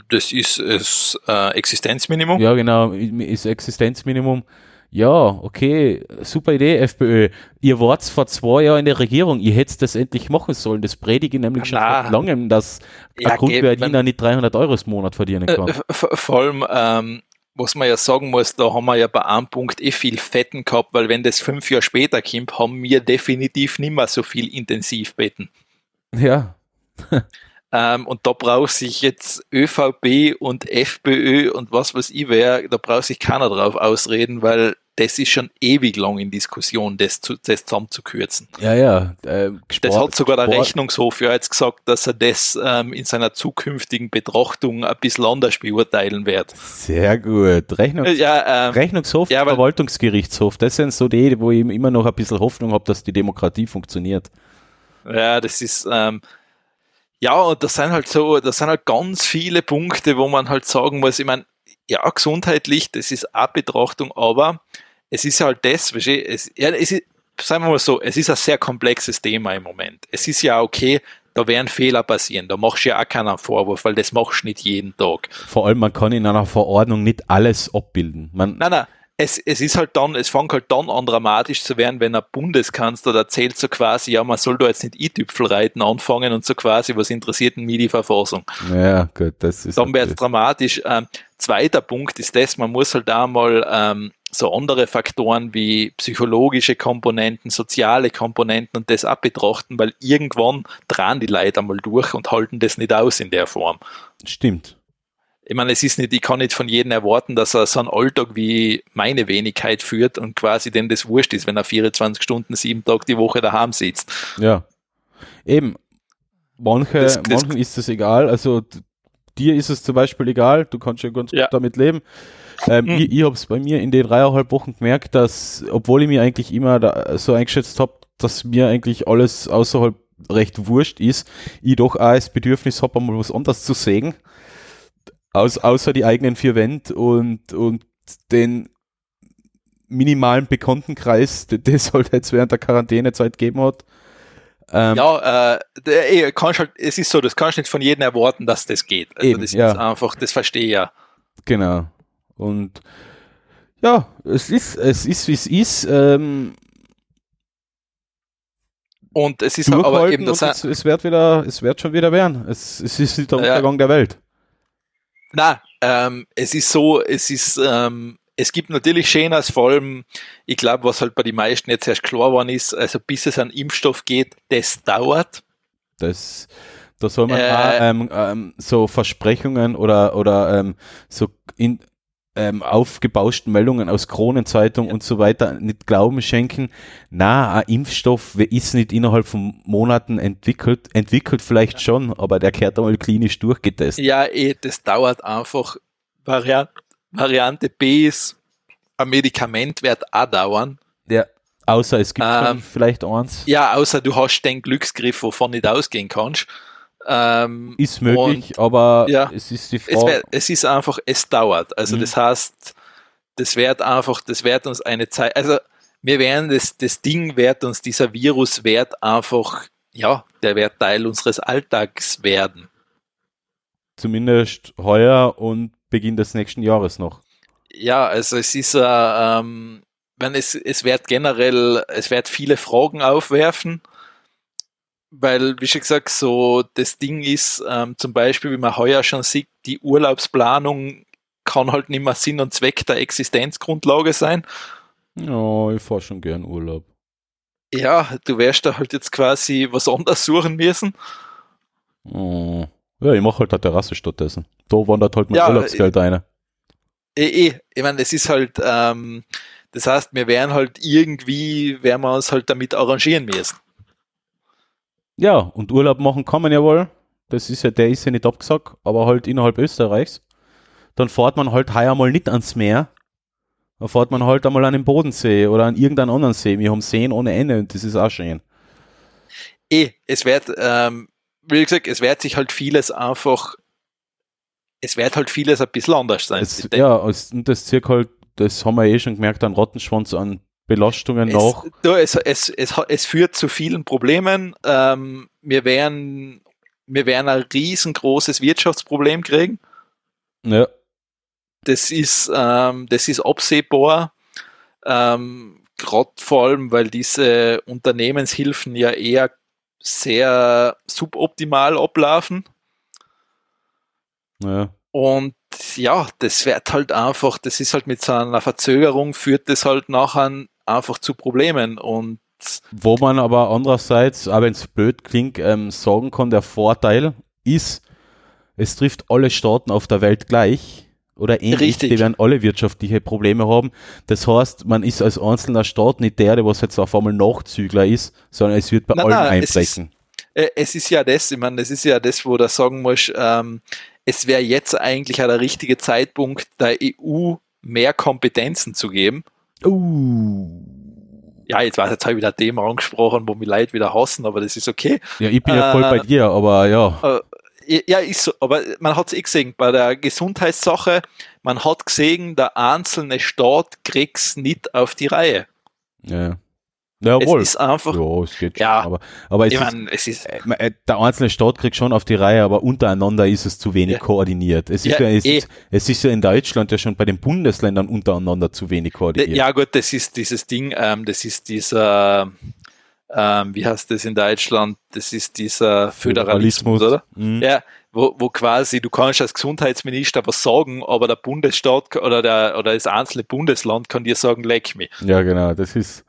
Das ist das äh, Existenzminimum. Ja, genau, ist Existenzminimum. Ja, okay, super Idee, FPÖ. Ihr wart vor zwei Jahren in der Regierung, ihr hättet das endlich machen sollen. Das predige ich nämlich schon seit langem, dass Ja, ein Grundwehrdiener man- nicht 300 Euro im Monat verdienen Äh, kann. v- vor allem, ähm, was man ja sagen muss, da haben wir ja bei einem Punkt eh viel Fetten gehabt, weil wenn das fünf Jahre später kommt, haben wir definitiv nicht mehr so viel Intensivbetten. Ja, Ähm, und da braucht sich jetzt ÖVP und FPÖ und was weiß ich wer, da braucht sich keiner drauf ausreden, weil das ist schon ewig lang in Diskussion, das, zu, das zusammenzukürzen. ja, ja. Äh, Das Sport- hat sogar der Sport- Rechnungshof ja jetzt gesagt, dass er das ähm, in seiner zukünftigen Betrachtung ein bisschen anders beurteilen wird. Sehr gut. Rechnungs Äh, Ja, ähm, Rechnungshof, ja, weil- Verwaltungsgerichtshof, das sind so die, wo ich immer noch ein bisschen Hoffnung habe, dass die Demokratie funktioniert. ja, das ist, ähm, ja, und das sind halt so, das sind halt ganz viele Punkte, wo man halt sagen muss, ich meine, ja, gesundheitlich, das ist auch Betrachtung, aber es ist halt das, es, ja, es ist, sagen wir mal so, es ist ein sehr komplexes Thema im Moment. Es ist ja okay, da werden Fehler passieren, da machst du ja auch keinen Vorwurf, weil das machst du nicht jeden Tag. Vor allem, man kann in einer Verordnung nicht alles abbilden. Man, Nein, nein, es, es ist halt dann, es fängt halt dann an dramatisch zu werden, wenn ein Bundeskanzler erzählt so quasi, ja, man soll da jetzt nicht i-Tüpfel reiten anfangen und so quasi, was interessiert denn mich die Verfassung? ja, gut, das ist. Dann wird es dramatisch. Ähm, zweiter Punkt ist das, man muss halt da mal ähm, so andere Faktoren wie psychologische Komponenten, soziale Komponenten und das auch betrachten, weil irgendwann drehen die Leute einmal durch und halten das nicht aus in der Form. Stimmt. Ich meine, es ist nicht, ich kann nicht von jedem erwarten, dass er so einen Alltag wie meine Wenigkeit führt und quasi dem das wurscht ist, wenn er 24 Stunden, sieben Tage die Woche daheim sitzt. Ja. Eben. Manche, Das- das- manchen ist das egal. Also dir ist es zum Beispiel egal, du kannst ja ganz Ja. gut damit leben. Ähm, Mhm. Ich, ich habe es bei mir in den dreieinhalb Wochen gemerkt, dass, obwohl ich mir eigentlich immer da, so eingeschätzt habe, dass mir eigentlich alles außerhalb recht wurscht ist, ich doch auch das Bedürfnis habe, einmal was anderes zu sägen, aus, außer die eigenen vier Wände und, und den minimalen Bekanntenkreis, den den es halt jetzt während der Quarantänezeit gegeben hat. Ähm, Ja, äh, der, kannst halt, es ist so, das kannst du nicht von jedem erwarten, dass das geht. Also Eben, das ja. ist einfach, das verstehe ich ja. Genau. Und ja, es ist, es ist, wie es ist. Ähm, Und es ist aber eben das, es, es wird wieder, es wird schon wieder werden. Es, es ist nicht der Ja. Untergang der Welt. Na, ähm, es ist so, es ist, ähm, es gibt natürlich Schönes, vor allem, ich glaube, was halt bei den meisten jetzt erst klar geworden ist, also bis es an Impfstoff geht, das dauert. Das, da soll man Äh. auch, ähm, ähm, so Versprechungen oder, oder ähm, so in, ähm, aufgebauschten Meldungen aus Kronenzeitung und so weiter nicht Glauben schenken. Na, ein Impfstoff wer ist nicht innerhalb von Monaten entwickelt, entwickelt vielleicht schon, aber der kehrt einmal klinisch durchgetestet. Ja, eh, das dauert einfach. Variant, Variante B ist, ein Medikament wird auch dauern. Ja. Außer es gibt Ähm, vielleicht eins. Ja, außer du hast den Glücksgriff, wovon nicht ausgehen kannst. Ähm, Ist möglich, aber ja, es ist die es, Frage. wär, es ist einfach, es dauert. Also Mhm. das heißt, das wird einfach, das wird uns eine Zeit, also wir werden das, das Ding wird uns, dieser Virus wird einfach, ja, der wird Teil unseres Alltags werden. Zumindest heuer und Beginn des nächsten Jahres noch. Ja, also es ist, äh, ähm, wenn es, es wird generell, es wird viele Fragen aufwerfen, weil, wie schon gesagt, so das Ding ist, ähm, zum Beispiel, wie man heuer schon sieht, die Urlaubsplanung kann halt nicht mehr Sinn und Zweck der Existenzgrundlage sein. Ja, ich fahre schon gern Urlaub. Ja, du wirst da halt jetzt quasi was anderes suchen müssen. Oh. Ja, ich mache halt eine Terrasse stattdessen. Da wandert halt mein Ja, Urlaubsgeld rein. Eh, eh, ich meine, es ist halt, ähm, das heißt, wir werden halt irgendwie, werden wir uns halt damit arrangieren müssen. Ja, und Urlaub machen kann man ja wohl. Das ist ja, der ist ja nicht abgesagt, aber halt innerhalb Österreichs. Dann fährt man halt heuer mal nicht ans Meer. Dann fährt man halt einmal an den Bodensee oder an irgendeinen anderen See. Wir haben Seen ohne Ende und das ist auch schön. eh, es wird, ähm, wie gesagt, es wird sich halt vieles einfach, es wird halt vieles ein bisschen anders sein. Es, ja, und das zirkt halt, das haben wir eh schon gemerkt, an Rattenschwanz an Belastungen es, nach. du, es, es, es, es führt zu vielen Problemen. Ähm, wir werden, wir werden ein riesengroßes Wirtschaftsproblem kriegen. Ja, Das ist, ähm, das ist absehbar. Ähm, Gerade vor allem, weil diese Unternehmenshilfen ja eher sehr suboptimal ablaufen. ja. Und ja, das wird halt einfach, das ist halt mit so einer Verzögerung, führt das halt nachher einfach zu Problemen. Und Wo man aber andererseits, auch wenn es blöd klingt, ähm, sagen kann, der Vorteil ist, es trifft alle Staaten auf der Welt gleich oder ähnlich. Richtig. Die werden alle wirtschaftliche Probleme haben. Das heißt, man ist als einzelner Staat nicht der, der was jetzt auf einmal Nachzügler ist, sondern es wird bei Nein, allen nein, es einbrechen. äh, es ist ja das, ich meine, das ist ja das, wo du sagen musst, ähm, es wäre jetzt eigentlich auch der richtige Zeitpunkt, der EU mehr Kompetenzen zu geben. Uh. Ja, jetzt weiß jetzt habe ich wieder Thema angesprochen, wo mich Leute wieder hassen, aber das ist okay. Ja, ich bin ja voll Äh, bei dir, aber ja. Ja, ist so, aber man hat es eh gesehen, bei der Gesundheitssache, man hat gesehen, der einzelne Staat kriegt's nicht auf die Reihe. Ja. Jawohl. Es ist einfach, Ja, es geht schon. Ja. Aber, aber es ich ist, meine, es ist, äh, äh, der einzelne Staat kriegt schon auf die Reihe, aber untereinander ist es zu wenig Ja. koordiniert. Es ist Ja, ja, es, eh. ist, es ist ja in Deutschland ja schon bei den Bundesländern untereinander zu wenig koordiniert. ja gut, das ist dieses Ding, ähm, das ist dieser, ähm, wie heißt das in Deutschland? Das ist dieser Föderalismus, oder? Mhm. Ja, wo, wo quasi du kannst als Gesundheitsminister was sagen, aber der Bundesstaat oder der oder das einzelne Bundesland kann dir sagen, leck mich. ja, genau. Das ist,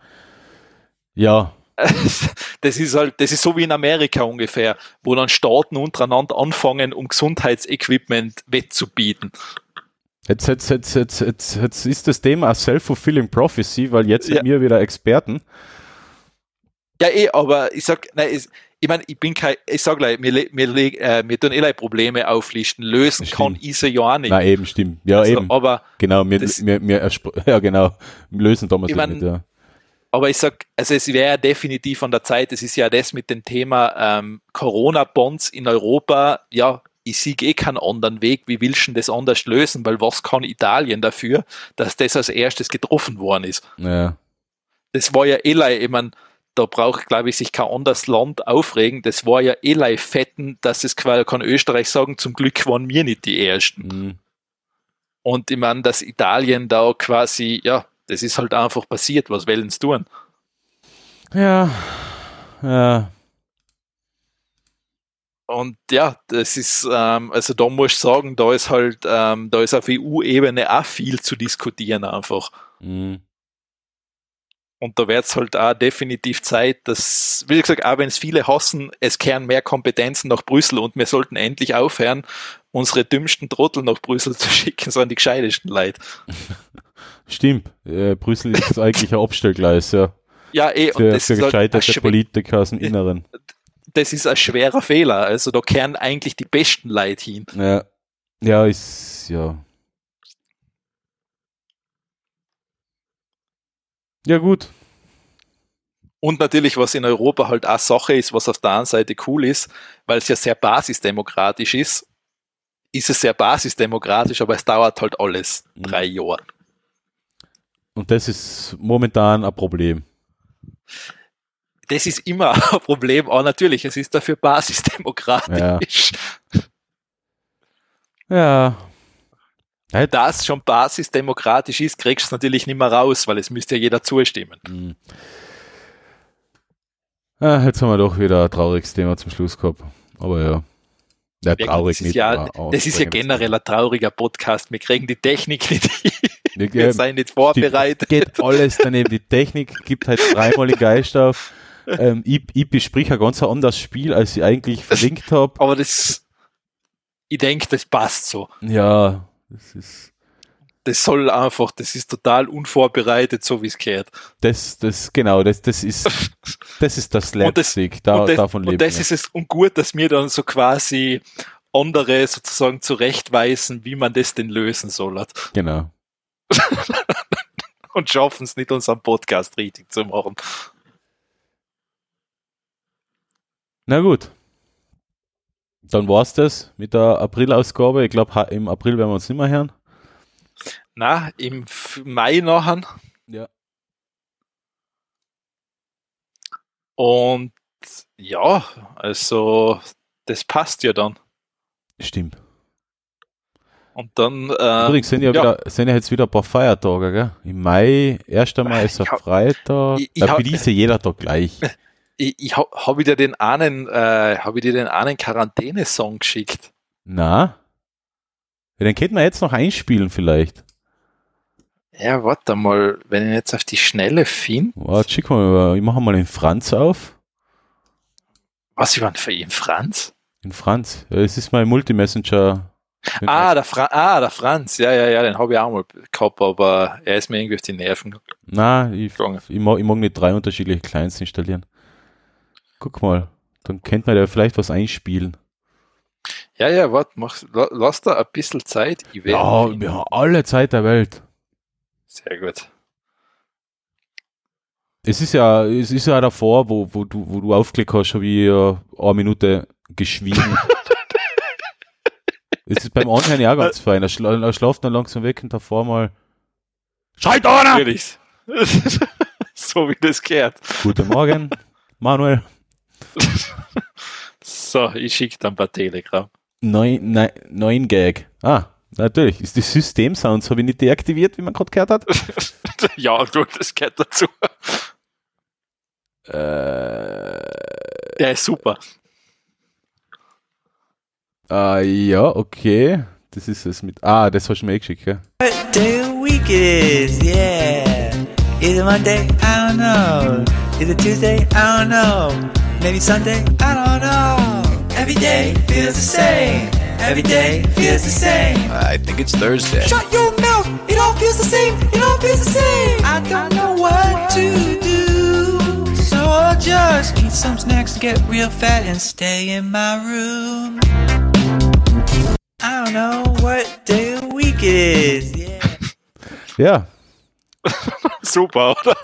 ja, Das ist halt, das ist so wie in Amerika ungefähr, wo dann Staaten untereinander anfangen, um Gesundheitsequipment wettzubieten. jetzt, jetzt, jetzt, jetzt, jetzt, jetzt ist das Thema a self-fulfilling prophecy, weil jetzt Ja. sind wir wieder Experten. Ja, eh, aber ich sag, nein, es, ich meine, ich bin kein, ich sag gleich, wir, le- äh, wir tun eh Probleme auflisten, lösen Stimmt. kann ich sie ja auch nicht. Na eben, stimmt. Ja, Also, eben. aber, Genau, wir, das- wir, wir ja genau, lösen damals Ich nicht, mein, ja. Aber ich sag, also es wäre ja definitiv an der Zeit, es ist ja das mit dem Thema ähm, Corona-Bonds in Europa, ja, ich sehe eh keinen anderen Weg, wie willst du das anders lösen, weil was kann Italien dafür, dass das als erstes getroffen worden ist? ja. das war ja eh, ich mein, da braucht, glaube ich, sich kein anderes Land aufregen. Das war ja eh fetten, dass es quasi kann Österreich sagen, zum Glück waren wir nicht die Ersten. Mhm. Und ich meine, dass Italien da quasi, ja, das ist halt einfach passiert. Was wollen sie tun? Ja. Ja. Und ja, das ist, ähm, also da muss ich sagen, da ist halt, ähm, da ist auf EU-Ebene auch viel zu diskutieren einfach. Mhm. Und da wird es halt auch definitiv Zeit, dass, wie gesagt, auch wenn es viele hassen, es kehren mehr Kompetenzen nach Brüssel und wir sollten endlich aufhören, unsere dümmsten Trottel nach Brüssel zu schicken, sondern die gescheitesten Leute. Stimmt. Äh, Brüssel ist eigentlich ein Abstellgleis, ja. Ja, eh, und Für, das für ist, halt ein gescheiterte schwe- Politiker aus dem Inneren. das ist ein schwerer Fehler. Also da kehren eigentlich die besten Leute hin. Ja. Ja, ist, ja. Ja, gut. Und natürlich, was in Europa halt auch Sache ist, was auf der einen Seite cool ist, weil es ja sehr basisdemokratisch ist, ist es sehr basisdemokratisch, aber es dauert halt alles Mhm. drei Jahre. Und das ist momentan ein Problem. Das ist immer ein Problem, aber natürlich, es ist dafür basisdemokratisch. Ja. Ja, Das schon basisdemokratisch ist, kriegst du es natürlich nicht mehr raus, weil es müsste ja jeder zustimmen. Mhm. Ah, jetzt haben wir doch wieder ein trauriges Thema zum Schluss gehabt. Aber ja. Ja, traurig das ist nicht. ja, auch das ist ja generell ein trauriger Podcast. Wir kriegen die Technik nicht hin. Wir sind nicht vorbereitet. Geht alles daneben. Die Technik gibt halt dreimal den Geist auf. Ähm, ich, ich besprich ein ganz anderes Spiel, als ich eigentlich verlinkt habe. Aber das, ich denke, das passt so. Ja, das ist. Das soll einfach, das ist total unvorbereitet, so wie es gehört. Das, das, genau, das, das ist, das ist das Und das- Slapstick. Da, und das, davon und leben das wir. ist es und gut, dass wir dann so quasi andere sozusagen zurechtweisen, wie man das denn lösen soll. Genau. Und schaffen es nicht, unseren Podcast richtig zu machen. Na gut. Dann war's das mit der April-Ausgabe. Ich glaube, im April werden wir uns nicht mehr hören. Na, im Mai nachher. Ja. Und ja, also das passt ja dann. Stimmt. Und dann, äh, Übrigens sind ja, ja. Wieder, sind ja jetzt wieder ein paar Feiertage, gell? Im Mai, 1. Mai ist ein Freitag. ich- ich da ja jeder Tag gleich. ich, ich habe hab ich dir den einen, äh, habe ich dir den einen Quarantäne-Song geschickt. Na? Ja, den könnten wir jetzt noch einspielen vielleicht. Ja, warte mal, wenn ich jetzt auf die Schnelle finde. Warte, schick mal, ich mache mal den Franz auf. Was, ich war für ihn? Franz? Den Franz. Es ist mein Multi-Messenger. Ah der, Fra ah, der Franz. Ja, ja, ja, den habe ich auch mal gehabt, aber er ist mir irgendwie auf die Nerven Na, ich, gegangen. ich, mag, ich mag nicht drei unterschiedliche Clients installieren. Guck mal, dann könnte man da vielleicht was einspielen. Ja, ja, warte, mach, la- lass da ein bisschen Zeit. Ich Ja, finden. wir haben alle Zeit der Welt. Sehr gut. Es ist ja, es ist ja davor, wo, wo du, wo du aufgelegt hast, habe ich ja eine Minute geschwiegen. es ist beim Anhören ja auch ganz fein. Er, schla er schlaft dann langsam weg und davor mal. Schreit einer! Natürlich. so wie das gehört. Guten Morgen, Manuel. So, ich schicke dann per Telegram. Neun, nein, neun Gag. Ah, natürlich. Ist die System-Sounds, habe ich nicht deaktiviert, wie man gerade gehört hat. ja, du, das gehört dazu. äh, Der ist super. Äh, ja, okay. Das ist es mit. Ah, das hast du mir eh geschickt, gell? What day of the week it is, yeah. Is it Monday? I don't know. Is it Tuesday? I don't know. Maybe Sunday? I don't know. Every day feels the same. Every day feels the same. I think it's Thursday. Shut your mouth! It all feels the same. It all feels the same. I don't know what to do. So I'll just eat some snacks get real fat and stay in my room. I don't know what day of the week it is. Yeah. Ja, Super, oder?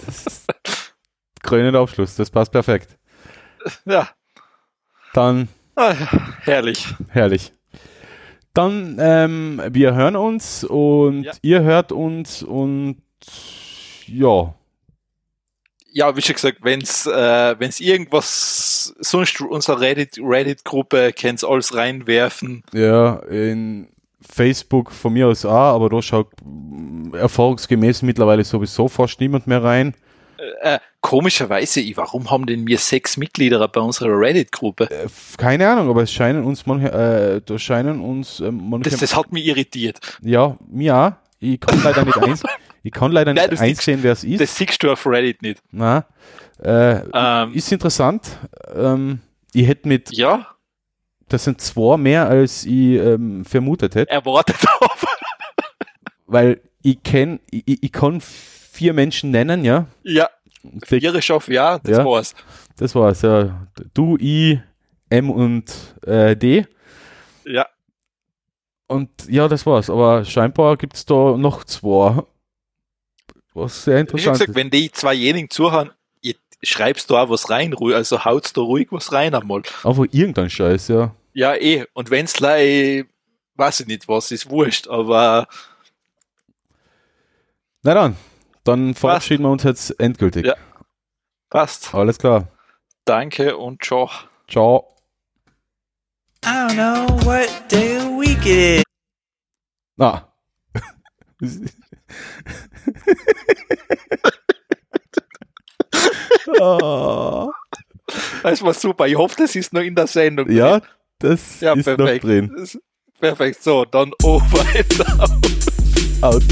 krönender Abschluss, das passt perfekt. Ja. Dann Ah. Herrlich. Herrlich. Dann, ähm, wir hören uns und Ja. ihr hört uns und ja, Ja, wie schon gesagt, wenn's, äh, wenn's irgendwas, sonst unsere Reddit, Reddit-Gruppe könnt's alles reinwerfen. ja, in Facebook von mir aus auch, aber da schaut erfahrungsgemäß mittlerweile sowieso fast niemand mehr rein. Äh, komischerweise, ich- warum haben denn wir sechs Mitglieder bei unserer Reddit-Gruppe? Äh, keine Ahnung, aber es scheinen uns manche, äh, da scheinen uns ähm, manche, Das, das hat mich irritiert. ja, mir auch. Ich kann leider nicht eins, ich kann leider Nein, nicht das einsehen, wer es ist. Das siehst du auf Reddit nicht. Na, äh, Ähm, ist interessant. Ähm, ich hätte mit ja, Das sind zwei mehr, als ich ähm, vermutet hätte, erwartet habe. weil ich kenn, ich, ich kann vier Menschen nennen, ja. ja, vier auf ja, das Ja. war's. Das war's, ja. Du, I, M und äh, D. Ja, Und ja, das war's. Aber scheinbar gibt's da noch zwei. Was sehr interessant gesagt, ist. wenn die zweijenigen zuhören, schreibst da auch was rein, ruhig, also haut's da ruhig was rein einmal. Einfach irgendein Scheiß, ja. Ja, eh, und wenn's lei, weiß ich nicht was, ist wurscht, aber Na dann, dann verabschieden wir uns jetzt endgültig. Ja. passt. Alles klar. Danke und ciao. Ciao. I don't know what day of the week it is. Na. Ah. Das war super. Ich hoffe, das ist noch in der Sendung. Ja, das ja ist noch perfekt. drin. Das- Perfekt. So, dann over and out. Out.